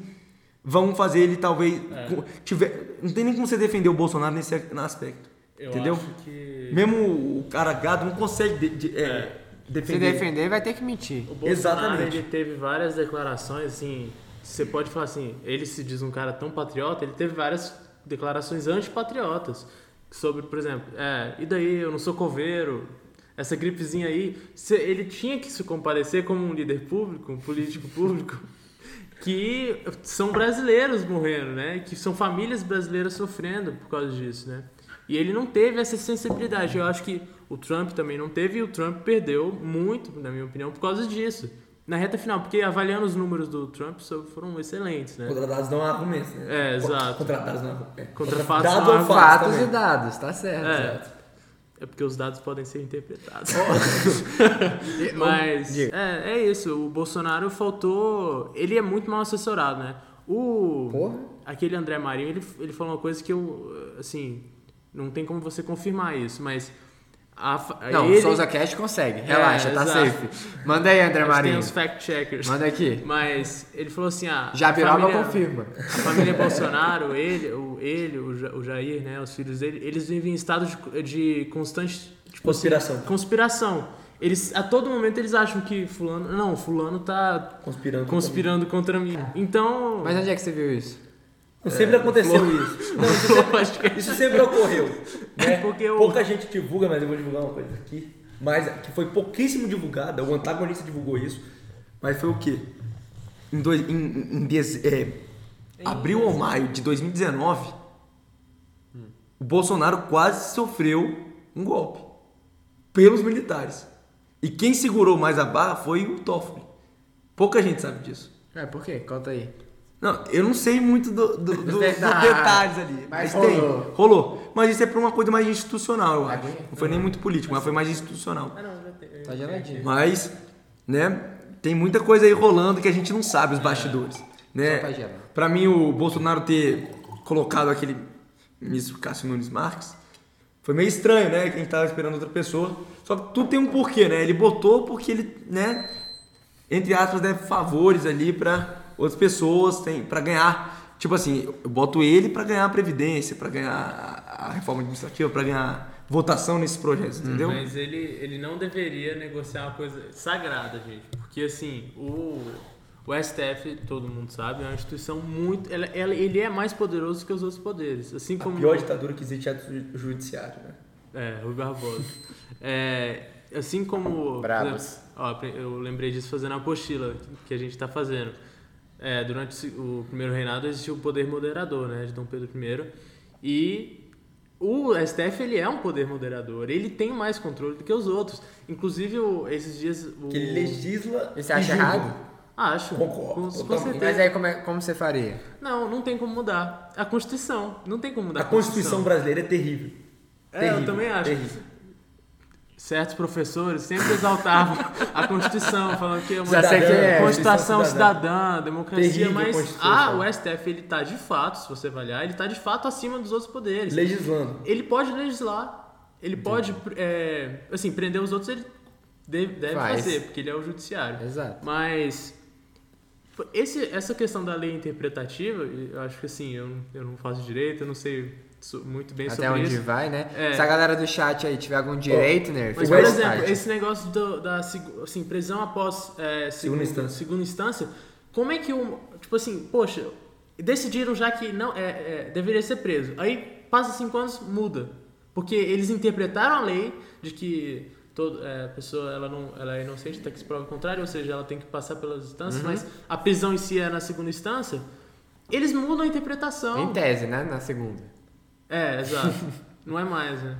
vão fazer ele talvez co- tiver, não tem nem como você defender o Bolsonaro nesse aspecto. Eu entendeu? acho que. Mesmo o cara gado não consegue de- de- é, É. Se defender. defender, vai ter que mentir. O Bolsonaro Exatamente. ele teve várias declarações, assim, você pode falar assim, ele se diz um cara tão patriota, ele teve várias declarações antipatriotas sobre, por exemplo, é, e daí, eu não sou coveiro, essa gripezinha aí, se- ele tinha que se comparecer como um líder público, um político público, *laughs* que são brasileiros morrendo, né? Que são famílias brasileiras sofrendo por causa disso, né? E ele não teve essa sensibilidade. Eu acho que o Trump também não teve e o Trump perdeu muito, na minha opinião, por causa disso. Na reta final, porque avaliando os números do Trump foram excelentes, né? Contra dados não há argumentos, né? É, exato. Contra dados não há é. Contra fatos dados não há fatos Fatos e dados, tá certo. É. É porque os dados podem ser interpretados. *laughs* *laughs* Mas é, é isso. O Bolsonaro faltou. Ele é muito mal assessorado, né? O Porra. aquele André Marinho, ele, ele falou uma coisa que eu assim não tem como você confirmar isso, mas a, fa- Não, ele, o Souza Cash consegue. Relaxa, tá exato. safe. Manda aí, André tem Marinho. os fact checkers. Manda aqui. Mas ele falou assim, ah, a Jabiroba família- confirma. A família Bolsonaro, ele, o, ele o, Ja- o Jair, né, os filhos dele, eles vivem em estado de, de constante tipo Conspiração. assim, conspiração. Eles a todo momento eles acham que fulano, não, fulano tá Conspirando. conspirando contra mim. Então, Mas onde é que você viu isso? Sempre aconteceu isso. Não, isso sempre, *laughs* que isso sempre ocorreu. Né? Porque o- Pouca gente divulga, mas eu vou divulgar uma coisa aqui. Mas que foi pouquíssimo divulgada, o antagonista divulgou isso. Mas foi o quê? Em, dois, em, em, é, abril ou maio de 2019, o Bolsonaro quase sofreu um golpe pelos militares. E quem segurou mais a barra foi o Toffoli. Pouca gente sabe disso. É, por quê? Conta aí. Não, eu não sei muito do, do- do- dos detalhes. ali. Mas Mas, tem. rolou. Rolou. Mas isso é por uma coisa mais institucional, eu acho. Não foi nem muito político, mas foi mais institucional. Ah, não, já tem. Tá geladinho. Mas, né, tem muita coisa aí rolando que a gente não sabe, os bastidores. Só Né? pra. Pra mim, o Bolsonaro ter colocado aquele ministro Cássio Nunes Marques foi meio estranho, né? Que a gente tava esperando outra pessoa. Só que tudo tem um porquê, né? Ele botou porque ele, né, entre aspas, deve favores ali pra outras pessoas, tem para ganhar. Tipo assim, eu boto ele pra ganhar a previdência, pra ganhar a a reforma administrativa, pra ganhar votação nesses projetos, entendeu? Mas ele, ele não deveria negociar uma coisa sagrada, gente. Porque assim, o, o STF, todo mundo sabe, é uma instituição muito. Ela, ela- ele é mais poderoso que os outros poderes. Assim A como. pior ditadura que existe é a do judiciário, né? É, Rui Barbosa. *laughs* É, assim como. por Bravos. exemplo, ó, eu lembrei disso fazendo a apostila que a gente está fazendo. É, durante o primeiro reinado existiu o poder moderador, né, de Dom Pedro I. E o STF ele é um poder moderador. Ele tem mais controle do que os outros. Inclusive, o- esses dias. O... Que ele legisla. Você acha errado? Acho. Concordo, Com, com certeza. Mas aí como, é- como você faria? Não, não tem como mudar. A Constituição. Não tem como mudar A Constituição brasileira é terrível. É, eu Terrível, também acho. terrível. Certos professores sempre exaltavam a Constituição, falando que é uma é. Constituição cidadã, democracia, Terrível mas ah, o STF ele tá de fato, se você avaliar, ele tá de fato acima dos outros poderes. Legislando. Ele pode legislar, ele pode, é, assim, prender os outros, ele deve, deve Faz. fazer, porque ele é o judiciário. Exato. Mas esse, essa questão da lei interpretativa, eu acho que assim, eu, não- eu não faço direito, eu não sei muito bem Até sobre onde isso. vai, né? É. Se a galera do chat aí tiver algum direito, né? Mas, por exemplo, esse negócio do- da assim, prisão após é, Segunda segundo- instância. segunda instância, como é que o. Tipo assim, poxa, decidiram já que não é, é, deveria ser preso. Aí passa cinco anos, muda. Porque eles interpretaram a lei de que todo, é, a pessoa ela não, ela é inocente até que se prove o contrário, ou seja, ela tem que passar pelas instâncias, Uhum. mas a prisão em si é na segunda instância. Eles mudam a interpretação. Em tese, né? Na segunda. É, exato. *laughs* Não é mais, né?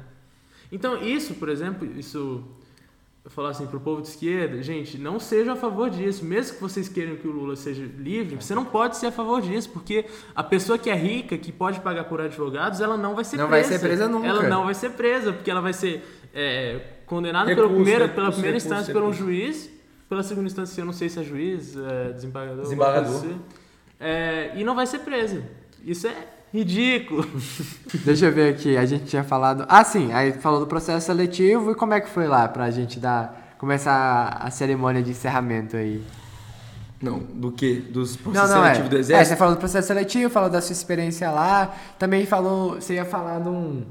Então, isso, por exemplo, isso. Eu falar assim pro povo de esquerda, gente, não seja a favor disso. Mesmo que vocês queiram que o Lula seja livre, você não pode ser a favor disso, porque a pessoa que é rica, que pode pagar por advogados, ela não vai ser Não vai presa. ser presa nunca. Ela não vai ser presa, porque ela vai ser é, condenada pela Recurso, primeira, recurso, pela primeira recurso, instância por um juiz, pela segunda instância, eu não sei se é juiz, é, desembargador. Desembargador. assim. É, e não vai ser presa. Isso é ridículo. *laughs* Deixa eu ver aqui, a gente tinha falado. Ah, sim, aí falou do processo seletivo e como é que foi lá pra gente dar. começar a cerimônia de encerramento aí. Não, do que? Dos processos não, é. seletivos do é. Exército? Você falou do processo seletivo, falou da sua experiência lá. Também falou. Você ia falar de um.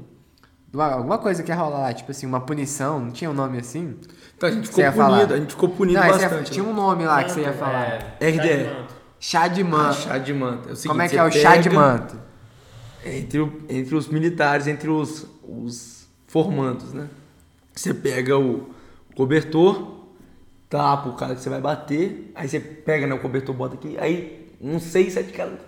de uma- alguma coisa que ia rolar lá, tipo assim, uma punição, não tinha um nome assim? Então a gente Você ficou ia punido, falar. a gente ficou punido não, aí você ia- bastante. tinha né? um nome lá que você ia falar. É, RDE. chá de manto. Chá de manto. chá de manta. É o seguinte, Como é que você é o chá de pega manto? Entre, o- entre os militares, entre os, os formandos, né? Você pega o cobertor, tapa o cara que você vai bater, aí você pega né, o cobertor, bota aqui, aí uns seis, sete caras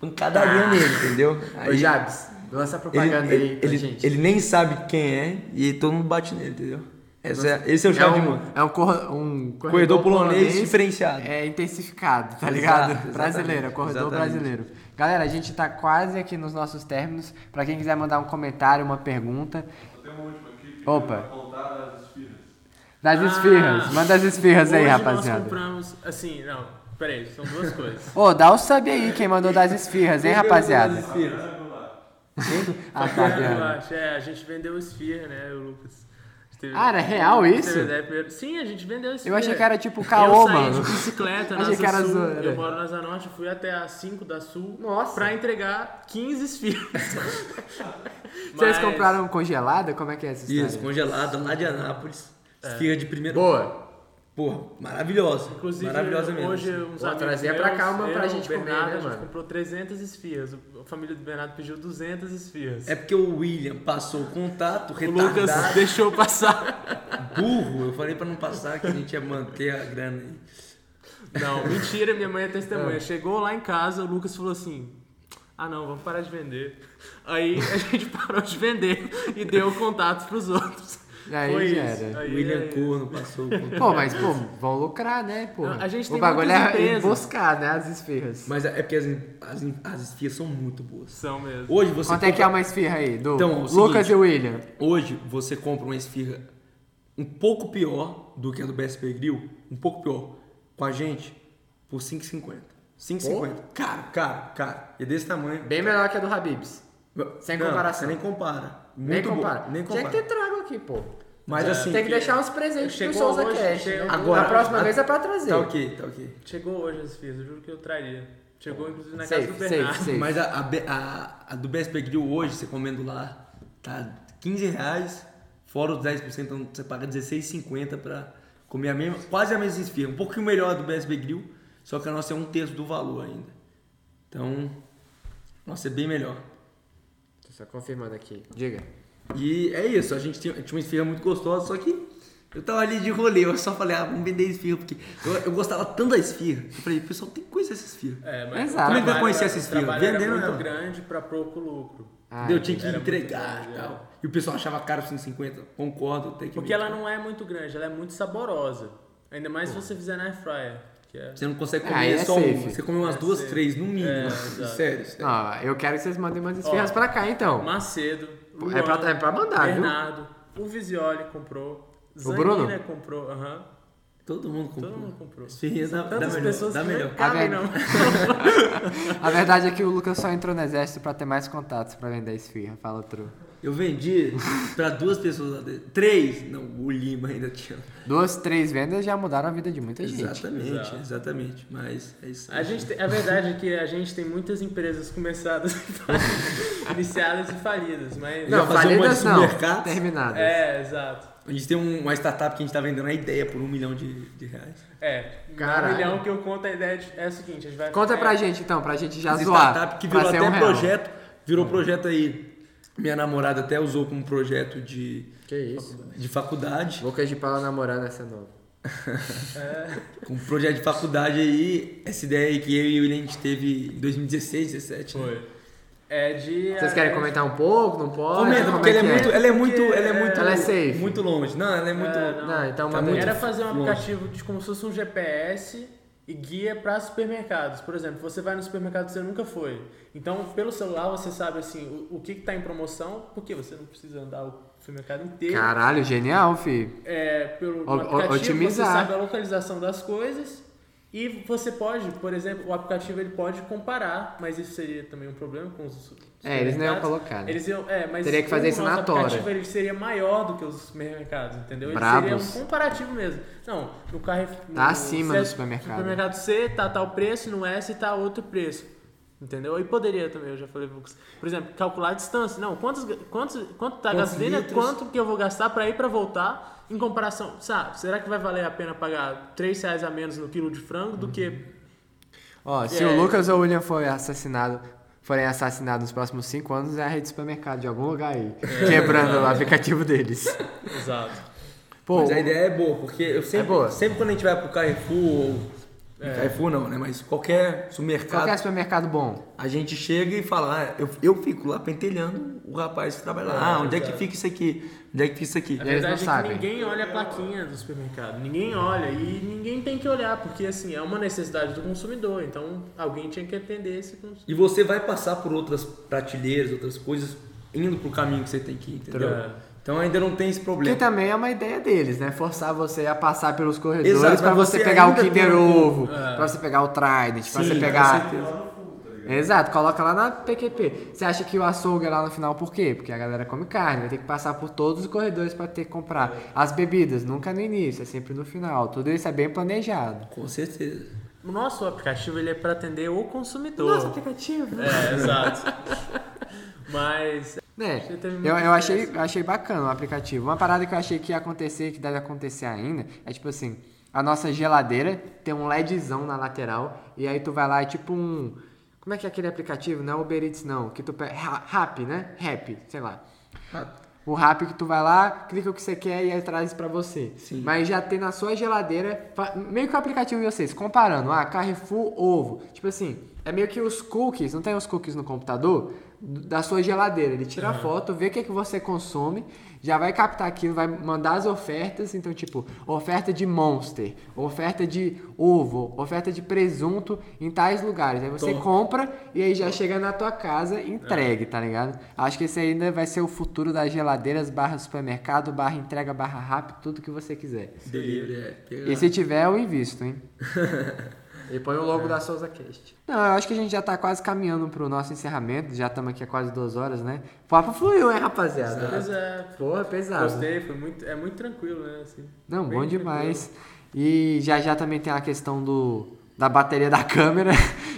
pancadaria nele, entendeu? Ô, Aí, Jabs, lança ele, propaganda ele, aí pra ele, gente. ele nem sabe quem é e todo mundo bate nele, entendeu? Essa é- esse é o chá é de um, manta. é um, cor- um Corredor polonês diferenciado. É intensificado, tá Exato, ligado? exatamente, Brasileiro, é corredor exatamente. brasileiro. Galera, a gente tá quase aqui nos nossos términos. Pra quem quiser mandar um comentário, uma pergunta. Tem uma última aqui que Opa. contar das esfirras. Das Ah, esfirras, manda as esfirras aí, rapaziada. Nós compramos, assim, não, peraí, são duas coisas. Ô, dá o sub aí, quem mandou das esfirras, hein, rapaziada? Ah, tá, vendo. Relaxa, é, a gente vendeu esfirra, né, o Lucas. Teve- Ah, era real teve isso? primeiro. Sim, a gente vendeu esfirra. Eu achei que era tipo eu caô, saí mano. de bicicleta *laughs* na Achei que era Sul, zoeira. eu moro na Asa Norte, fui até a 5 da Sul Nossa. pra entregar 15 esfirras. *laughs* Vocês Mas- compraram congelada? Como é que é essa história? Isso, congelada lá de Anápolis. Esfirra de primeira. Boa. Porra, maravilhosa. Inclusive, maravilhosa mesmo. hoje assim. uns Pô, trazia meus, pra cá uma pra gente Bernardo, comer, né, a gente mano? comprou 300 esfirras. A família do Bernardo pediu 200 esfirras. É porque o William passou o contato, o Lucas retardado, deixou passar. burro. Eu falei pra não passar que a gente ia manter a grana aí. Não, mentira, minha mãe é Ah. testemunha. Chegou lá em casa, o Lucas falou assim: Ah, não, vamos parar de vender. Aí a *laughs* gente parou de vender e deu contato pros outros. Aí Foi já isso. era. Aí, William aí- Corno passou o. *laughs* Pô, mas, pô, vão lucrar, né, pô? Não, a gente o tem bagulho muitas é empresas. buscar, né, as esfirras. Mas é porque as, as, as esfias são muito boas. São mesmo. Hoje você Quanto é que é compra- uma esfirra aí, do Então, o Lucas seguinte. e o William? Hoje você compra uma esfirra um pouco pior do que a do BSP Grill, um pouco pior, com a gente, por 5,50. 5,50. Caro, caro, caro. E é desse tamanho. Bem melhor que a do Habibs. Sem Não, comparação. Você nem compara. Nem Muito boa, compara. Nem Tinha compara. que ter trago aqui, pô. Mas É, assim, Tem que deixar uns presentes pro Chegou Souza hoje, Cash. chegou-? Agora, Na próxima a- vez é pra trazer. tá ok, tá ok. Chegou hoje as esfirras, eu juro que eu traria. Chegou inclusive na Safe, casa do safe, Bernardo. safe. Mas a, a, a- a do BSP Grill hoje, você comendo lá, tá 15 reais, fora os 10%, então você paga 16,50 pra comer a mesma, quase a mesma esfirra. Um pouquinho melhor do BSP Grill, só que a nossa é um terço do valor ainda. Então, nossa, é bem melhor. Tô só confirmando aqui. Diga. E é isso, a gente tinha, tinha uma esfirra muito gostosa, só que eu tava ali de rolê, eu só falei, ah, vamos vender esfirra, porque eu, eu gostava tanto da esfirra. Eu falei, pessoal, tem que conhecer essa esfirra. É, mas Exato. Como é que vai conhecer essa esfirra? trabalho era Vendendo muito ela. grande pra pouco lucro. Ah, eu tinha que entregar e é. tal. E o pessoal achava caro 5,50. Concordo, tem que Porque ela não é muito grande, ela é muito saborosa. Ainda mais se você fizer na air fryer. É... Você não consegue Ah, comer é só safe. uma. Você come umas É duas, safe. três, no mínimo. É, assim, sério, sério. Ó, eu quero que vocês mandem umas esfirras Ó, pra cá, então. Macedo, É pra- é pra mandar, viu? Bernardo, o Visioli comprou, O Bruno? Zanina comprou, aham. Todo mundo comprou. Todo mundo comprou. Esfirrinha dá, dá melhor. pessoas Dá melhor. A não. *laughs* A verdade é que o Lucas só entrou no exército pra ter mais contatos pra vender esfirra. Fala, Tru. Eu vendi pra duas pessoas lá dentro. Três! Não, o Lima ainda tinha. Duas, três vendas já mudaram a vida de muita gente. Exatamente, Exato. exatamente. Mas é isso. A, gente tem- a verdade é que a gente tem muitas empresas começadas, *laughs* iniciadas e falidas, mas... Não, de falidas não, supermercados? terminadas. É, exato. A gente tem um- uma startup que a gente tá vendendo a ideia por um milhão de, de reais. É, Caralho. um milhão que eu conto a ideia de- é o seguinte, a gente vai... Conta é, pra gente então, pra gente já zoar. startup que virou até um real. projeto, virou projeto aí. Minha namorada até usou como projeto de, Que isso. de faculdade. Boca de pau namorando essa nova. *laughs* Com projeto de faculdade aí, essa ideia aí que eu e o William a gente teve em 2016, 17. né? Foi. É de... Vocês querem é, comentar um pouco? Não pode? Comenta, porque é ela é, que muito, ela é muito, ela é muito, ela é safe. muito longe. Não, ela é muito. É, não. Não, então Tá muito. Era fazer um longe. aplicativo de como se fosse um GPS e guia para supermercados. Por exemplo, você vai no supermercado que você nunca foi. Então, pelo celular, você sabe assim o, o que está em promoção, porque você não precisa andar o supermercado inteiro. Caralho, genial, filho. É, pelo O- otimizar. você sabe a localização das coisas e você pode, por exemplo, o aplicativo ele pode comparar, mas isso seria também um problema com os É, eles não iam supermercados. colocar, né? Eles iam, é, mas Teria que fazer o isso na tora. aplicativo ele seria maior do que os supermercados, entendeu? Ele Bravos. seria um comparativo mesmo. Não, no carro Tá acima C- do supermercado. supermercado C tá tal preço, no S tá outro preço. Entendeu? E poderia também, eu já falei. Por exemplo, calcular a distância. Não, quantos, quantos, quanto tá a gasolina, litros? quanto que eu vou gastar para ir para voltar em comparação. Sabe, será que vai valer a pena pagar 3 reais a menos no quilo de frango do que. Ó, se É. o Lucas ou o William for assassinado, forem assassinados nos próximos cinco anos, é a rede de supermercado de algum lugar aí. É. Quebrando o aplicativo deles. Exato. Pô, Mas a ideia é boa, porque eu sempre, boa. sempre quando a gente vai pro Carrefour ou. Carrefour não, né? Mas qualquer supermercado, qualquer supermercado bom. a gente chega e fala, ah, eu, eu fico lá pentelhando o rapaz que trabalha lá. Ah, onde é que fica isso aqui? Onde é que fica isso aqui? A Eles não verdade é que sabem. ninguém olha a plaquinha do supermercado. Ninguém olha e ninguém tem que olhar, porque assim, é uma necessidade do consumidor. Então alguém tinha que atender esse consumidor. E você vai passar por outras prateleiras, outras coisas, indo pro caminho que você tem que ir, entendeu? É. Então ainda não tem esse Que problema. também é uma ideia deles, né? Forçar você a passar pelos corredores Exato, pra mas você você pegar o Kinder tem Ovo, pra você pegar o Trident, pra Sim, você com pegar. certeza. Exato, coloca lá na PQP. Você acha que o açougue é lá no final por quê? Porque a galera come carne, vai ter que passar por todos os corredores pra ter que comprar. As bebidas, nunca no início, é sempre no final. Tudo isso é bem planejado. Com certeza. O nosso aplicativo ele é para atender o consumidor. Nosso aplicativo. É, exato. *laughs* Mas Né? Muito Eu, eu achei, eu achei bacana o aplicativo. Uma parada que eu achei que ia acontecer, que deve acontecer ainda, é tipo assim, a nossa geladeira tem um LEDzão na lateral, e aí tu vai lá, é tipo um. Como é que é aquele aplicativo? Não é Uber Eats, não. Que tu pega. Ra- Rap, né? Rap, sei lá. O rap que tu vai lá, clica o que você quer e ele traz pra você. Sim. Mas já tem na sua geladeira, meio que o aplicativo de vocês, comparando, ah, Carrefour, ovo. Tipo assim, é meio que os cookies, não tem os cookies no computador? Da sua geladeira. Ele tira a foto, vê o que, é que você consome, já vai captar aquilo, vai mandar as ofertas. Então, tipo, oferta de Monster, oferta de ovo, oferta de presunto em tais lugares. Aí você Top. compra e aí já chega na tua casa entregue, tá ligado? Acho que esse ainda vai ser o futuro das geladeiras barra supermercado, barra entrega, barra rápido, tudo que você quiser. Delivery, é. E se tiver, eu invisto, hein? *laughs* E põe o logo da Souza Cast. Não, eu acho que a gente já tá quase caminhando pro nosso encerramento. Já estamos aqui há quase duas horas, né? O papo fluiu, hein, rapaziada? Pois é. Porra, pesado. Gostei, foi muito, é muito tranquilo, né? Assim, Não, bom demais. E já já também tem a questão do da bateria da *laughs* câmera,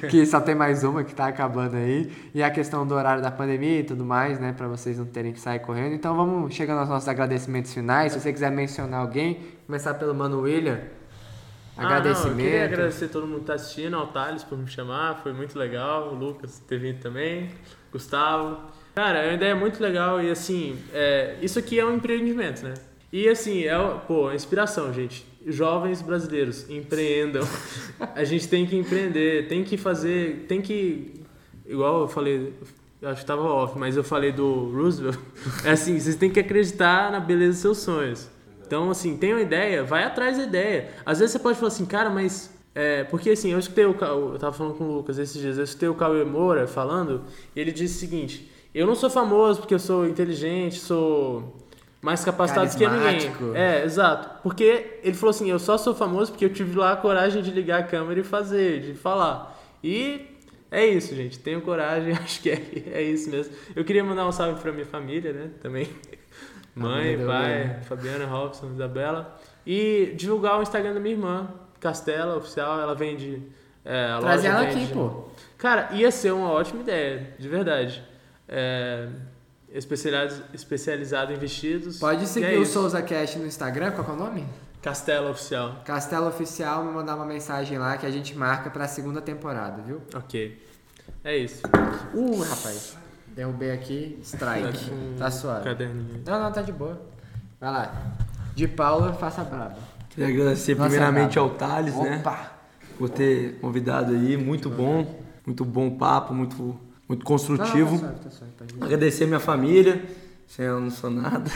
que só tem mais uma que tá acabando aí, e a questão do horário da pandemia e tudo mais, né, para vocês não terem que sair correndo. Então vamos chegando aos nossos agradecimentos finais. Se você quiser mencionar alguém, começar pelo Mano William. Ah, não, eu Agradecimento. queria agradecer todo mundo que tá assistindo, ao Thales por me chamar, foi muito legal, o Lucas ter vindo também, Gustavo. Cara, é uma ideia muito legal e assim, é, isso aqui é um empreendimento, né? E assim, é, pô, inspiração, gente. Jovens brasileiros, empreendam. *laughs* A gente tem que empreender, tem que fazer, tem que. Igual eu falei, eu acho que tava off, mas eu falei do Roosevelt. *laughs* É assim, vocês têm que acreditar na beleza dos seus sonhos. Então, assim, tem uma ideia, vai atrás da ideia. Às vezes você pode falar assim, cara, mas. É, porque assim, eu escutei o. Eu tava falando com o Lucas esses dias, eu escutei o Cauê Moura falando, e ele disse o seguinte: eu não sou famoso porque eu sou inteligente, sou. mais capacitado que ninguém. É, exato. Porque ele falou assim, eu só sou famoso porque eu tive lá a coragem de ligar a câmera e fazer, de falar. E é isso, gente. Tenho coragem, *laughs* acho que é, é isso mesmo. Eu queria mandar um salve pra minha família, né? Também. Mãe, Família pai. Fabiana, Robson, Isabela. E divulgar o Instagram da minha irmã, Castela Oficial. Ela vende. É, a ela vende- aqui, pô. Cara, ia ser uma ótima ideia, de verdade. É, especializado, especializado em vestidos. Pode seguir é o. Souza Cast no Instagram, qual é o nome? Castela Oficial. Castelo Oficial, me mandar uma mensagem lá que a gente marca pra segunda temporada, viu? Ok. É isso. Uh, rapaz. Derrubei aqui, strike. Um Tá suave. Caderninho. Não, não, tá de boa. Vai lá. De Paula, faça braba. Queria agradecer Nossa, primeiramente brabo. ao Thales, né? Opa! Por ter convidado aí. Muito bom. Muito bom papo, muito, muito construtivo. Não, não, tá suave, tá suave, ir. Agradecer minha família. Sem ela não sou nada.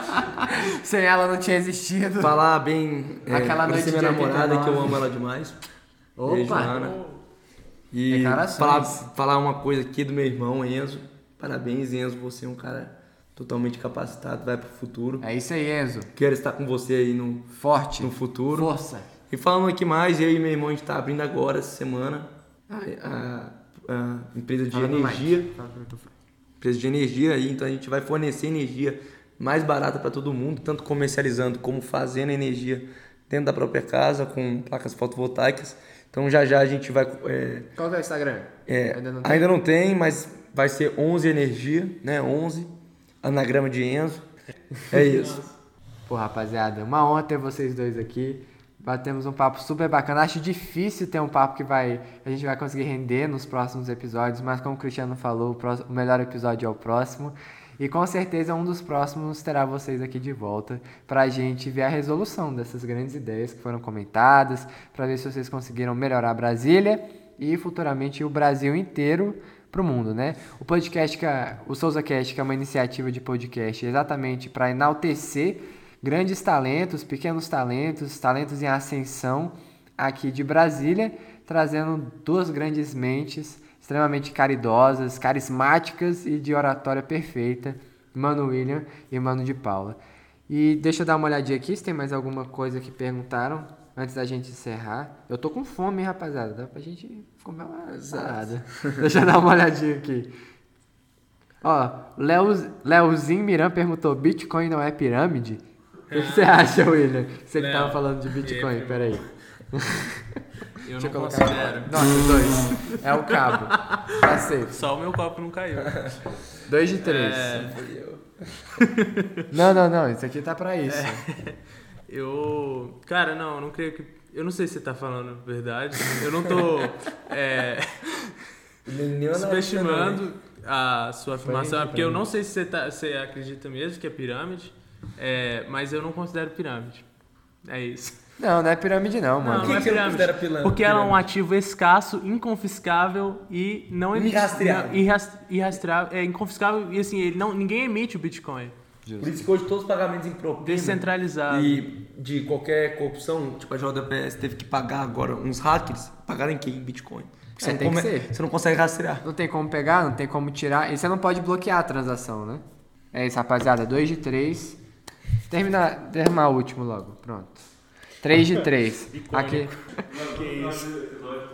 *laughs* Sem ela não tinha existido. Falar bem. É, Aquela agradecer noite minha de namorada, 89. que eu amo ela demais. Beijo, Opa! Ana. E Declarações. falar, falar uma coisa aqui do meu irmão, Enzo. Parabéns, Enzo. Você é um cara totalmente capacitado, vai pro futuro. É isso aí, Enzo. Quero estar com você aí no, Forte. no futuro. Força. E falando aqui mais, eu e meu irmão, a gente tá abrindo agora, essa semana, a, a- a empresa de Fala energia. Empresa de energia aí, então a gente vai fornecer energia mais barata para todo mundo, tanto comercializando como fazendo energia dentro da própria casa, com placas fotovoltaicas. Então já já a gente vai. é, Qual que é o Instagram? é, Ainda não ainda não tem, mas vai ser 11 Energia, né? 11, anagrama de Enzo. É isso. Pô, rapaziada, uma honra ter vocês dois aqui. Batemos um papo super bacana. Acho difícil ter um papo que vai a gente vai conseguir render nos próximos episódios, mas como o Cristiano falou, o, pró- o melhor episódio é o próximo. E com certeza um dos próximos terá vocês aqui de volta pra gente ver a resolução dessas grandes ideias que foram comentadas, pra ver se vocês conseguiram melhorar Brasília e futuramente o Brasil inteiro pro mundo, né? O podcast a, o Souza Cast, que é uma iniciativa de podcast exatamente para enaltecer grandes talentos, pequenos talentos, talentos em ascensão aqui de Brasília, trazendo duas grandes mentes extremamente caridosas, carismáticas e de oratória perfeita, Mano William e Mano de Paula. E deixa eu dar uma olhadinha aqui se tem mais alguma coisa que perguntaram antes da gente encerrar. Eu tô com fome, rapaziada. Dá pra gente comer uma salada. deixa eu dar uma olhadinha aqui. Ó, Leo- Leozinho Miran perguntou: Bitcoin não é pirâmide? O que você acha, William? Você que tava falando de aí, Bitcoin, primo? peraí. Eu Deixa eu não colocar. considero. Nossa, dois. É o cabo. Tá safe. Só o meu copo não caiu. Dois de três. É, Não, não, não. Isso aqui tá pra isso. eu. Cara, não, eu não creio que. Eu não sei se você tá falando verdade. Eu não tô *laughs* é, subestimando a sua afirmação. aqui Porque eu não sei se você, tá, você acredita mesmo que é pirâmide. é, mas eu não considero pirâmide. É isso. Não, não é pirâmide não, mano. Não, que não é pirâmide. Porque ela é um ativo escasso, inconfiscável e não emite- Irrastreável. irrastreável. É inconfiscável e assim, ele não, ninguém emite o Bitcoin. Por isso que hoje todos os pagamentos em propina Descentralizado. e de qualquer corrupção, tipo a JBS teve que pagar agora uns hackers, pagaram em quê? Em Bitcoin. Porque É, não tem que come- ser. Você não consegue rastrear. Não tem como pegar, não tem como tirar. E você não pode bloquear a transação, né? É isso, rapaziada. 2 de 3. Termina, terminar o último logo. Pronto. 3 de 3. Aqui. *laughs* *laughs*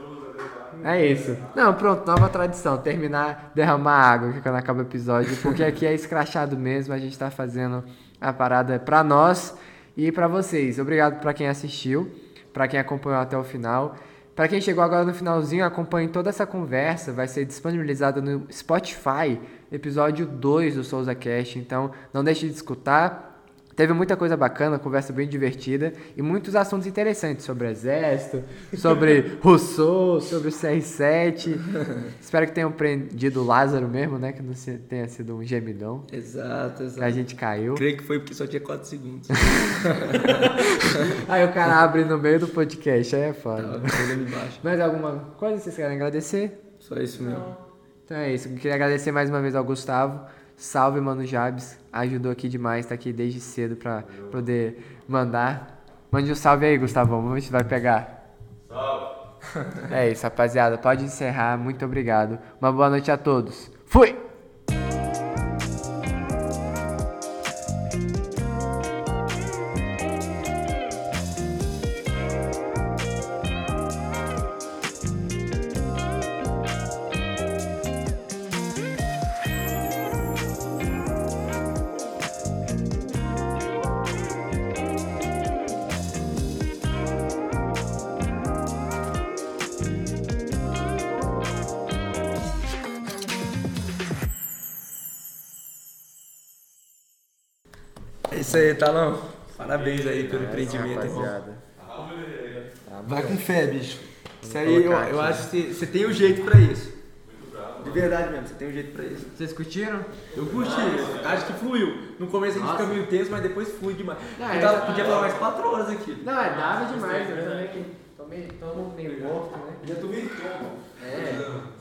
É isso. Não, pronto, nova tradição. Terminar, derramar água aqui quando acaba o episódio. Porque aqui é escrachado mesmo. A gente tá fazendo a parada pra nós e pra vocês. Obrigado pra quem assistiu, pra quem acompanhou até o final. Pra quem chegou agora no finalzinho, acompanhe toda essa conversa. Vai ser disponibilizada no Spotify, episódio 2 do Souza Cast. Então, não deixe de escutar. Teve muita coisa bacana, conversa bem divertida e muitos assuntos interessantes sobre exército, sobre *laughs* Rousseau, sobre o CR7. Espero que tenham prendido o Lázaro mesmo, né? Que não tenha sido um gemidão. Exato, Que a exato. gente caiu. Creio que foi porque só tinha 4 segundos. *laughs* Aí o cara abre no meio do podcast, aí é foda. Embaixo. Mais alguma coisa que vocês querem agradecer? Só isso mesmo. Então é isso. Eu queria agradecer mais uma vez ao Gustavo. Salve, mano Jabs. Ajudou aqui demais, tá aqui desde cedo pra poder mandar. Mande um salve aí, Gustavão. Vamos ver se vai pegar. Salve. *laughs* É isso, rapaziada. Pode encerrar. Muito obrigado. Uma boa noite a todos. Fui! Talão. Parabéns aí pelo empreendimento, Vai com fé, bicho. Isso aí, eu, eu acho que você- tem o jeito pra isso. De verdade mesmo, você tem um jeito pra isso. Vocês curtiram? Eu curti, acho que fluiu. No começo a gente Nossa. fica meio tenso, mas depois flui demais. Não, eu tava, podia falar mais quatro horas aqui. Não, é dava demais. Eu também que tomei, tomo meio morto, né? Já tomei como? É.